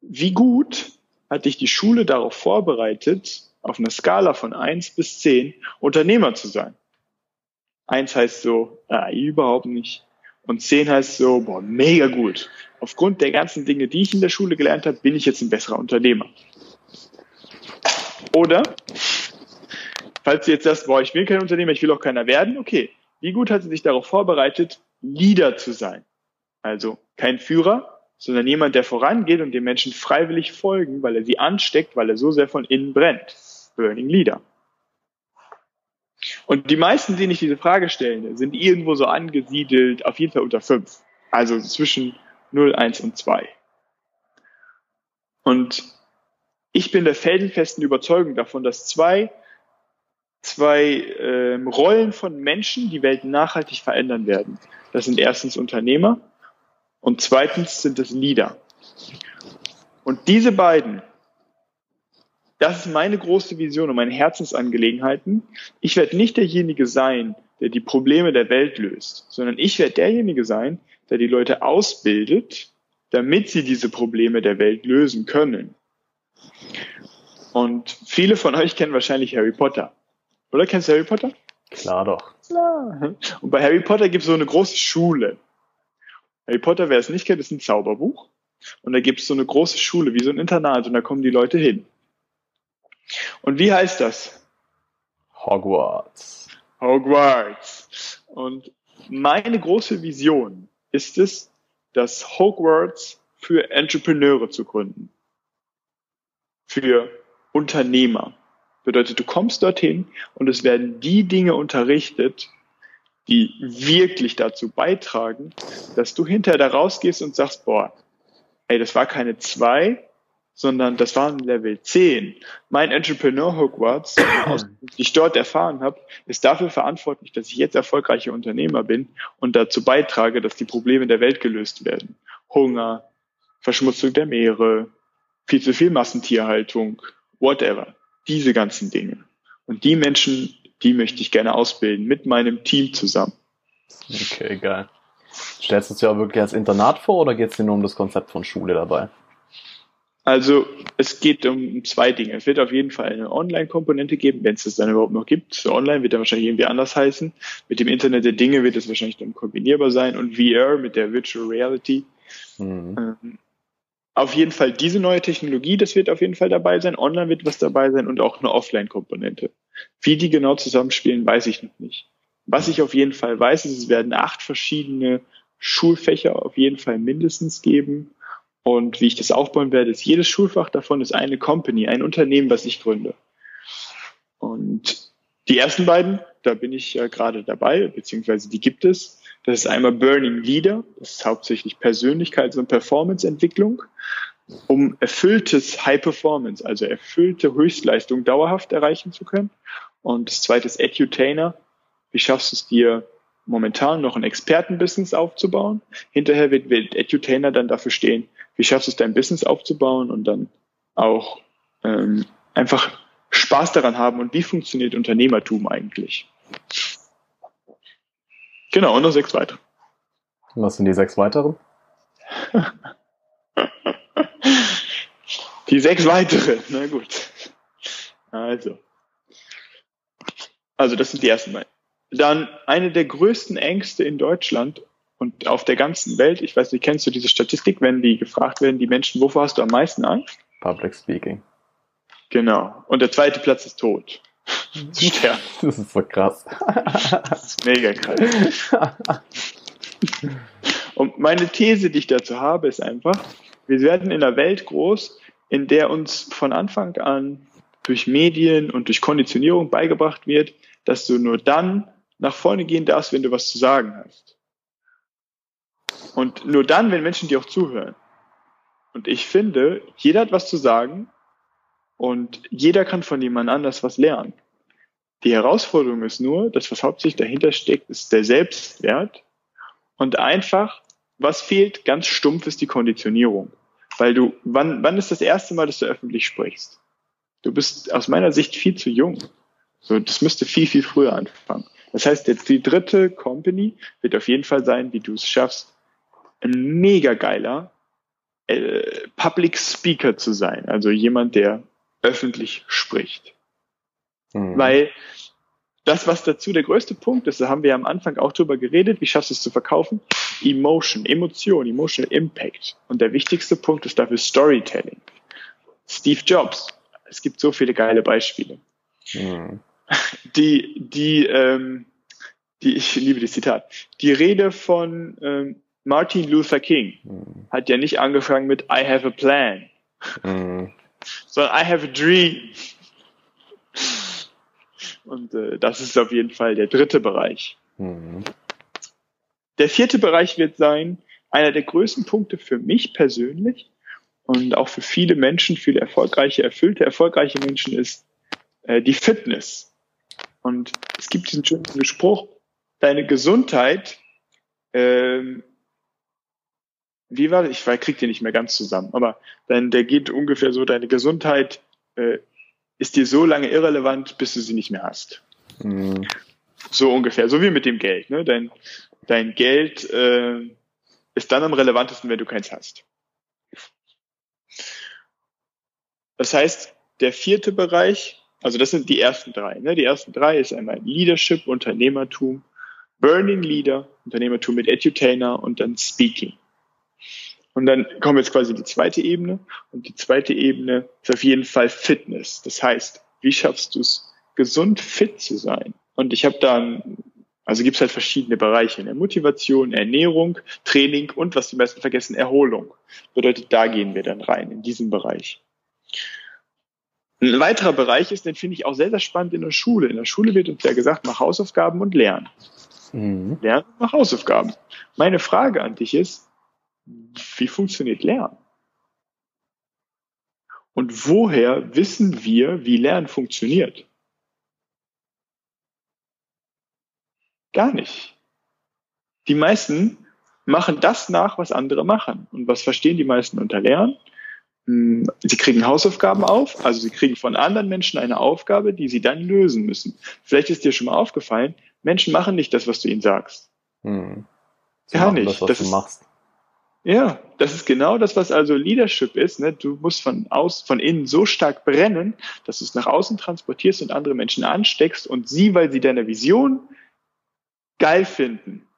Wie gut hat dich die Schule darauf vorbereitet, auf einer Skala von eins bis zehn Unternehmer zu sein? Eins heißt so, ah, überhaupt nicht. Und zehn heißt so, boah, mega gut. Aufgrund der ganzen Dinge, die ich in der Schule gelernt habe, bin ich jetzt ein besserer Unternehmer. Oder, falls du jetzt sagst, boah, ich will kein Unternehmer, ich will auch keiner werden, okay. Wie gut hat sie sich darauf vorbereitet, Leader zu sein? Also kein Führer, sondern jemand, der vorangeht und den Menschen freiwillig folgen, weil er sie ansteckt, weil er so sehr von innen brennt. Burning Leader. Und die meisten, denen ich diese Frage stelle, sind irgendwo so angesiedelt, auf jeden Fall unter fünf. Also zwischen 0, 1 und 2. Und ich bin der felsenfesten Überzeugung davon, dass zwei, zwei ähm, Rollen von Menschen die Welt nachhaltig verändern werden. Das sind erstens Unternehmer und zweitens sind es Leader. Und diese beiden, das ist meine große Vision und meine Herzensangelegenheiten. Ich werde nicht derjenige sein, der die Probleme der Welt löst, sondern ich werde derjenige sein, der die Leute ausbildet, damit sie diese Probleme der Welt lösen können. Und viele von euch kennen wahrscheinlich Harry Potter. Oder kennst du Harry Potter? Klar doch. Klar. Und bei Harry Potter gibt es so eine große Schule. Harry Potter, wer es nicht kennt, ist ein Zauberbuch. Und da gibt es so eine große Schule, wie so ein Internat, und da kommen die Leute hin. Und wie heißt das? Hogwarts. Hogwarts. Und meine große Vision ist es, das Hogwarts für Entrepreneure zu gründen. Für Unternehmer. Bedeutet, du kommst dorthin und es werden die Dinge unterrichtet, die wirklich dazu beitragen, dass du hinterher da rausgehst und sagst, boah, ey, das war keine zwei, sondern das war ein Level 10. Mein Entrepreneur Hogwarts, [clears throat] den ich dort erfahren habe, ist dafür verantwortlich, dass ich jetzt erfolgreicher Unternehmer bin und dazu beitrage, dass die Probleme der Welt gelöst werden. Hunger, Verschmutzung der Meere, viel zu viel Massentierhaltung, whatever. Diese ganzen Dinge. Und die Menschen die möchte ich gerne ausbilden mit meinem Team zusammen. Okay, geil. Stellst du es dir auch wirklich als Internat vor oder geht es dir nur um das Konzept von Schule dabei? Also es geht um zwei Dinge. Es wird auf jeden Fall eine Online-Komponente geben, wenn es das dann überhaupt noch gibt. So online wird dann wahrscheinlich irgendwie anders heißen. Mit dem Internet der Dinge wird es wahrscheinlich dann kombinierbar sein und VR mit der Virtual Reality. Mhm. Ähm, auf jeden Fall diese neue Technologie, das wird auf jeden Fall dabei sein. Online wird was dabei sein und auch eine Offline-Komponente. Wie die genau zusammenspielen, weiß ich noch nicht. Was ich auf jeden Fall weiß, ist, es werden acht verschiedene Schulfächer auf jeden Fall mindestens geben. Und wie ich das aufbauen werde, ist jedes Schulfach davon ist eine Company, ein Unternehmen, was ich gründe. Und die ersten beiden, da bin ich ja gerade dabei, beziehungsweise die gibt es. Das ist einmal Burning Leader, das ist hauptsächlich Persönlichkeits- und Performance-Entwicklung, um erfülltes High Performance, also erfüllte Höchstleistung dauerhaft erreichen zu können. Und das zweite ist Edutainer. Wie schaffst du es dir, momentan noch ein Expertenbusiness aufzubauen? Hinterher wird, wird Edutainer dann dafür stehen, wie schaffst du es, dein Business aufzubauen und dann auch ähm, einfach Spaß daran haben und wie funktioniert Unternehmertum eigentlich? Genau, und noch sechs weitere. Was sind die sechs weiteren? [laughs] die sechs weitere, na gut. Also. Also, das sind die ersten beiden. Dann eine der größten Ängste in Deutschland und auf der ganzen Welt. Ich weiß nicht, kennst du diese Statistik, wenn die gefragt werden, die Menschen, wovor hast du am meisten Angst? Public Speaking. Genau. Und der zweite Platz ist tot. [laughs] Sterben. Das ist so krass. Das ist mega krass. Und meine These, die ich dazu habe, ist einfach, wir werden in einer Welt groß, in der uns von Anfang an durch Medien und durch Konditionierung beigebracht wird, dass du nur dann nach vorne gehen darfst, wenn du was zu sagen hast. Und nur dann, wenn Menschen dir auch zuhören. Und ich finde, jeder hat was zu sagen und jeder kann von jemand anders was lernen. Die Herausforderung ist nur, dass was hauptsächlich dahinter steckt, ist der Selbstwert und einfach, was fehlt, ganz stumpf ist die Konditionierung. Weil du, wann, wann ist das erste Mal, dass du öffentlich sprichst? Du bist aus meiner Sicht viel zu jung. So, das müsste viel, viel früher anfangen. Das heißt, jetzt die dritte Company wird auf jeden Fall sein, wie du es schaffst, ein mega geiler äh, Public Speaker zu sein. Also jemand, der öffentlich spricht. Mhm. Weil das, was dazu der größte Punkt ist, da haben wir am Anfang auch drüber geredet, wie schaffst du es zu verkaufen? Emotion, Emotion, Emotional Impact. Und der wichtigste Punkt ist dafür Storytelling. Steve Jobs. Es gibt so viele geile Beispiele. Mhm. Die, die, ähm, die, ich liebe das Zitat. Die Rede von ähm, Martin Luther King mhm. hat ja nicht angefangen mit I have a plan, mhm. Sondern I have a dream. Und äh, das ist auf jeden Fall der dritte Bereich. Mhm. Der vierte Bereich wird sein, einer der größten Punkte für mich persönlich und auch für viele Menschen, viele erfolgreiche, erfüllte, erfolgreiche Menschen ist äh, die Fitness. Und es gibt diesen schönen Spruch, deine Gesundheit, ähm, wie war das? Ich krieg den nicht mehr ganz zusammen, aber dann, der geht ungefähr so, deine Gesundheit äh, ist dir so lange irrelevant, bis du sie nicht mehr hast. Mhm. So ungefähr, so wie mit dem Geld. Ne? Dein, dein Geld äh, ist dann am relevantesten, wenn du keins hast. Das heißt, der vierte Bereich, also das sind die ersten drei. Ne? Die ersten drei ist einmal Leadership, Unternehmertum, Burning Leader, Unternehmertum mit Edutainer und dann Speaking. Und dann kommen wir jetzt quasi die zweite Ebene. Und die zweite Ebene ist auf jeden Fall Fitness. Das heißt, wie schaffst du es, gesund fit zu sein? Und ich habe da, also gibt es halt verschiedene Bereiche. Ne? Motivation, Ernährung, Training und, was die meisten vergessen, Erholung. Bedeutet, da gehen wir dann rein, in diesen Bereich. Ein weiterer Bereich ist, den finde ich auch sehr, sehr spannend in der Schule. In der Schule wird uns ja gesagt, mach Hausaufgaben und lernen. Mhm. Lernen, mach Hausaufgaben. Meine Frage an dich ist, wie funktioniert Lernen? Und woher wissen wir, wie Lernen funktioniert? Gar nicht. Die meisten machen das nach, was andere machen. Und was verstehen die meisten unter Lernen? Hm, sie kriegen Hausaufgaben auf, also sie kriegen von anderen Menschen eine Aufgabe, die sie dann lösen müssen. Vielleicht ist dir schon mal aufgefallen, Menschen machen nicht das, was du ihnen sagst. Hm. Gar nicht. Das, was das du machst. Ja, das ist genau das, was also Leadership ist. Ne? Du musst von aus, von innen so stark brennen, dass du es nach außen transportierst und andere Menschen ansteckst und sie, weil sie deine Vision geil finden,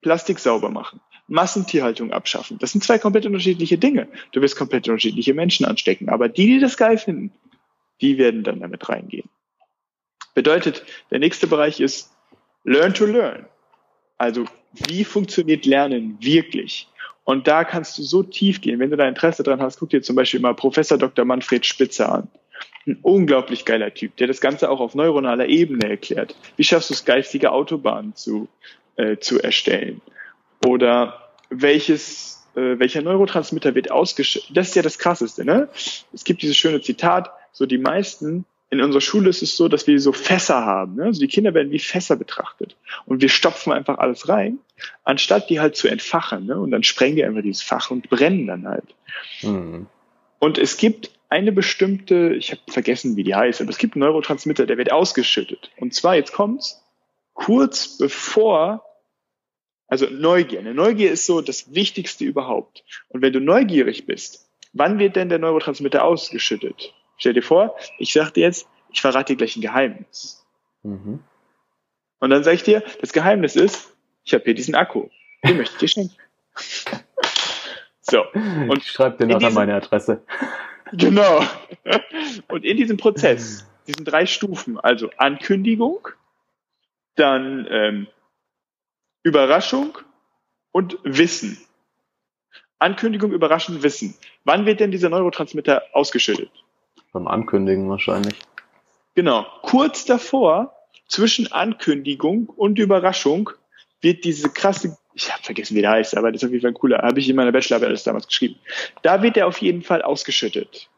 Plastik sauber machen, Massentierhaltung abschaffen. Das sind zwei komplett unterschiedliche Dinge. Du wirst komplett unterschiedliche Menschen anstecken, aber die, die das geil finden, die werden dann damit reingehen. Bedeutet, der nächste Bereich ist Learn to Learn. Also, wie funktioniert Lernen wirklich? Und da kannst du so tief gehen. Wenn du da Interesse dran hast, guck dir zum Beispiel mal Professor Dr. Manfred Spitzer an. Ein unglaublich geiler Typ, der das Ganze auch auf neuronaler Ebene erklärt. Wie schaffst du es, geistige Autobahnen zu, äh, zu erstellen? Oder welches, äh, welcher Neurotransmitter wird ausgeschüttet? Das ist ja das Krasseste, ne? Es gibt dieses schöne Zitat, so die meisten in unserer Schule ist es so, dass wir so Fässer haben. Ne? Also die Kinder werden wie Fässer betrachtet. Und wir stopfen einfach alles rein, anstatt die halt zu entfachen. Ne? Und dann sprengen die einfach dieses Fach und brennen dann halt. Mhm. Und es gibt eine bestimmte, ich habe vergessen, wie die heißt, aber es gibt einen Neurotransmitter, der wird ausgeschüttet. Und zwar, jetzt kommt's, kurz bevor, also Neugier. Eine Neugier ist so das Wichtigste überhaupt. Und wenn du neugierig bist, wann wird denn der Neurotransmitter ausgeschüttet? Stell dir vor, ich sag dir jetzt, ich verrate dir gleich ein Geheimnis. Mhm. Und dann sage ich dir, das Geheimnis ist, ich habe hier diesen Akku. Den möchte ich dir schenken. [laughs] so. Und ich schreibe dir nachher meine Adresse. [laughs] Genau. Und in diesem Prozess, diesen drei Stufen, also Ankündigung, dann ähm, Überraschung und Wissen. Ankündigung, Überraschung, Wissen. Wann wird denn dieser Neurotransmitter ausgeschüttet? Beim Ankündigen wahrscheinlich. Genau. Kurz davor, zwischen Ankündigung und Überraschung, wird diese krasse, ich habe vergessen, wie der heißt, aber das ist auf jeden Fall cooler, habe ich in meiner Bachelorarbeit alles damals geschrieben. Da wird er auf jeden Fall ausgeschüttet.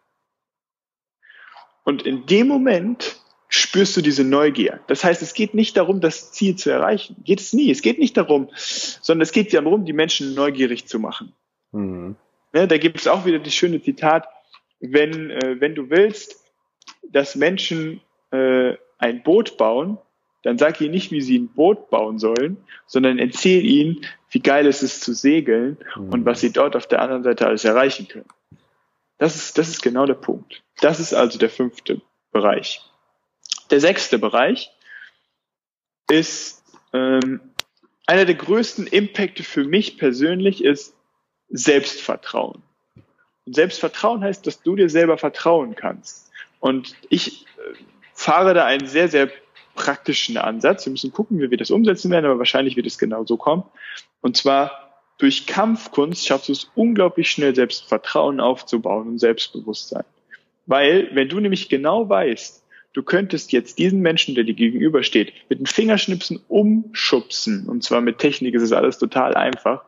Und in dem Moment spürst du diese Neugier. Das heißt, es geht nicht darum, das Ziel zu erreichen. Geht es nie. Es geht nicht darum, sondern es geht darum, die Menschen neugierig zu machen. Mhm. Ne, da gibt es auch wieder das schöne Zitat, wenn, äh, wenn du willst, dass Menschen äh, ein Boot bauen, dann sag ihnen nicht, wie sie ein Boot bauen sollen, sondern erzähl ihnen, wie geil es ist zu segeln mhm. und was sie dort auf der anderen Seite alles erreichen können. Das ist, das ist genau der Punkt. Das ist also der fünfte Bereich. Der sechste Bereich ist ähm, einer der größten Impacte für mich persönlich ist Selbstvertrauen. Und Selbstvertrauen heißt, dass du dir selber vertrauen kannst. Und ich äh, fahre da einen sehr, sehr praktischen Ansatz. Wir müssen gucken, wie wir das umsetzen werden, aber wahrscheinlich wird es genau so kommen. Und zwar durch Kampfkunst schaffst du es unglaublich schnell, Selbstvertrauen aufzubauen und Selbstbewusstsein. Weil, wenn du nämlich genau weißt, du könntest jetzt diesen Menschen, der dir gegenübersteht, mit den Fingerschnipsen umschubsen, und zwar mit Technik ist es alles total einfach,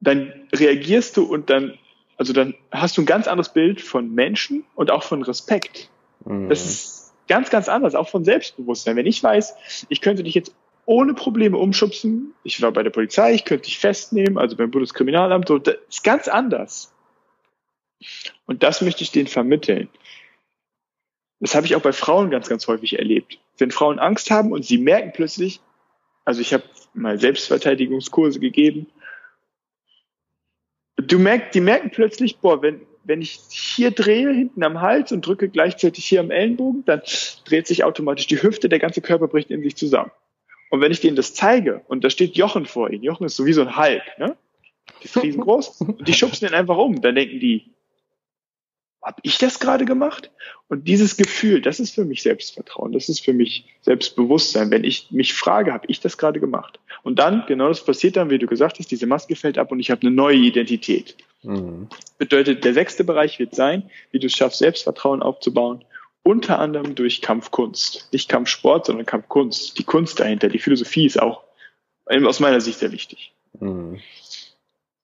dann reagierst du und dann, also dann hast du ein ganz anderes Bild von Menschen und auch von Respekt. Mhm. Das ist ganz, ganz anders, auch von Selbstbewusstsein. Wenn ich weiß, ich könnte dich jetzt ohne Probleme umschubsen, ich war bei der Polizei, ich könnte dich festnehmen, also beim Bundeskriminalamt, so, das ist ganz anders. Und das möchte ich denen vermitteln. Das habe ich auch bei Frauen ganz, ganz häufig erlebt. Wenn Frauen Angst haben und sie merken plötzlich, also ich habe mal Selbstverteidigungskurse gegeben du merkst, die merken plötzlich, boah, wenn, wenn ich hier drehe, hinten am Hals und drücke gleichzeitig hier am Ellenbogen, dann dreht sich automatisch die Hüfte, der ganze Körper bricht in sich zusammen. Und wenn ich denen das zeige und da steht Jochen vor ihnen, Jochen ist so wie so ein Hulk, ne? Die ist riesengroß und die schubsen den einfach um. Dann denken die, habe ich das gerade gemacht? Und dieses Gefühl, das ist für mich Selbstvertrauen, das ist für mich Selbstbewusstsein. Wenn ich mich frage, habe ich das gerade gemacht? Und dann, genau das passiert dann, wie du gesagt hast, diese Maske fällt ab und ich habe eine neue Identität. Mhm. Bedeutet, der sechste Bereich wird sein, wie du es schaffst, Selbstvertrauen aufzubauen, unter anderem durch Kampfkunst. Nicht Kampfsport, sondern Kampfkunst. Die Kunst dahinter, die Philosophie ist auch aus meiner Sicht sehr wichtig. Mhm.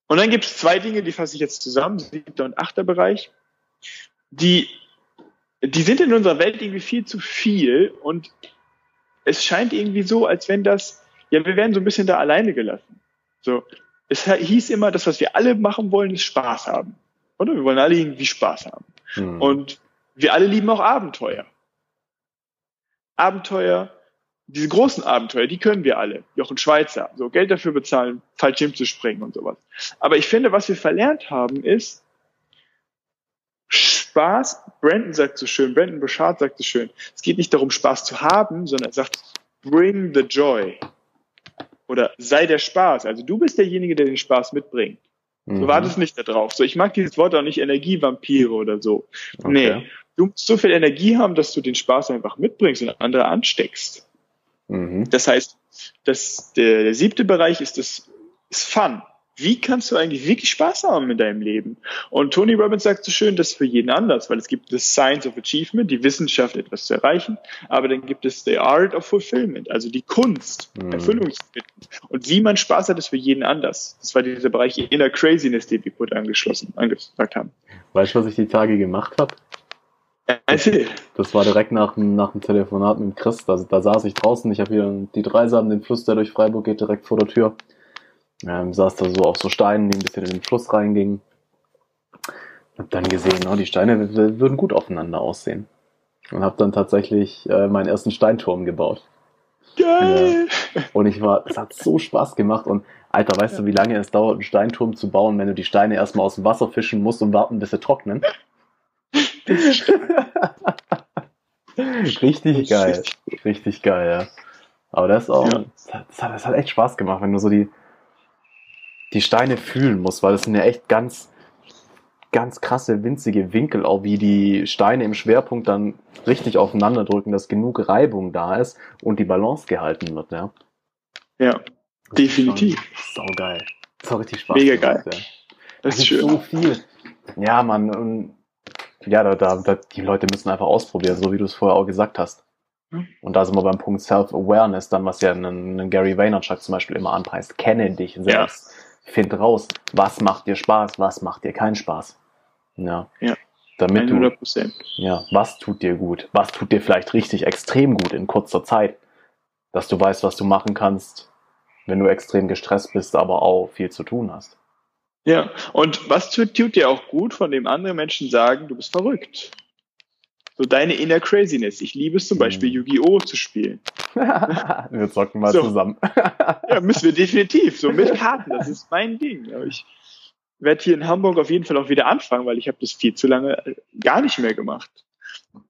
Und dann gibt es zwei Dinge, die fasse ich jetzt zusammen, siebter und achter Bereich die, die sind in unserer Welt irgendwie viel zu viel und es scheint irgendwie so, als wenn das, ja, wir werden so ein bisschen da alleine gelassen. So, es hieß immer, das, was wir alle machen wollen, ist Spaß haben. Oder? Wir wollen alle irgendwie Spaß haben. Hm. Und wir alle lieben auch Abenteuer. Abenteuer, diese großen Abenteuer, die können wir alle. Jochen Schweizer, so Geld dafür bezahlen, Fallschirm zu springen und sowas. Aber ich finde, was wir verlernt haben, ist, Spaß, Brandon sagt so schön, Brandon Bouchard sagt so schön, es geht nicht darum, Spaß zu haben, sondern er sagt, bring the joy. Oder sei der Spaß. Also du bist derjenige, der den Spaß mitbringt. Mhm. Du wartest nicht darauf. So, ich mag dieses Wort auch nicht Energievampire oder so. Okay. Nee. Du musst so viel Energie haben, dass du den Spaß einfach mitbringst und andere ansteckst. Mhm. Das heißt, das, der, der siebte Bereich ist das, ist Fun. Wie kannst du eigentlich wirklich Spaß haben in deinem Leben? Und Tony Robbins sagt so schön, das ist für jeden anders, weil es gibt das Science of Achievement, die Wissenschaft, etwas zu erreichen, aber dann gibt es the Art of Fulfillment, also die Kunst, mhm. Erfüllung zu finden. Und wie man Spaß hat, ist für jeden anders. Das war dieser Bereich Inner Craziness, den wir kurz angeschlossen, angesagt haben. Weißt du, was ich die Tage gemacht habe? Das war direkt nach, nach dem Telefonat mit Chris. Da, da saß ich draußen. Ich habe hier die Dreisam, den Fluss, der durch Freiburg geht, direkt vor der Tür. Ähm, saß da so auf so Steinen, die ein bisschen in den Fluss reingingen. Hab dann gesehen, oh, die Steine würden gut aufeinander aussehen. Und hab dann tatsächlich äh, meinen ersten Steinturm gebaut. Geil! Ja. Und ich war, es hat so Spaß gemacht. Und Alter, weißt ja. du, wie lange es dauert, einen Steinturm zu bauen, wenn du die Steine erstmal aus dem Wasser fischen musst und warten, bis sie trocknen? richtig geil. Richtig geil, ja. Aber das ist auch, ja. das, hat, das hat echt Spaß gemacht, wenn du so die, die Steine fühlen musst, weil das sind ja echt ganz, ganz krasse, winzige Winkel, auch wie die Steine im Schwerpunkt dann richtig aufeinander drücken, dass genug Reibung da ist und die Balance gehalten wird, ja. Ja, definitiv. Sau geil. Das hat richtig Spaß Mega geil. Ja. Das, das ist schön. so viel. Ja, man, und ja, da, da, da, die Leute müssen einfach ausprobieren, so wie du es vorher auch gesagt hast. Hm. Und da sind wir beim Punkt Self-Awareness, dann was ja ein, ein Gary Vaynerchuk zum Beispiel immer anpreist. Kenne dich selbst. Ja. Find raus, was macht dir Spaß, was macht dir keinen Spaß. Ja. ja. Damit 100%. du, ja, was tut dir gut? Was tut dir vielleicht richtig extrem gut in kurzer Zeit? Dass du weißt, was du machen kannst, wenn du extrem gestresst bist, aber auch viel zu tun hast. Ja, und was tut, tut dir auch gut, von dem andere Menschen sagen, du bist verrückt? So deine inner Craziness. Ich liebe es zum Beispiel, mhm. Yu-Gi-Oh! zu spielen. [laughs] wir zocken mal so. zusammen. [laughs] ja, müssen wir [laughs] definitiv. So mit Karten, das ist mein Ding. Aber ich werde hier in Hamburg auf jeden Fall auch wieder anfangen, weil ich habe das viel zu lange äh, gar nicht mehr gemacht.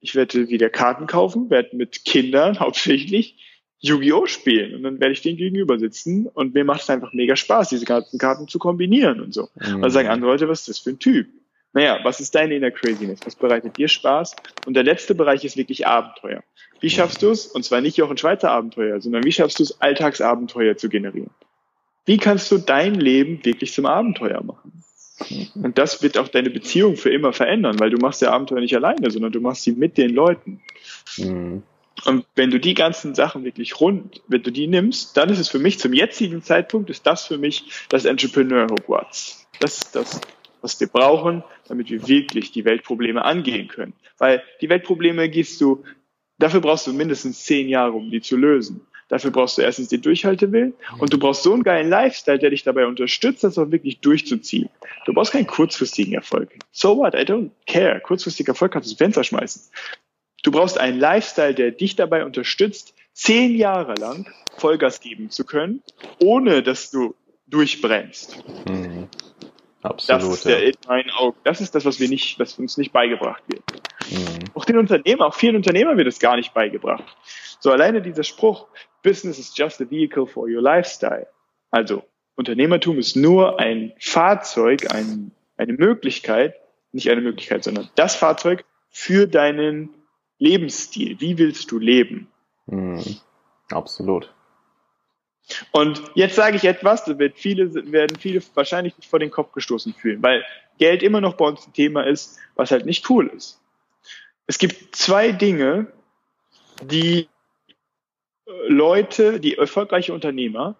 Ich werde wieder Karten kaufen, werde mit Kindern hauptsächlich Yu-Gi-Oh! spielen und dann werde ich den gegenüber sitzen und mir macht es einfach mega Spaß, diese ganzen Karten zu kombinieren und so. Mhm. Also sagen andere Leute, was ist das für ein Typ? Naja, was ist deine Inner Craziness? Was bereitet dir Spaß? Und der letzte Bereich ist wirklich Abenteuer. Wie schaffst du es? Und zwar nicht auch ein Schweizer Abenteuer, sondern wie schaffst du es, Alltagsabenteuer zu generieren? Wie kannst du dein Leben wirklich zum Abenteuer machen? Und das wird auch deine Beziehung für immer verändern, weil du machst ja Abenteuer nicht alleine, sondern du machst sie mit den Leuten. Mhm. Und wenn du die ganzen Sachen wirklich rund, wenn du die nimmst, dann ist es für mich zum jetzigen Zeitpunkt, ist das für mich das Entrepreneur Hogwarts. Das ist das, was wir brauchen, damit wir wirklich die Weltprobleme angehen können. Weil die Weltprobleme gehst du, dafür brauchst du mindestens zehn Jahre, um die zu lösen. Dafür brauchst du erstens den Durchhaltewillen und du brauchst so einen geilen Lifestyle, der dich dabei unterstützt, das auch wirklich durchzuziehen. Du brauchst keinen kurzfristigen Erfolg. So what? I don't care. Kurzfristiger Erfolg kannst du ins Fenster schmeißen. Du brauchst einen Lifestyle, der dich dabei unterstützt, zehn Jahre lang Vollgas geben zu können, ohne dass du durchbrennst. Mhm. Absolut. Das ist der, in meinen Augen. Das ist das, was wir nicht, was uns nicht beigebracht wird. Mhm. Auch den Unternehmer, auch vielen Unternehmern wird es gar nicht beigebracht. So alleine dieser Spruch, Business is just a vehicle for your lifestyle. Also, Unternehmertum ist nur ein Fahrzeug, ein, eine Möglichkeit, nicht eine Möglichkeit, sondern das Fahrzeug für deinen Lebensstil. Wie willst du leben? Mhm. Absolut. Und jetzt sage ich etwas, da wird viele, werden viele wahrscheinlich nicht vor den Kopf gestoßen fühlen, weil Geld immer noch bei uns ein Thema ist, was halt nicht cool ist. Es gibt zwei Dinge, die äh, Leute, die erfolgreiche Unternehmer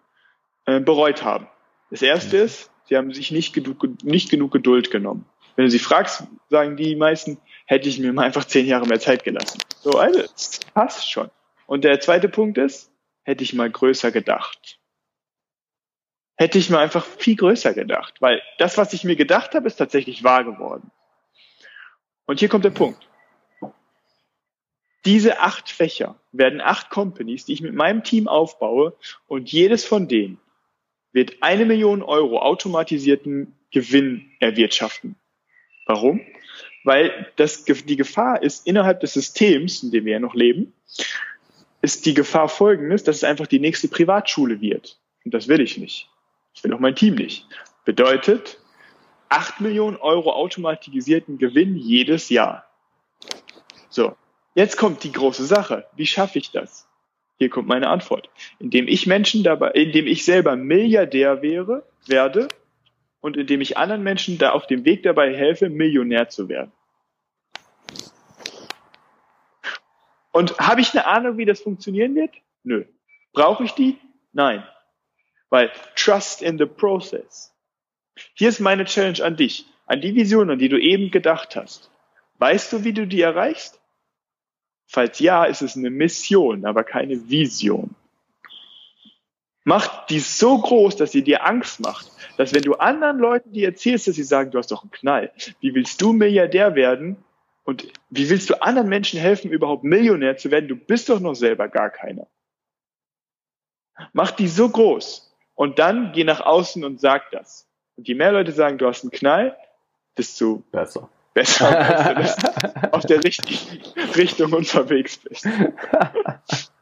äh, bereut haben. Das erste ist, sie haben sich nicht genug, nicht genug Geduld genommen. Wenn du sie fragst, sagen die meisten, hätte ich mir mal einfach zehn Jahre mehr Zeit gelassen. So, also, passt schon. Und der zweite Punkt ist, hätte ich mal größer gedacht. Hätte ich mal einfach viel größer gedacht, weil das, was ich mir gedacht habe, ist tatsächlich wahr geworden. Und hier kommt der Punkt. Diese acht Fächer werden acht Companies, die ich mit meinem Team aufbaue und jedes von denen wird eine Million Euro automatisierten Gewinn erwirtschaften. Warum? weil das, die Gefahr ist innerhalb des Systems, in dem wir ja noch leben, ist die Gefahr folgendes, dass es einfach die nächste Privatschule wird. Und das will ich nicht. Ich will auch mein Team nicht. Bedeutet, 8 Millionen Euro automatisierten Gewinn jedes Jahr. So, jetzt kommt die große Sache. Wie schaffe ich das? Hier kommt meine Antwort. Indem ich Menschen dabei, indem ich selber Milliardär wäre, werde und indem ich anderen Menschen da auf dem Weg dabei helfe, Millionär zu werden. Und habe ich eine Ahnung, wie das funktionieren wird? Nö. Brauche ich die? Nein. Weil trust in the process. Hier ist meine Challenge an dich, an die Vision, an die du eben gedacht hast. Weißt du, wie du die erreichst? Falls ja, ist es eine Mission, aber keine Vision. Macht die so groß, dass sie dir Angst macht, dass wenn du anderen Leuten die erzählst, dass sie sagen, du hast doch einen Knall, wie willst du Milliardär werden und wie willst du anderen Menschen helfen, überhaupt Millionär zu werden? Du bist doch noch selber gar keiner. Mach die so groß und dann geh nach außen und sag das. Und je mehr Leute sagen, du hast einen Knall, desto besser besser, als du [laughs] auf der richtigen Richtung unterwegs bist. [laughs]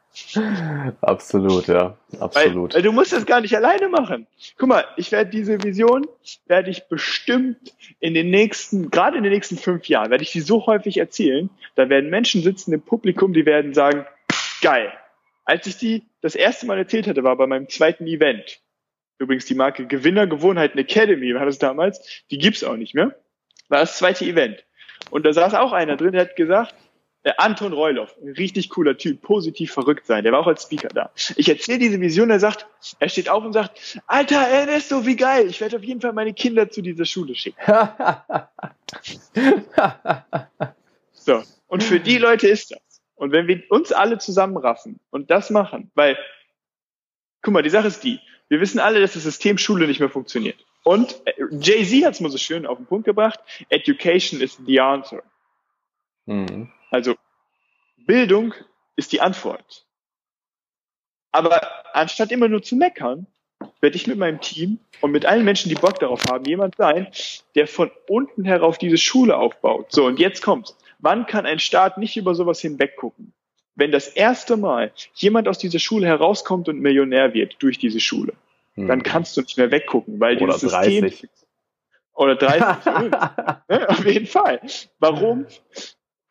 Absolut, ja. Absolut. Weil, weil, du musst das gar nicht alleine machen. Guck mal, ich werde diese Vision, werde ich bestimmt in den nächsten, gerade in den nächsten fünf Jahren, werde ich sie so häufig erzählen, da werden Menschen sitzen im Publikum, die werden sagen, geil. Als ich die das erste Mal erzählt hatte, war bei meinem zweiten Event. Übrigens die Marke Gewinner Gewohnheiten Academy war das damals. Die gibt's auch nicht mehr war das zweite Event. Und da saß auch einer drin, der hat gesagt, äh, Anton Reuloff, ein richtig cooler Typ, positiv verrückt sein, der war auch als Speaker da. Ich erzähle diese Vision, er sagt, er steht auf und sagt, Alter Ernesto, wie geil, ich werde auf jeden Fall meine Kinder zu dieser Schule schicken. [laughs] so, und für die Leute ist das. Und wenn wir uns alle zusammenraffen und das machen, weil, guck mal, die Sache ist die, wir wissen alle, dass das System Schule nicht mehr funktioniert. Und äh, Jay-Z hat es mal so schön auf den Punkt gebracht, Education is the answer. Mhm. Also Bildung ist die Antwort. Aber anstatt immer nur zu meckern, werde ich mit meinem Team und mit allen Menschen, die Bock darauf haben, jemand sein, der von unten herauf diese Schule aufbaut. So, und jetzt kommt's. Wann kann ein Staat nicht über sowas hinweggucken? Wenn das erste Mal jemand aus dieser Schule herauskommt und Millionär wird durch diese Schule hm. dann kannst du nicht mehr weggucken, weil oder dieses 30. System oder 30 [laughs] ne, auf jeden Fall. Warum?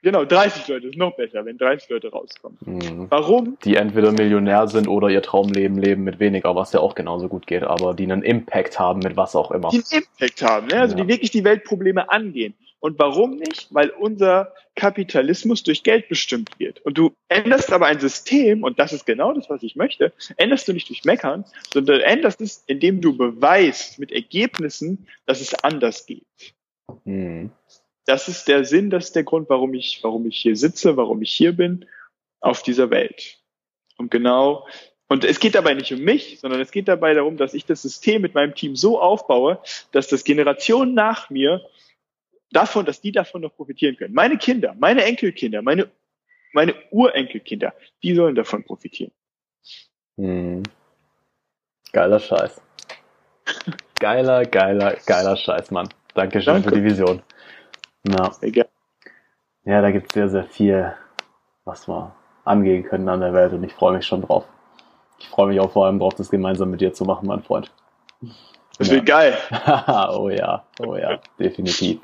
Genau, 30 Leute ist noch besser, wenn 30 Leute rauskommen. Mhm. Warum? Die entweder Millionär sind oder ihr Traumleben leben mit weniger, was ja auch genauso gut geht, aber die einen Impact haben mit was auch immer. Die einen Impact haben, ne? also ja. die wirklich die Weltprobleme angehen. Und warum nicht? Weil unser Kapitalismus durch Geld bestimmt wird. Und du änderst aber ein System, und das ist genau das, was ich möchte, änderst du nicht durch Meckern, sondern änderst es, indem du beweist mit Ergebnissen, dass es anders geht. Mhm. Das ist der Sinn, das ist der Grund, warum ich, warum ich hier sitze, warum ich hier bin, auf dieser Welt. Und genau und es geht dabei nicht um mich, sondern es geht dabei darum, dass ich das System mit meinem Team so aufbaue, dass das Generationen nach mir davon, dass die davon noch profitieren können. Meine Kinder, meine Enkelkinder, meine, meine Urenkelkinder, die sollen davon profitieren. Hm. Geiler Scheiß. Geiler, geiler, geiler Scheiß, Mann. Dankeschön Danke. für die Vision. Ja. ja, da gibt es sehr, sehr viel, was wir angehen können an der Welt und ich freue mich schon drauf. Ich freue mich auch vor allem drauf, das gemeinsam mit dir zu machen, mein Freund. Das ja. wird geil. [laughs] oh ja, oh ja, definitiv.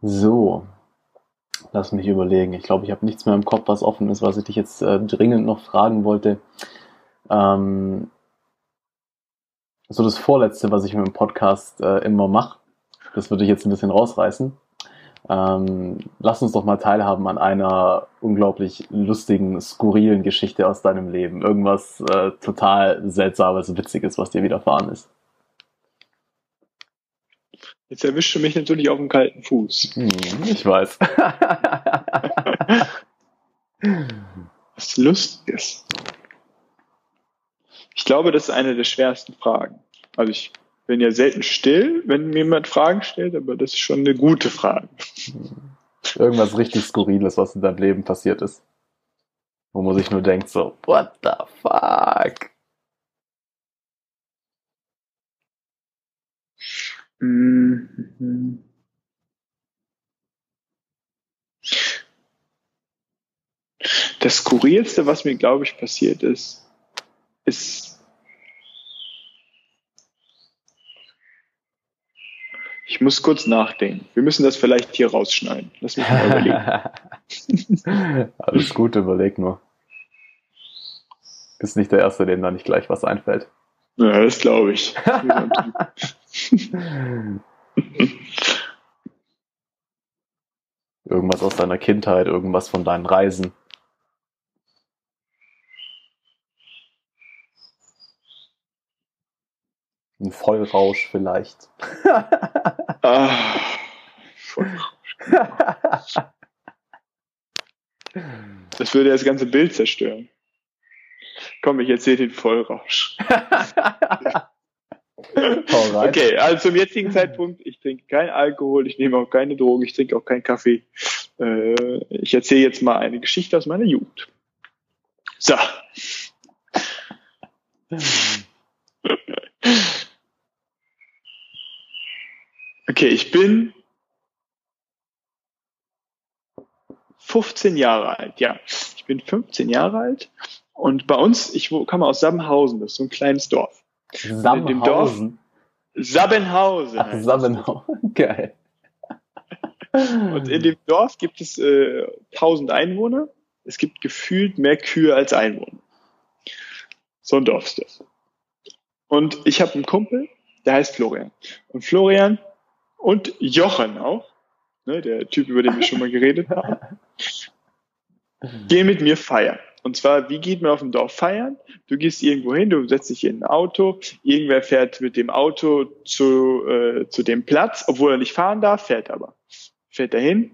So, lass mich überlegen. Ich glaube, ich habe nichts mehr im Kopf, was offen ist, was ich dich jetzt äh, dringend noch fragen wollte. Ähm, so das Vorletzte, was ich mit dem Podcast äh, immer mache, das würde ich jetzt ein bisschen rausreißen. Ähm, lass uns doch mal teilhaben an einer unglaublich lustigen, skurrilen Geschichte aus deinem Leben. Irgendwas äh, total seltsames, witziges, was dir widerfahren ist. Jetzt erwischst du mich natürlich auf dem kalten Fuß. Hm, ich weiß. [laughs] [laughs] Was Lustiges. Ich glaube, das ist eine der schwersten Fragen. Also ich bin ja selten still, wenn mir jemand Fragen stellt, aber das ist schon eine gute Frage. Irgendwas richtig Skurriles, was in deinem Leben passiert ist. Wo man sich nur denkt so, what the fuck? Mhm. Das Skurrilste, was mir, glaube ich, passiert ist, ist, ich muss kurz nachdenken. Wir müssen das vielleicht hier rausschneiden. Lass mich mal überlegen. [laughs] Alles gut, überleg nur. Bist nicht der Erste, dem da nicht gleich was einfällt. Ja, das glaube ich. [laughs] irgendwas aus deiner Kindheit, irgendwas von deinen Reisen. Ein Vollrausch vielleicht. [laughs] Ah, Vollrausch. [laughs] Das würde das ganze Bild zerstören. Komm, ich erzähle den [laughs] Vollrausch. okay, also zum jetzigen Zeitpunkt, ich trinke kein Alkohol, ich nehme auch keine Drogen, ich trinke auch keinen Kaffee. Äh, ich erzähle jetzt mal eine Geschichte aus meiner Jugend. So. Okay, ich bin 15 Jahre alt, ja. Ich bin 15 Jahre alt und bei uns, ich komme aus Sabbenhausen, das ist so ein kleines Dorf. Dorf, Sabbenhausen. Ach, Sabbenhausen, [laughs] geil. Und in dem Dorf gibt es äh, 1000 Einwohner. Es gibt gefühlt mehr Kühe als Einwohner. So ein Dorf ist das. Und ich habe einen Kumpel, der heißt Florian. Und Florian und Jochen auch, ne, der Typ, über den wir schon mal geredet haben, gehen mit mir feiern. Und zwar, wie geht man auf dem Dorf feiern? Du gehst irgendwo hin, du setzt dich in ein Auto, irgendwer fährt mit dem Auto zu, äh, zu dem Platz, obwohl er nicht fahren darf, fährt aber. Fährt dahin,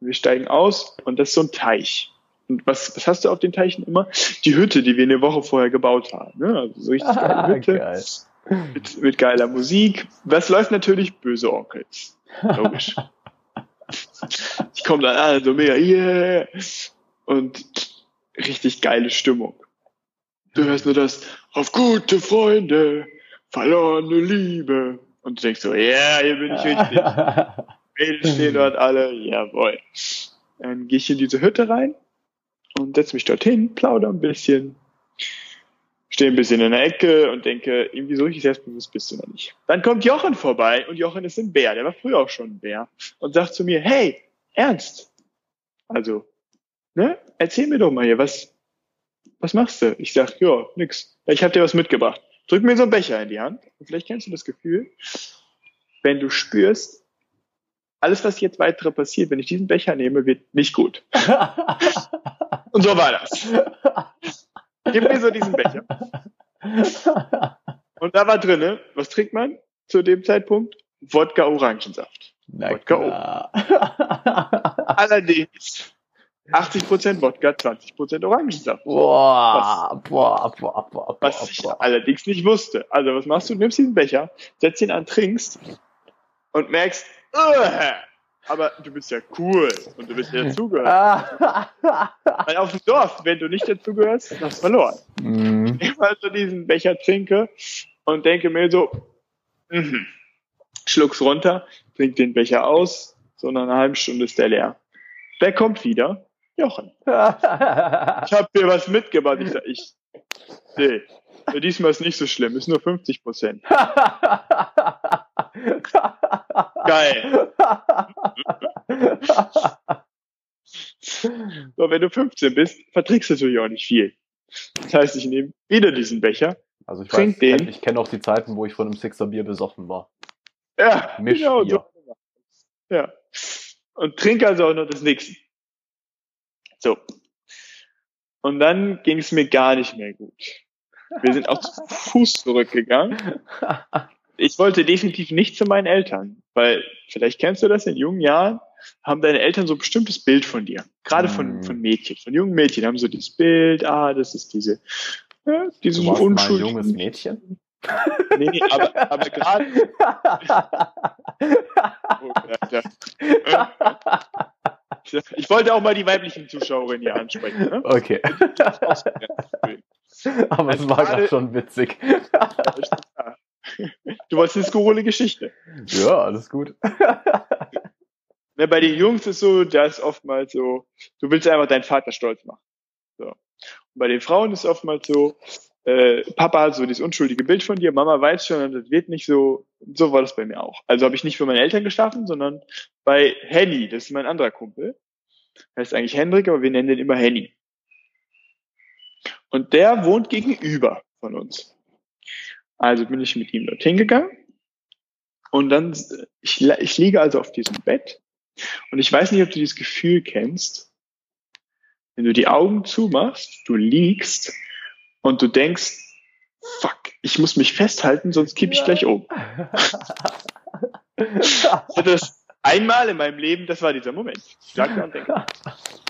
wir steigen aus und das ist so ein Teich. Und was, was hast du auf den Teichen immer? Die Hütte, die wir eine Woche vorher gebaut haben. Ne? Also so richtig geile [laughs] Ah, Hütte geil. Mit, mit geiler Musik. Was läuft natürlich? Böse Onkels. Logisch. [laughs] ich komme dann an, so mega, yeah. Und richtig geile Stimmung. Du hörst nur das, auf gute Freunde, verlorene Liebe. Und du denkst so, ja, yeah, hier bin ich richtig. [laughs] Mädels stehen dort alle, jawohl. Dann gehe ich in diese Hütte rein und setze mich dorthin, plauder ein bisschen, stehe ein bisschen in der Ecke und denke, irgendwie so richtig selbstbewusst bist du noch nicht. Dann kommt Jochen vorbei und Jochen ist ein Bär, der war früher auch schon ein Bär und sagt zu mir, hey, Ernst, also, ne, erzähl mir doch mal hier, was, was machst du? Ich sag, ja, nix. Ich habe dir was mitgebracht. Drück mir so einen Becher in die Hand und vielleicht kennst du das Gefühl, wenn du spürst, alles, was jetzt weitere passiert, wenn ich diesen Becher nehme, wird nicht gut. [laughs] Und so war das. Gib mir so diesen Becher. [laughs] Und da war drinne, was trinkt man zu dem Zeitpunkt? Wodka Orangensaft. Na Wodka. Allerdings 80% Wodka, 20% Orangensaft. Boah, boah, boah, boah, Was boah, ich boah. allerdings nicht wusste. Also was machst du? Nimmst diesen Becher, setzt ihn an, trinkst und merkst, "Ugh, aber du bist ja cool und du bist ja dazugehört. Ah. Weil auf dem Dorf, wenn du nicht dazugehörst, hast du verloren. Mm. Ich also diesen Becher trinke und denke mir so, mhm. schluck's runter, trink den Becher aus, so nach einer halben Stunde ist der leer. Wer kommt wieder? Jochen. Ich habe dir was mitgebracht. Ich sag, ich, nee, diesmal ist nicht so schlimm, ist nur 50 Prozent. [laughs] Geil. [laughs] So, wenn du 15 bist, verträgst du natürlich auch nicht viel. Das heißt, ich nehme wieder diesen Becher. Also ich Trink weiß, den. ich kenne auch die Zeiten, wo ich von einem Sixer Bier besoffen war. Ja, Mischbier. genau so. Ja. Und trinke also auch noch das nächste. So. Und dann ging es mir gar nicht mehr gut. Wir sind auch [laughs] zu Fuß zurückgegangen. [laughs] Ich wollte definitiv nicht zu meinen Eltern, weil vielleicht kennst du das in jungen Jahren, haben deine Eltern so ein bestimmtes Bild von dir. Gerade von, Mhm. von Mädchen, von jungen Mädchen haben so dieses Bild, ah, das ist diese, ja, diese Du unschuldige. junges Mädchen? Nee, nee, aber, aber gerade, [laughs] oh. Ich wollte auch mal die weiblichen Zuschauerinnen hier ansprechen. Ne? Okay. [laughs] Aber es war gerade schon witzig. Du wolltest eine skurrile Geschichte. Ja, alles gut. [laughs] Ne, bei den Jungs ist so, da ist oftmals so, du willst einfach deinen Vater stolz machen. So. Und bei den Frauen ist oftmals so, äh, Papa hat so dieses unschuldige Bild von dir, Mama weiß schon, das wird nicht so, so war das bei mir auch. Also habe ich nicht für meine Eltern geschlafen, sondern bei Henny, das ist mein anderer Kumpel. Heißt eigentlich Hendrik, aber wir nennen den immer Henny. Und der wohnt gegenüber von uns. Also bin ich mit ihm dorthin gegangen Und dann, ich, ich liege also auf diesem Bett und ich weiß nicht, ob du dieses Gefühl kennst, wenn du die Augen zumachst, du liegst und du denkst, fuck, ich muss mich festhalten, sonst kippe ich ja. gleich um. [laughs] das einmal in meinem Leben, das war dieser Moment. Ich lag da und denke,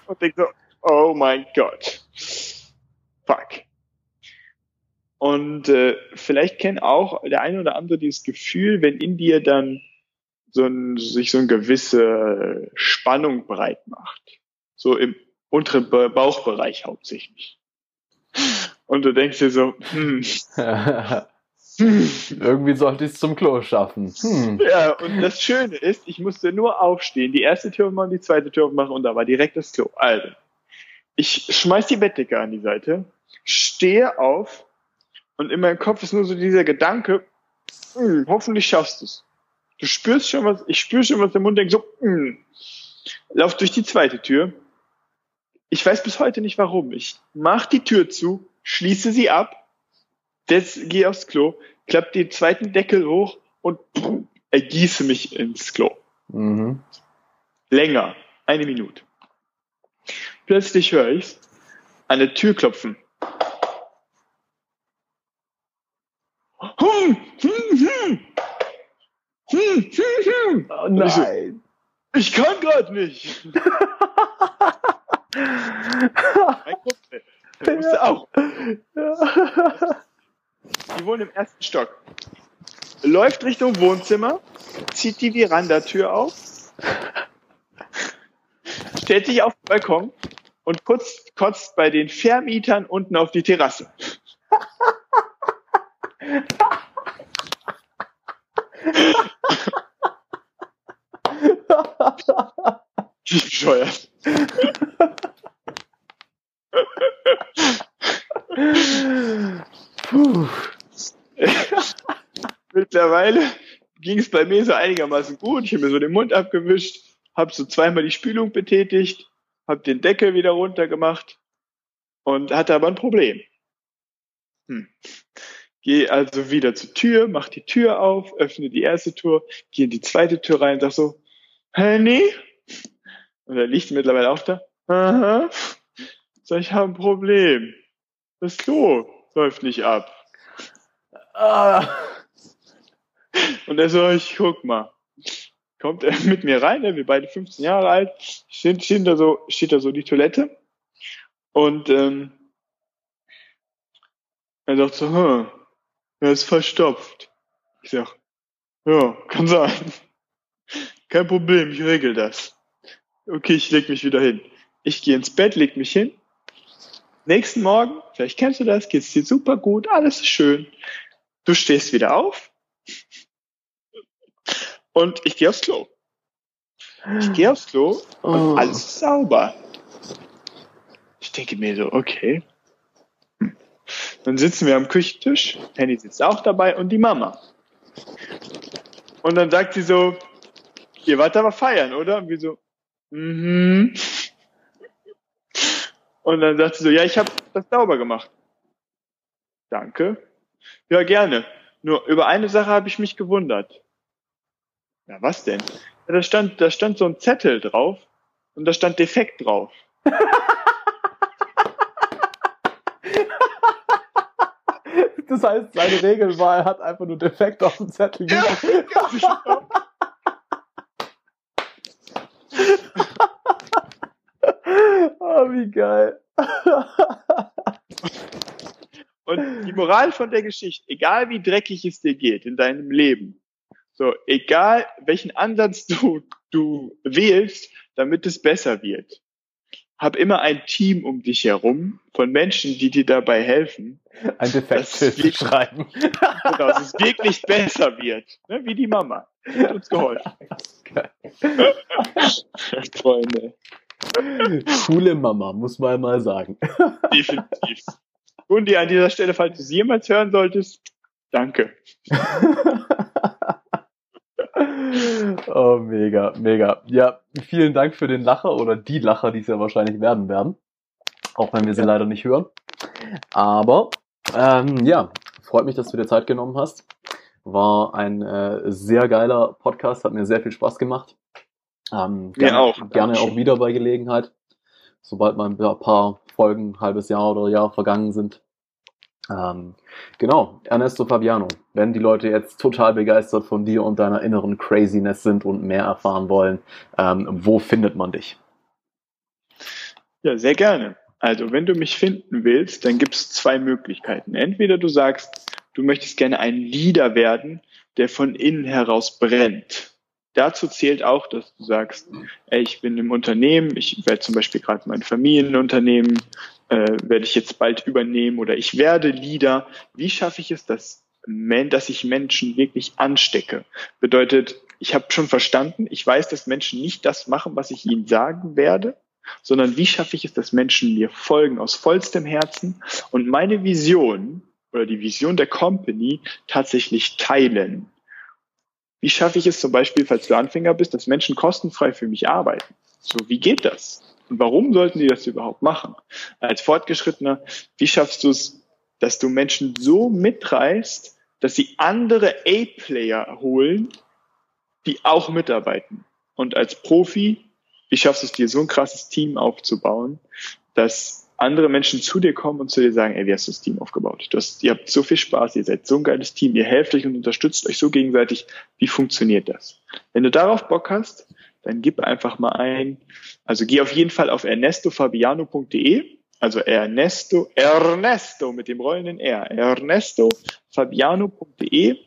und denke so, oh mein Gott, fuck. Und äh, vielleicht kennt auch der eine oder andere dieses Gefühl, wenn in dir dann so ein, sich so eine gewisse Spannung breit macht. So im unteren Bauchbereich hauptsächlich. Und du denkst dir so, hm. [laughs] Irgendwie sollte ich es zum Klo schaffen. Hm. Ja, und das Schöne ist, ich musste nur aufstehen, die erste Tür machen, die zweite Tür machen und da war direkt das Klo. Also, ich schmeiß die Bettdecke an die Seite, stehe auf und in meinem Kopf ist nur so dieser Gedanke, hm, hoffentlich schaffst du es. Du spürst schon was, ich spüre schon was der Mund denkt, so, hm. lauf durch die zweite Tür. Ich weiß bis heute nicht warum. Ich mach die Tür zu, schließe sie ab, das, gehe aufs Klo, klapp den zweiten Deckel hoch und pff, ergieße mich ins Klo. Mhm. Länger, eine Minute. Plötzlich höre ich an der Tür klopfen. Hm, hm, hm. Oh nein. Ich, ich kann gerade nicht. mein Kumpel, der wusste auch. Die wohnen im ersten Stock. Läuft Richtung Wohnzimmer, zieht die Verandatür auf, stellt sich auf den Balkon und kotzt, kotzt bei den Vermietern unten auf die Terrasse. Wie bescheuert. Mittlerweile ging es bei mir so einigermaßen gut. Ich habe mir so den Mund abgewischt, habe so zweimal die Spülung betätigt, habe den Deckel wieder runtergemacht und hatte aber ein Problem. Hm. Gehe also wieder zur Tür, mach die Tür auf, öffne die erste Tür, gehe in die zweite Tür rein, sag so, Henny? Und er liegt mittlerweile auch da. Aha. Sag, ich habe ein Problem. Das Klo läuft nicht ab. Ah. Und er so, ich guck mal. Kommt er mit mir rein, wir beide 15 Jahre alt, steht, steht, da so, steht da so die Toilette. Und ähm, er sagt so, hm, er ist verstopft. Ich sag, ja, kann sein. Kein Problem, ich regel das. Okay, ich leg mich wieder hin. Ich gehe ins Bett, leg mich hin. Nächsten Morgen, vielleicht kennst du das, geht's dir super gut, alles ist schön. Du stehst wieder auf und ich gehe aufs Klo. Ich gehe aufs Klo und oh. alles ist sauber. Ich denke mir so, okay, dann sitzen wir am Küchentisch, Handy sitzt auch dabei und die Mama. Und dann sagt sie so, ihr wart aber feiern, oder? Und wir so, mhm. Und dann sagt sie so, ja, ich habe das sauber gemacht. Danke. Ja, gerne. Nur über eine Sache habe ich mich gewundert. Ja, was denn? Ja, da stand, da stand so ein Zettel drauf und da stand defekt drauf. Das heißt, seine Regel war, er hat einfach nur defekt auf dem Zettel ja, oh, wie geil. Und die Moral von der Geschichte, egal wie dreckig es dir geht in deinem Leben, so, egal welchen Ansatz du, du wählst, damit es besser wird, hab immer ein Team um dich herum von Menschen, die dir dabei helfen. Ein Defektschild schreiben. [laughs] Genau, dass es wirklich besser wird. Ne, wie die Mama. Die hat uns geholfen. [laughs] Freunde. Coole Mama, muss man mal sagen. Definitiv. Und die an dieser Stelle, falls du sie jemals hören solltest, danke. [laughs] oh, mega, mega. Ja, vielen Dank für den Lacher oder die Lacher, die es ja wahrscheinlich werden werden. Auch wenn wir sie ja. leider nicht hören. Aber ähm, ja, freut mich, dass du dir Zeit genommen hast. War ein äh, sehr geiler Podcast, hat mir sehr viel Spaß gemacht. Ähm, gerne, auch. Gerne auch wieder bei Gelegenheit, sobald mal ein paar Folgen, halbes Jahr oder Jahr vergangen sind. Ähm, genau, Ernesto Fabiano, wenn die Leute jetzt total begeistert von dir und deiner inneren Craziness sind und mehr erfahren wollen, ähm, wo findet man dich? Ja, sehr gerne. Also, wenn du mich finden willst, dann gibt es zwei Möglichkeiten. Entweder du sagst, du möchtest gerne ein Leader werden, der von innen heraus brennt. Dazu zählt auch, dass du sagst, ey, ich bin im Unternehmen, ich werde zum Beispiel gerade mein Familienunternehmen, äh, werde ich jetzt bald übernehmen oder ich werde Leader. Wie schaffe ich es, dass, dass ich Menschen wirklich anstecke? Bedeutet, ich habe schon verstanden, ich weiß, dass Menschen nicht das machen, was ich ihnen sagen werde, sondern wie schaffe ich es, dass Menschen mir folgen aus vollstem Herzen und meine Vision oder die Vision der Company tatsächlich teilen. Wie schaffe ich es zum Beispiel, falls du Anfänger bist, dass Menschen kostenfrei für mich arbeiten? So, wie geht das? Und warum sollten die das überhaupt machen? Als Fortgeschrittener, wie schaffst du es, dass du Menschen so mitreißt, dass sie andere A-Player holen, die auch mitarbeiten? Und als Profi, wie schaffst du es dir, so ein krasses Team aufzubauen, dass andere Menschen zu dir kommen und zu dir sagen, ey, wie hast du das Team aufgebaut? Du hast, ihr habt so viel Spaß, ihr seid so ein geiles Team, ihr helft euch und unterstützt euch so gegenseitig. Wie funktioniert das? Wenn du darauf Bock hast, dann gib einfach mal ein, also geh auf jeden Fall auf ernestofabiano.de, also Ernesto, Ernesto mit dem rollenden R, ernestofabiano.de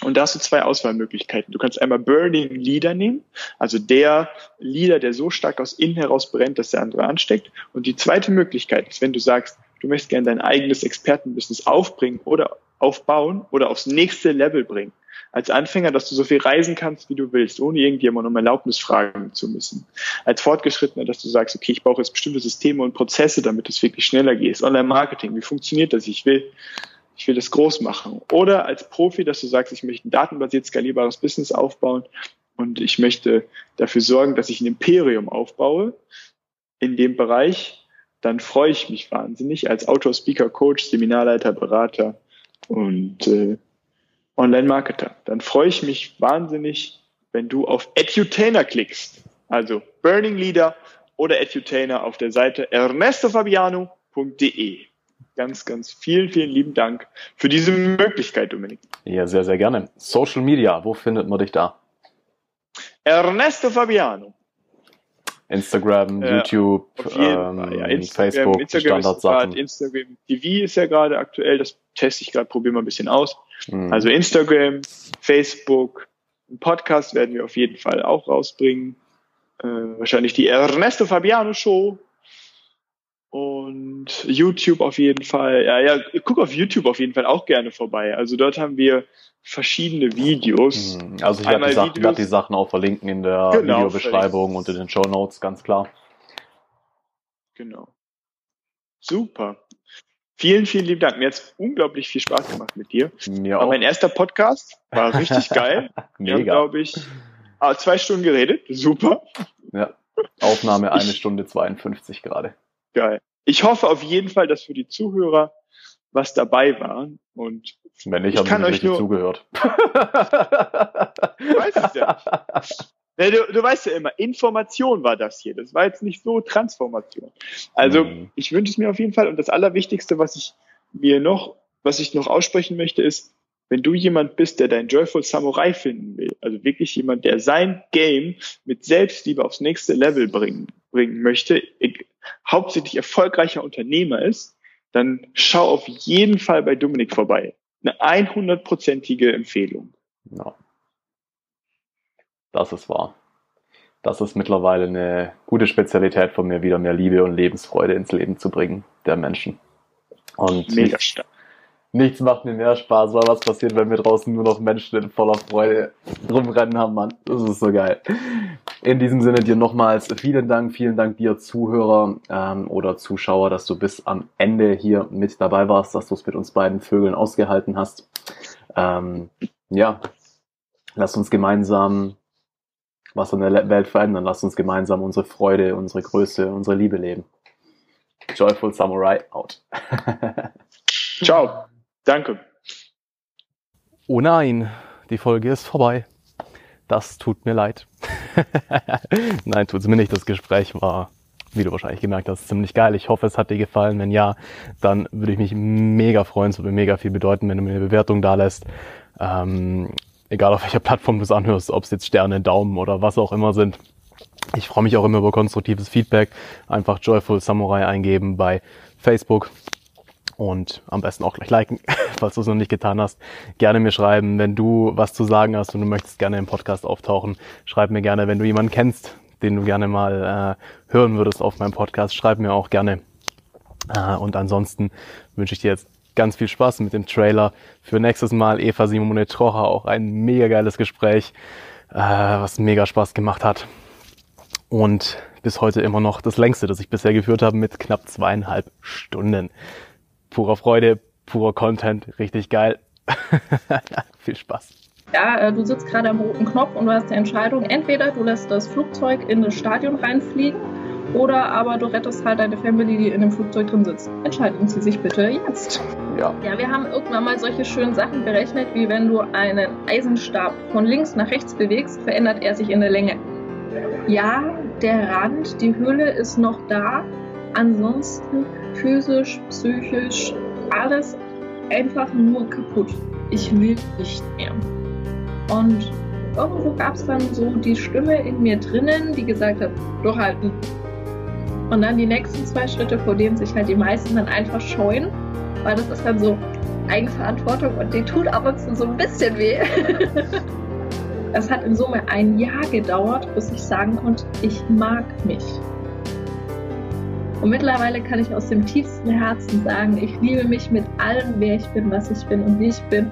und da hast du zwei Auswahlmöglichkeiten. Du kannst einmal Burning Leader nehmen, also der Leader, der so stark aus innen heraus brennt, dass der andere ansteckt. Und die zweite Möglichkeit ist, wenn du sagst, du möchtest gerne dein eigenes Expertenbusiness aufbringen oder aufbauen oder aufs nächste Level bringen. Als Anfänger, dass du so viel reisen kannst, wie du willst, ohne irgendjemand um Erlaubnis fragen zu müssen. Als Fortgeschrittener, dass du sagst, okay, ich brauche jetzt bestimmte Systeme und Prozesse, damit es wirklich schneller geht. Online-Marketing, wie funktioniert das? Ich will ich will das groß machen. Oder als Profi, dass du sagst, ich möchte ein datenbasiert skalierbares Business aufbauen und ich möchte dafür sorgen, dass ich ein Imperium aufbaue in dem Bereich, dann freue ich mich wahnsinnig als Autor, Speaker, Coach, Seminarleiter, Berater und äh, Online-Marketer. Dann freue ich mich wahnsinnig, wenn du auf Edutainer klickst. Also Burning Leader oder Edutainer auf der Seite ernestofabiano.de ganz, ganz vielen, vielen lieben Dank für diese Möglichkeit, Dominik. Ja, sehr, sehr gerne. Social Media, wo findet man dich da? Ernesto Fabiano. Instagram, Ja, YouTube, ähm. Ja, Instagram, Facebook, Instagram Standardsachen. Instagram TV ist ja gerade aktuell, das teste ich gerade, probiere mal ein bisschen aus. Mhm. Also Instagram, Facebook, einen Podcast werden wir auf jeden Fall auch rausbringen. Äh, wahrscheinlich die Ernesto Fabiano Show. Und YouTube auf jeden Fall. Ja, ja, guck auf YouTube auf jeden Fall auch gerne vorbei. Also dort haben wir verschiedene Videos. Mhm. Also ich werde die, Sachen- Videos- die Sachen auch verlinken in der Genau, Videobeschreibung und in den Show Notes, ganz klar. Genau. Super. Vielen, vielen lieben Dank. Mir hat es unglaublich viel Spaß gemacht mit dir. Mir War auch. mein erster Podcast. War richtig [laughs] geil. Wir Mega. glaube ich, ah, zwei Stunden geredet. Super. Ja. Aufnahme eine Ich- Stunde 52 gerade. Geil. Ich hoffe auf jeden Fall, dass für die Zuhörer was dabei war. Und Wenn nicht, Ich haben sie nicht euch richtig nur- zugehört. [laughs] weiß es ja Ja, du, du weißt ja immer, Information war das hier. Das war jetzt nicht so Transformation. Also Mhm. ich wünsche es mir auf jeden Fall. Und das Allerwichtigste, was ich mir noch, was ich noch aussprechen möchte, ist, wenn du jemand bist, der dein Joyful Samurai finden will, also wirklich jemand, der sein Game mit Selbstliebe aufs nächste Level bringen, bringen möchte, e- hauptsächlich erfolgreicher Unternehmer ist, dann schau auf jeden Fall bei Dominik vorbei. Eine 100-prozentige Empfehlung. Ja. Das ist wahr. Das ist mittlerweile eine gute Spezialität von mir, wieder mehr Liebe und Lebensfreude ins Leben zu bringen, der Menschen. Und Mega nichts, stark. nichts macht mir mehr Spaß, weil was passiert, wenn wir draußen nur noch Menschen in voller Freude rumrennen haben, Mann. Das ist so geil. In diesem Sinne dir nochmals vielen Dank, vielen Dank dir Zuhörer ähm, oder Zuschauer, dass du bis am Ende hier mit dabei warst, dass du es mit uns beiden Vögeln ausgehalten hast. Ähm, ja, lass uns gemeinsam was in der Welt verändern. Lass uns gemeinsam unsere Freude, unsere Größe, unsere Liebe leben. Joyful Samurai out. [laughs] Ciao. Danke. Oh nein, die Folge ist vorbei. Das tut mir leid. [laughs] nein, tut es mir nicht. Das Gespräch war, wie du wahrscheinlich gemerkt hast, ziemlich geil. Ich hoffe, es hat dir gefallen. Wenn ja, dann würde ich mich mega freuen. Es würde mir mega viel bedeuten, wenn du mir eine Bewertung da lässt. Ähm, egal auf welcher Plattform du es anhörst, ob es jetzt Sterne, Daumen oder was auch immer sind. Ich freue mich auch immer über konstruktives Feedback. Einfach Joyful Samurai eingeben bei Facebook und am besten auch gleich liken, [laughs] falls du es noch nicht getan hast. Gerne mir schreiben, wenn du was zu sagen hast und du möchtest gerne im Podcast auftauchen. Schreib mir gerne, wenn du jemanden kennst, den du gerne mal äh, hören würdest auf meinem Podcast. Schreib mir auch gerne. Äh, und ansonsten wünsche ich dir jetzt ganz viel Spaß mit dem Trailer. Für nächstes Mal Eva Simone Trocher auch ein mega geiles Gespräch, äh, was mega Spaß gemacht hat. Und bis heute immer noch das längste, das ich bisher geführt habe, mit knapp zweieinhalb Stunden. Purer Freude, purer Content, richtig geil. [laughs] viel Spaß. Ja, äh, du sitzt gerade am roten Knopf und du hast die Entscheidung, entweder du lässt das Flugzeug in das Stadion reinfliegen oder aber du rettest halt deine Family, die in dem Flugzeug drin sitzt. Entscheiden Sie sich bitte jetzt. Ja. Ja, wir haben irgendwann mal solche schönen Sachen berechnet, wie wenn du einen Eisenstab von links nach rechts bewegst, verändert er sich in der Länge. Ja, der Rand, die Hülle ist noch da. Ansonsten physisch, psychisch, alles einfach nur kaputt. Ich will nicht mehr. Und irgendwo gab es dann so die Stimme in mir drinnen, die gesagt hat, durchhalten, und dann die nächsten zwei Schritte, vor denen sich halt die meisten dann einfach scheuen, weil das ist dann so Eigenverantwortung und die tut ab und zu so ein bisschen weh. [laughs] Es hat in Summe ein Jahr gedauert, bis ich sagen konnte, ich mag mich. Und mittlerweile kann ich aus dem tiefsten Herzen sagen, ich liebe mich mit allem, wer ich bin, was ich bin und wie ich bin.